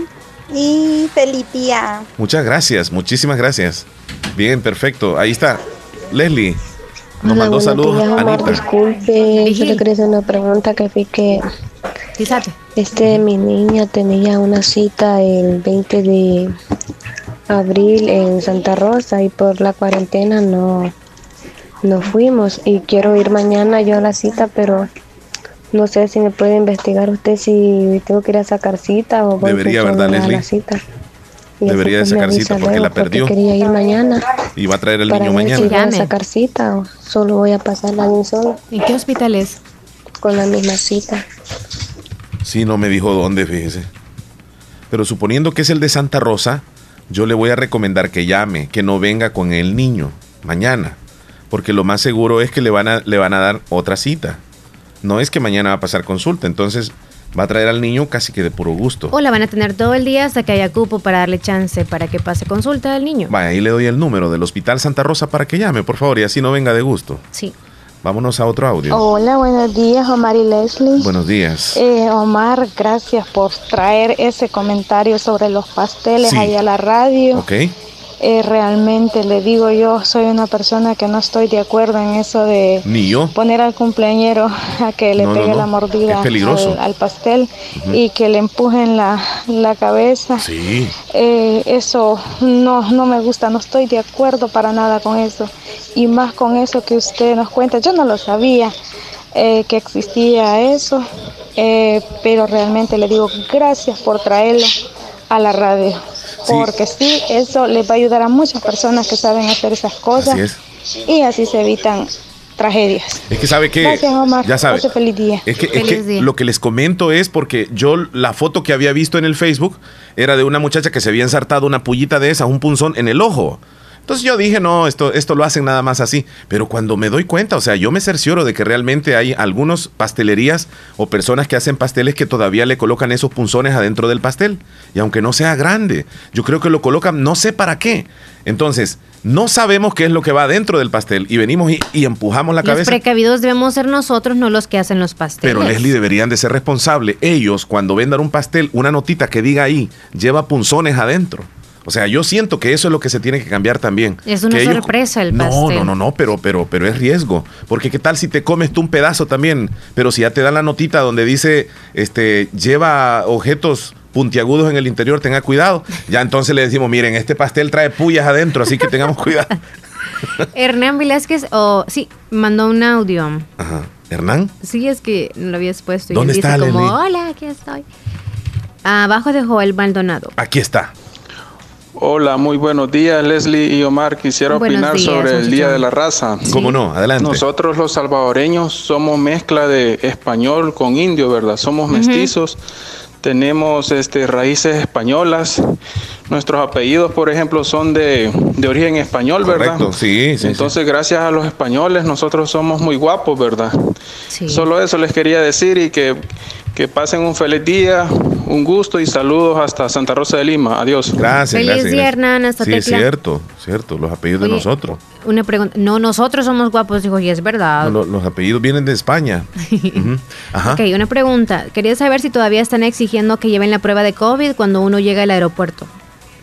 y feliz día. muchas gracias, muchísimas gracias. Bien, perfecto, ahí está. Leslie, nos mandó saludos días, Omar, Anita. disculpe, solo quería hacer una pregunta que vi que este mi niña tenía una cita el 20 de abril en Santa Rosa y por la cuarentena no no fuimos y quiero ir mañana yo a la cita, pero no sé si me puede investigar usted si tengo que ir a sacar cita o voy Debería, ¿verdad, a Leslie? la cita. Y Debería de pues, sacar cita porque la perdió quería ir mañana y va a traer el niño si mañana. voy a sacar cita o solo voy a pasarla un solo. ¿En qué hospital es? Con la misma cita. Sí, no me dijo dónde, fíjese. Pero suponiendo que es el de Santa Rosa, yo le voy a recomendar que llame, que no venga con el niño mañana. Porque lo más seguro es que le van a, le van a dar otra cita. No es que mañana va a pasar consulta. Entonces va a traer al niño casi que de puro gusto. O la van a tener todo el día hasta que haya cupo para darle chance para que pase consulta del niño. Vaya, ahí le doy el número del Hospital Santa Rosa para que llame, por favor, y así no venga de gusto. Sí. Vámonos a otro audio. Hola, buenos días, Omar y Leslie. Buenos días. Eh, Omar, gracias por traer ese comentario sobre los pasteles Sí. ahí a la radio. ¿Ok? Eh, realmente le digo yo, soy una persona que no estoy de acuerdo en eso de Ni yo. poner al cumpleañero a que le No, pegue no. la mordida al, al pastel y que le empujen la, la cabeza. Sí. Eh, eso no, no me gusta, no estoy de acuerdo para nada con eso. Y más con eso que usted nos cuenta, yo no lo sabía eh, que existía eso, pero realmente le digo gracias por traerlo a la radio. Porque sí, eso les va a ayudar a muchas personas que saben hacer esas cosas Así es. y así se evitan tragedias. Es que sabe que. Gracias, Omar. Ya sabe. Feliz día. Es que, es que lo que les comento es porque yo la foto que había visto en el Facebook era de una muchacha que se había ensartado una pullita de esa, un punzón en el ojo. Entonces yo dije, no, esto, esto lo hacen nada más así. Pero cuando me doy cuenta, o sea, yo me cercioro de que realmente hay algunos pastelerías o personas que hacen pasteles que todavía le colocan esos punzones adentro del pastel. Y aunque no sea grande, yo creo que lo colocan, no sé para qué. Entonces, no sabemos qué es lo que va adentro del pastel y venimos y, y empujamos la Los cabeza. precavidos debemos ser nosotros, no los que hacen los pasteles. Pero Leslie deberían de ser responsables. Ellos, cuando vendan un pastel, una notita que diga ahí, lleva punzones adentro. O sea, yo siento que eso es lo que se tiene que cambiar también. Es una Que ellos- sorpresa el no, pastel. No, no, no, pero, pero, pero es riesgo. Porque qué tal si te comes tú un pedazo también, pero si ya te dan la notita donde dice, este, lleva objetos puntiagudos en el interior, tenga cuidado. Ya entonces le decimos, miren, este pastel trae puyas adentro, así que tengamos cuidado. Hernán Velázquez, o sí, mandó un audio. Ajá. ¿Hernán? Sí, es que no lo habías puesto. y ¿Dónde él dice está, como, Leslie? hola, aquí estoy. Abajo de Joel Maldonado. Aquí está. Hola, muy buenos días, Leslie y Omar. Quisiera Buenos opinar días, sobre el. Día de la Raza. ¿Cómo no? Adelante. Nosotros los salvadoreños somos mezcla de español con indio, ¿verdad? Somos mestizos. Tenemos este, raíces españolas. Nuestros apellidos, por ejemplo, son de, de origen español, ¿verdad? Correcto, sí, sí, sí. Entonces, gracias a los españoles, nosotros somos muy guapos, ¿verdad? Solo eso les quería decir y que, que pasen un feliz día, un gusto y saludos hasta Santa Rosa de Lima. Adiós. Gracias, Feliz gracias. día, gracias. Hernán, hasta Sí, es cierto, cierto. Los apellidos de nosotros. Una pregunta. No, nosotros somos guapos, dijo, y es verdad. No, lo- los apellidos vienen de España. Ujú. Ajá. Ok, una pregunta. Quería saber si todavía están exigiendo que lleven la prueba de COVID cuando uno llega al aeropuerto.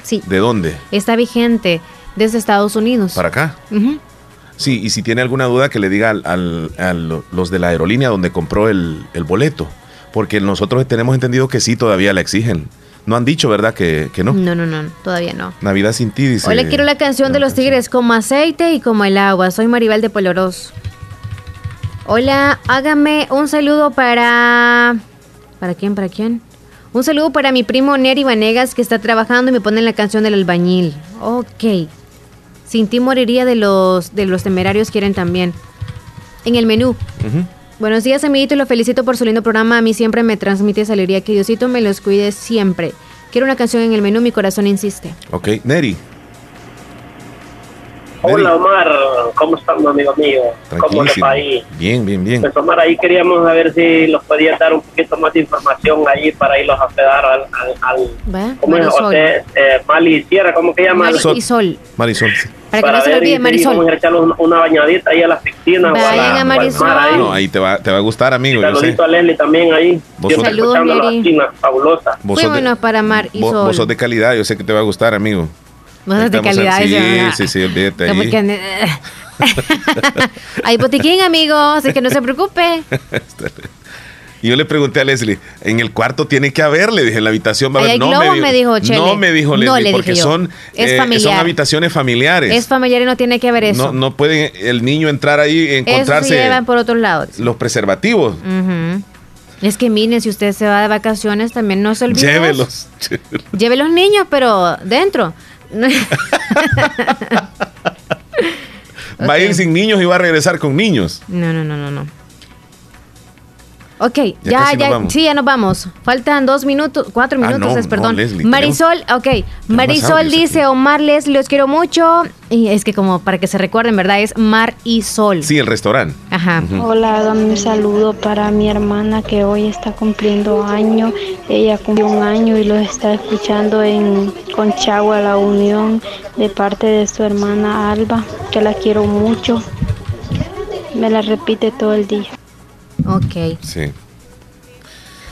Sí, ¿De dónde? está vigente desde Estados Unidos. ¿Para acá? Ujú. Sí, y si tiene alguna duda que le diga al, al- a lo- los de la aerolínea donde compró el, el boleto. Porque nosotros tenemos entendido que sí todavía la exigen. No han dicho, ¿verdad? Que, que no. No, no, no, todavía no. Navidad sin ti, dice. Hola, quiero la canción de los tigres como aceite y como el agua. Soy Maribel de Poloros. Hola, hágame un saludo para... ¿Para quién? ¿Para quién? Un saludo para mi primo Neri Vanegas que está trabajando y me pone la canción del albañil. Ok. Sin ti moriría de los, de los temerarios quieren también. En el menú. Ujú. Buenos días, amiguitos. Lo felicito por su lindo programa. A mí siempre me transmite esa alegría. Que Diosito me los cuide siempre. Quiero una canción en el menú. Mi corazón insiste. Ok, Neri. Hola Omar, ¿cómo están amigo mío? ¿Cómo le Tranquilísimo. va ahí? Bien, bien, bien. Pues Omar, ahí queríamos ver si los podías dar un poquito más de información ahí para irlos a hospedar al, al, al. ¿cómo es? Marisol. Hotel, eh, Mali Sierra, ¿cómo que llama? Marisol. Marisol. sí. Para que no se olvide, Marisol. Vamos a echarle una, bañadita ahí a las piscinas a, Vayan la, a Marisol. mar ahí. No, ahí te va, te va a gustar, amigo. Saludito a Leslie también ahí. Vos Siempre sos- escuchando las Fuímonos para Mar y Vos, Sol. vos sos de calidad, yo sé que te va a gustar, amigo. Sos de calidad. a- ya. Sí, sí, sí, olvídate ahí. que- Hay botiquín, amigos, así que no se preocupe. Y yo le pregunté a Leslie, en el cuarto tiene que haber, le dije, en la habitación va a haber. No, globo, me me dijo. No me dijo No, Leslie, le dije porque yo. son, eh, son habitaciones familiares. Es familiar y no tiene que haber eso. no, no puede el niño entrar ahí y eso se encontrarse llevan por otros lados. los preservativos. Ujú. Es que miren, si usted se va de vacaciones, también no se olvide. Llévelos. Lleve los niños, pero dentro. Va a ir sin niños y va a regresar con niños. No, no, no, no, no. Ok, Ya ya, casi ya, nos vamos. sí, ya nos vamos. Faltan dos minutos, cuatro Ah, minutos, no, es, no, perdón. Leslie, Marisol, ok. Marisol dice, Omar, Les, los quiero mucho. Y es que como para que se recuerden, ¿verdad? Es Mar y Sol. Sí, el restaurante. Ajá. Hola, dame un saludo para mi hermana que hoy está cumpliendo año. Ella cumplió un año y lo está escuchando en Conchagua, La Unión, de parte de su hermana Alba, que la quiero mucho. Me la repite todo el día. Ok. Sí.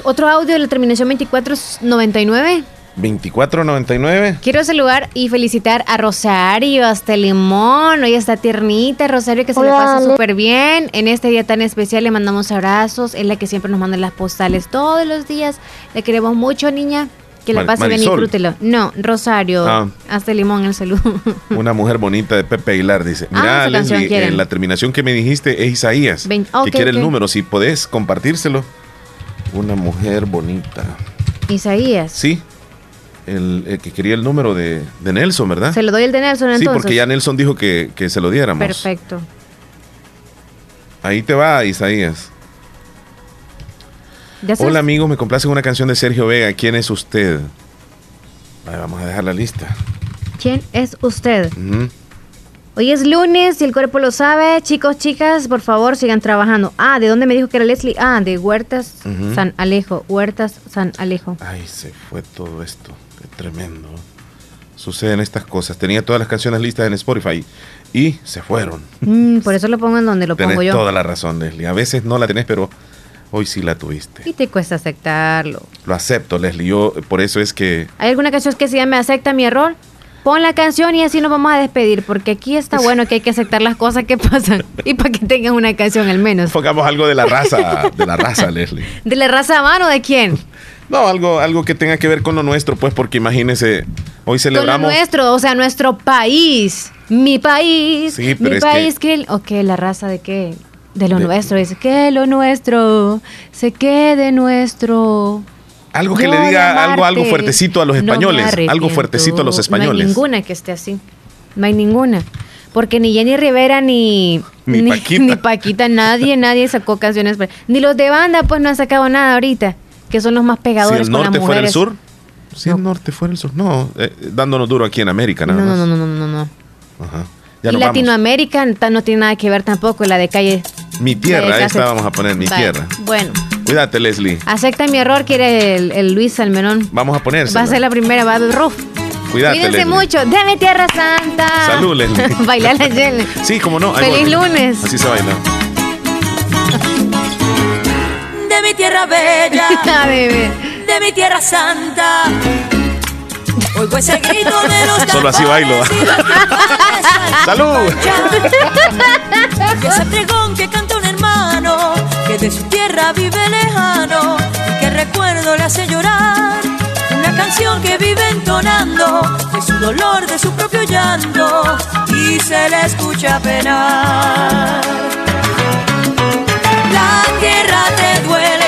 Otro audio de la terminación 2499. 24.99. Quiero saludar y felicitar a Rosario hasta Limón. Hoy está tiernita, Rosario, que se le pasa súper bien. En este día tan especial le mandamos abrazos. Es la que siempre nos manda las postales todos los días. Le queremos mucho, niña. Que la pase bien y disfrútelo. No, Rosario. Ah. Hasta Limón, el saludo. Una mujer bonita de Pepe Aguilar dice, Ah, mira canción Leslie, quieren. eh, la terminación que me dijiste es Isaías, que quiere el número, si podés compartírselo. Una mujer bonita. Isaías. Sí, el, el que quería el número de, de Nelson, ¿verdad? Se lo doy el de Nelson sí, entonces. porque ya Nelson dijo que, que se lo diéramos. Perfecto. Ahí te va, Isaías. Hola amigos, me complace una canción de Sergio Vega. ¿Quién es usted? Vamos a dejar la lista. ¿Quién es usted? Hoy es lunes y el cuerpo lo sabe. Chicos, chicas, por favor, sigan trabajando. Ah, ¿de dónde me dijo que era Leslie? Ah, de Huertas. San Alejo. Huertas San Alejo. Ay, se fue todo esto. Qué tremendo. Suceden estas cosas. Tenía todas las canciones listas en Spotify y se fueron. Mm, por eso lo pongo en donde lo Tenés pongo yo. toda la razón, Leslie. A veces no la tenés, pero hoy sí la tuviste. Y te cuesta aceptarlo. Lo acepto, Leslie. Yo, por eso es que ¿Hay alguna canción que se llame Acepta mi error? Pon la canción y así nos vamos a despedir, porque aquí está bueno que hay que aceptar las cosas que pasan y para que tengan una canción al menos. pongamos algo de la raza, de la raza, Leslie. ¿De la raza a mano de quién? No, algo, algo que tenga que ver con lo nuestro, pues, porque imagínese, hoy celebramos. Con lo nuestro, o sea, nuestro país. Mi país. Sí, pero mi es país que... Ok, la raza de qué? De lo nuestro. Dice que lo nuestro se quede nuestro. Algo que Yo le diga algo, algo fuertecito a los no españoles. algo fuertecito a los No hay españoles. ninguna que esté así. No hay ninguna. Porque ni Jenny Rivera ni. Ni Paquita. ni Paquita, nadie, nadie sacó canciones. Ni los de banda, pues no han sacado nada ahorita. Que son los más si pegadores el con norte las fuera el sur. Si el norte fuera el sur. No, eh, dándonos duro aquí en América, No, nada no, más. no, no, no, no, no. Ajá. Ya y nos. Latinoamérica no tiene nada que ver tampoco, la de calle. Mi tierra, la de esta casa- vamos a poner mi Vale. tierra. Bueno, Cuídate, Leslie. acepta mi error, quiere el, el Luis Salmerón. Vamos a ponerse. Va a ser la primera, va a roof. Cuídate, Cuídense Leslie. mucho. Deme Tierra Santa. Salud, Leslie. Bailar la Yel. Sí, como no. ahí Feliz voy. lunes. Así se baila. de mi tierra bella, Bebé. de mi tierra santa. Oigo ese grito de los Solo así bailo. ¡Salud! Y ese pregón que canta un hermano que de su tierra vive lejano y que recuerdo le hace llorar. Una canción que vive entonando de su dolor, de su propio llanto y se le escucha penar. La tierra te duele,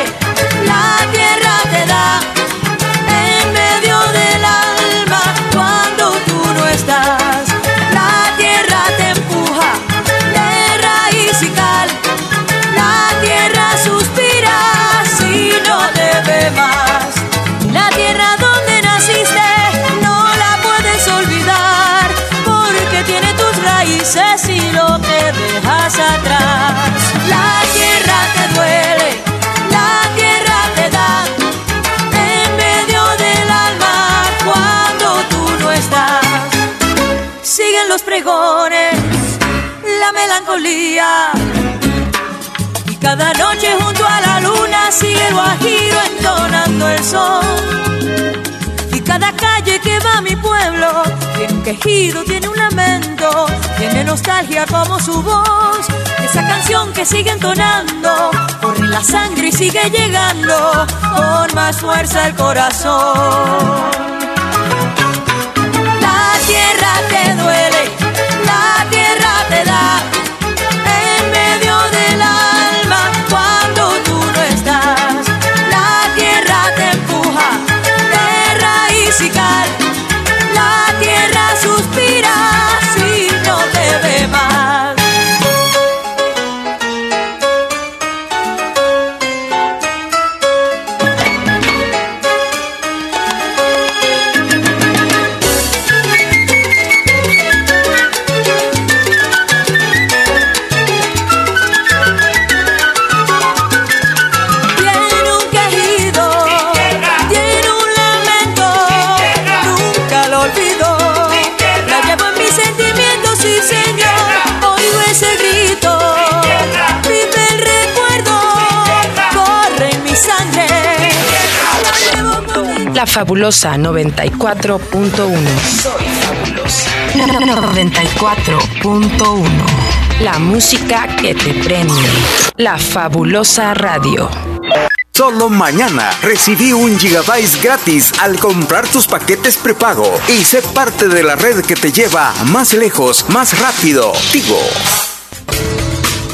Y cada noche junto a la luna sigue el guajiro entonando el sol. Y cada calle que va mi pueblo tiene un quejido, tiene un lamento, tiene nostalgia como su voz. Esa canción que sigue entonando, corre la sangre y sigue llegando con más fuerza el corazón. La tierra te duele, fabulosa 94.1. Soy fabulosa. 94.1. La música que te prende. La fabulosa radio. Solo mañana recibí un gigabyte gratis al comprar tus paquetes prepago y sé parte de la red que te lleva más lejos, más rápido. Tigo.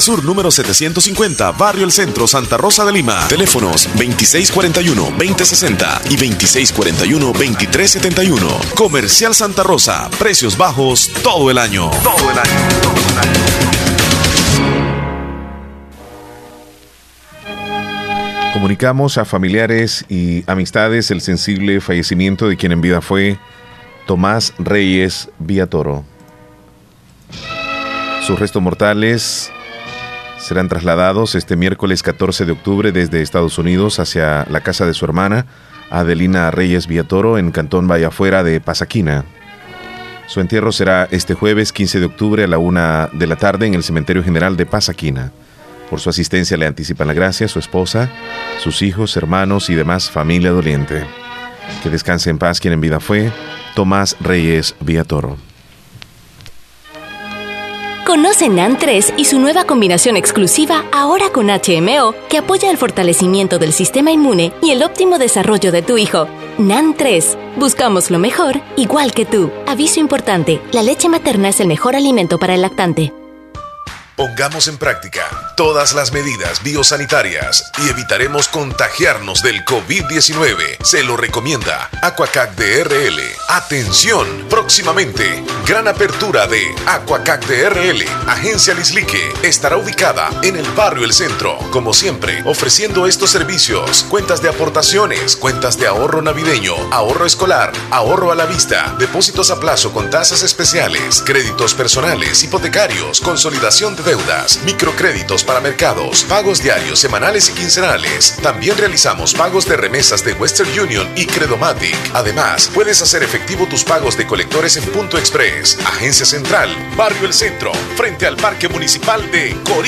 Sur número 750, Barrio El Centro, Santa Rosa de Lima. Teléfonos 2641-2060 y 2641-2371. Comercial Santa Rosa, precios bajos todo el año. Todo el año. Comunicamos a familiares y amistades el sensible fallecimiento de quien en vida fue Tomás Reyes Villatoro. Sus restos mortales serán trasladados este miércoles 14 de octubre desde Estados Unidos hacia la casa de su hermana Adelina Reyes Villatoro en Cantón Vallafuera de Pasaquina. Su entierro será este jueves 15 de octubre a la una de la tarde en el Cementerio General de Pasaquina. Por su asistencia le anticipan la gracia su esposa, sus hijos, hermanos y demás familia doliente. Que descanse en paz quien en vida fue Tomás Reyes Villatoro. Conoce NAN 3 y su nueva combinación exclusiva ahora con HMO que apoya el fortalecimiento del sistema inmune y el óptimo desarrollo de tu hijo. NAN 3. Buscamos lo mejor, igual que tú. Aviso importante, la leche materna es el mejor alimento para el lactante. Pongamos en práctica todas las medidas biosanitarias y evitaremos contagiarnos del COVID-19. Se lo recomienda Aquacac DRL. Atención, próximamente, gran apertura de Aquacac DRL. Agencia Lislique estará ubicada en el barrio El Centro, como siempre, ofreciendo estos servicios: cuentas de aportaciones, cuentas de ahorro navideño, ahorro escolar, ahorro a la vista, depósitos a plazo con tasas especiales, créditos personales, hipotecarios, consolidación de deudas, microcréditos para mercados, pagos diarios, semanales y quincenales. También realizamos pagos de remesas de Western Union y Credomatic. Además, puedes hacer efectivo tus pagos de colectores en Punto Express, Agencia Central, Barrio El Centro, frente al Parque Municipal de Cori.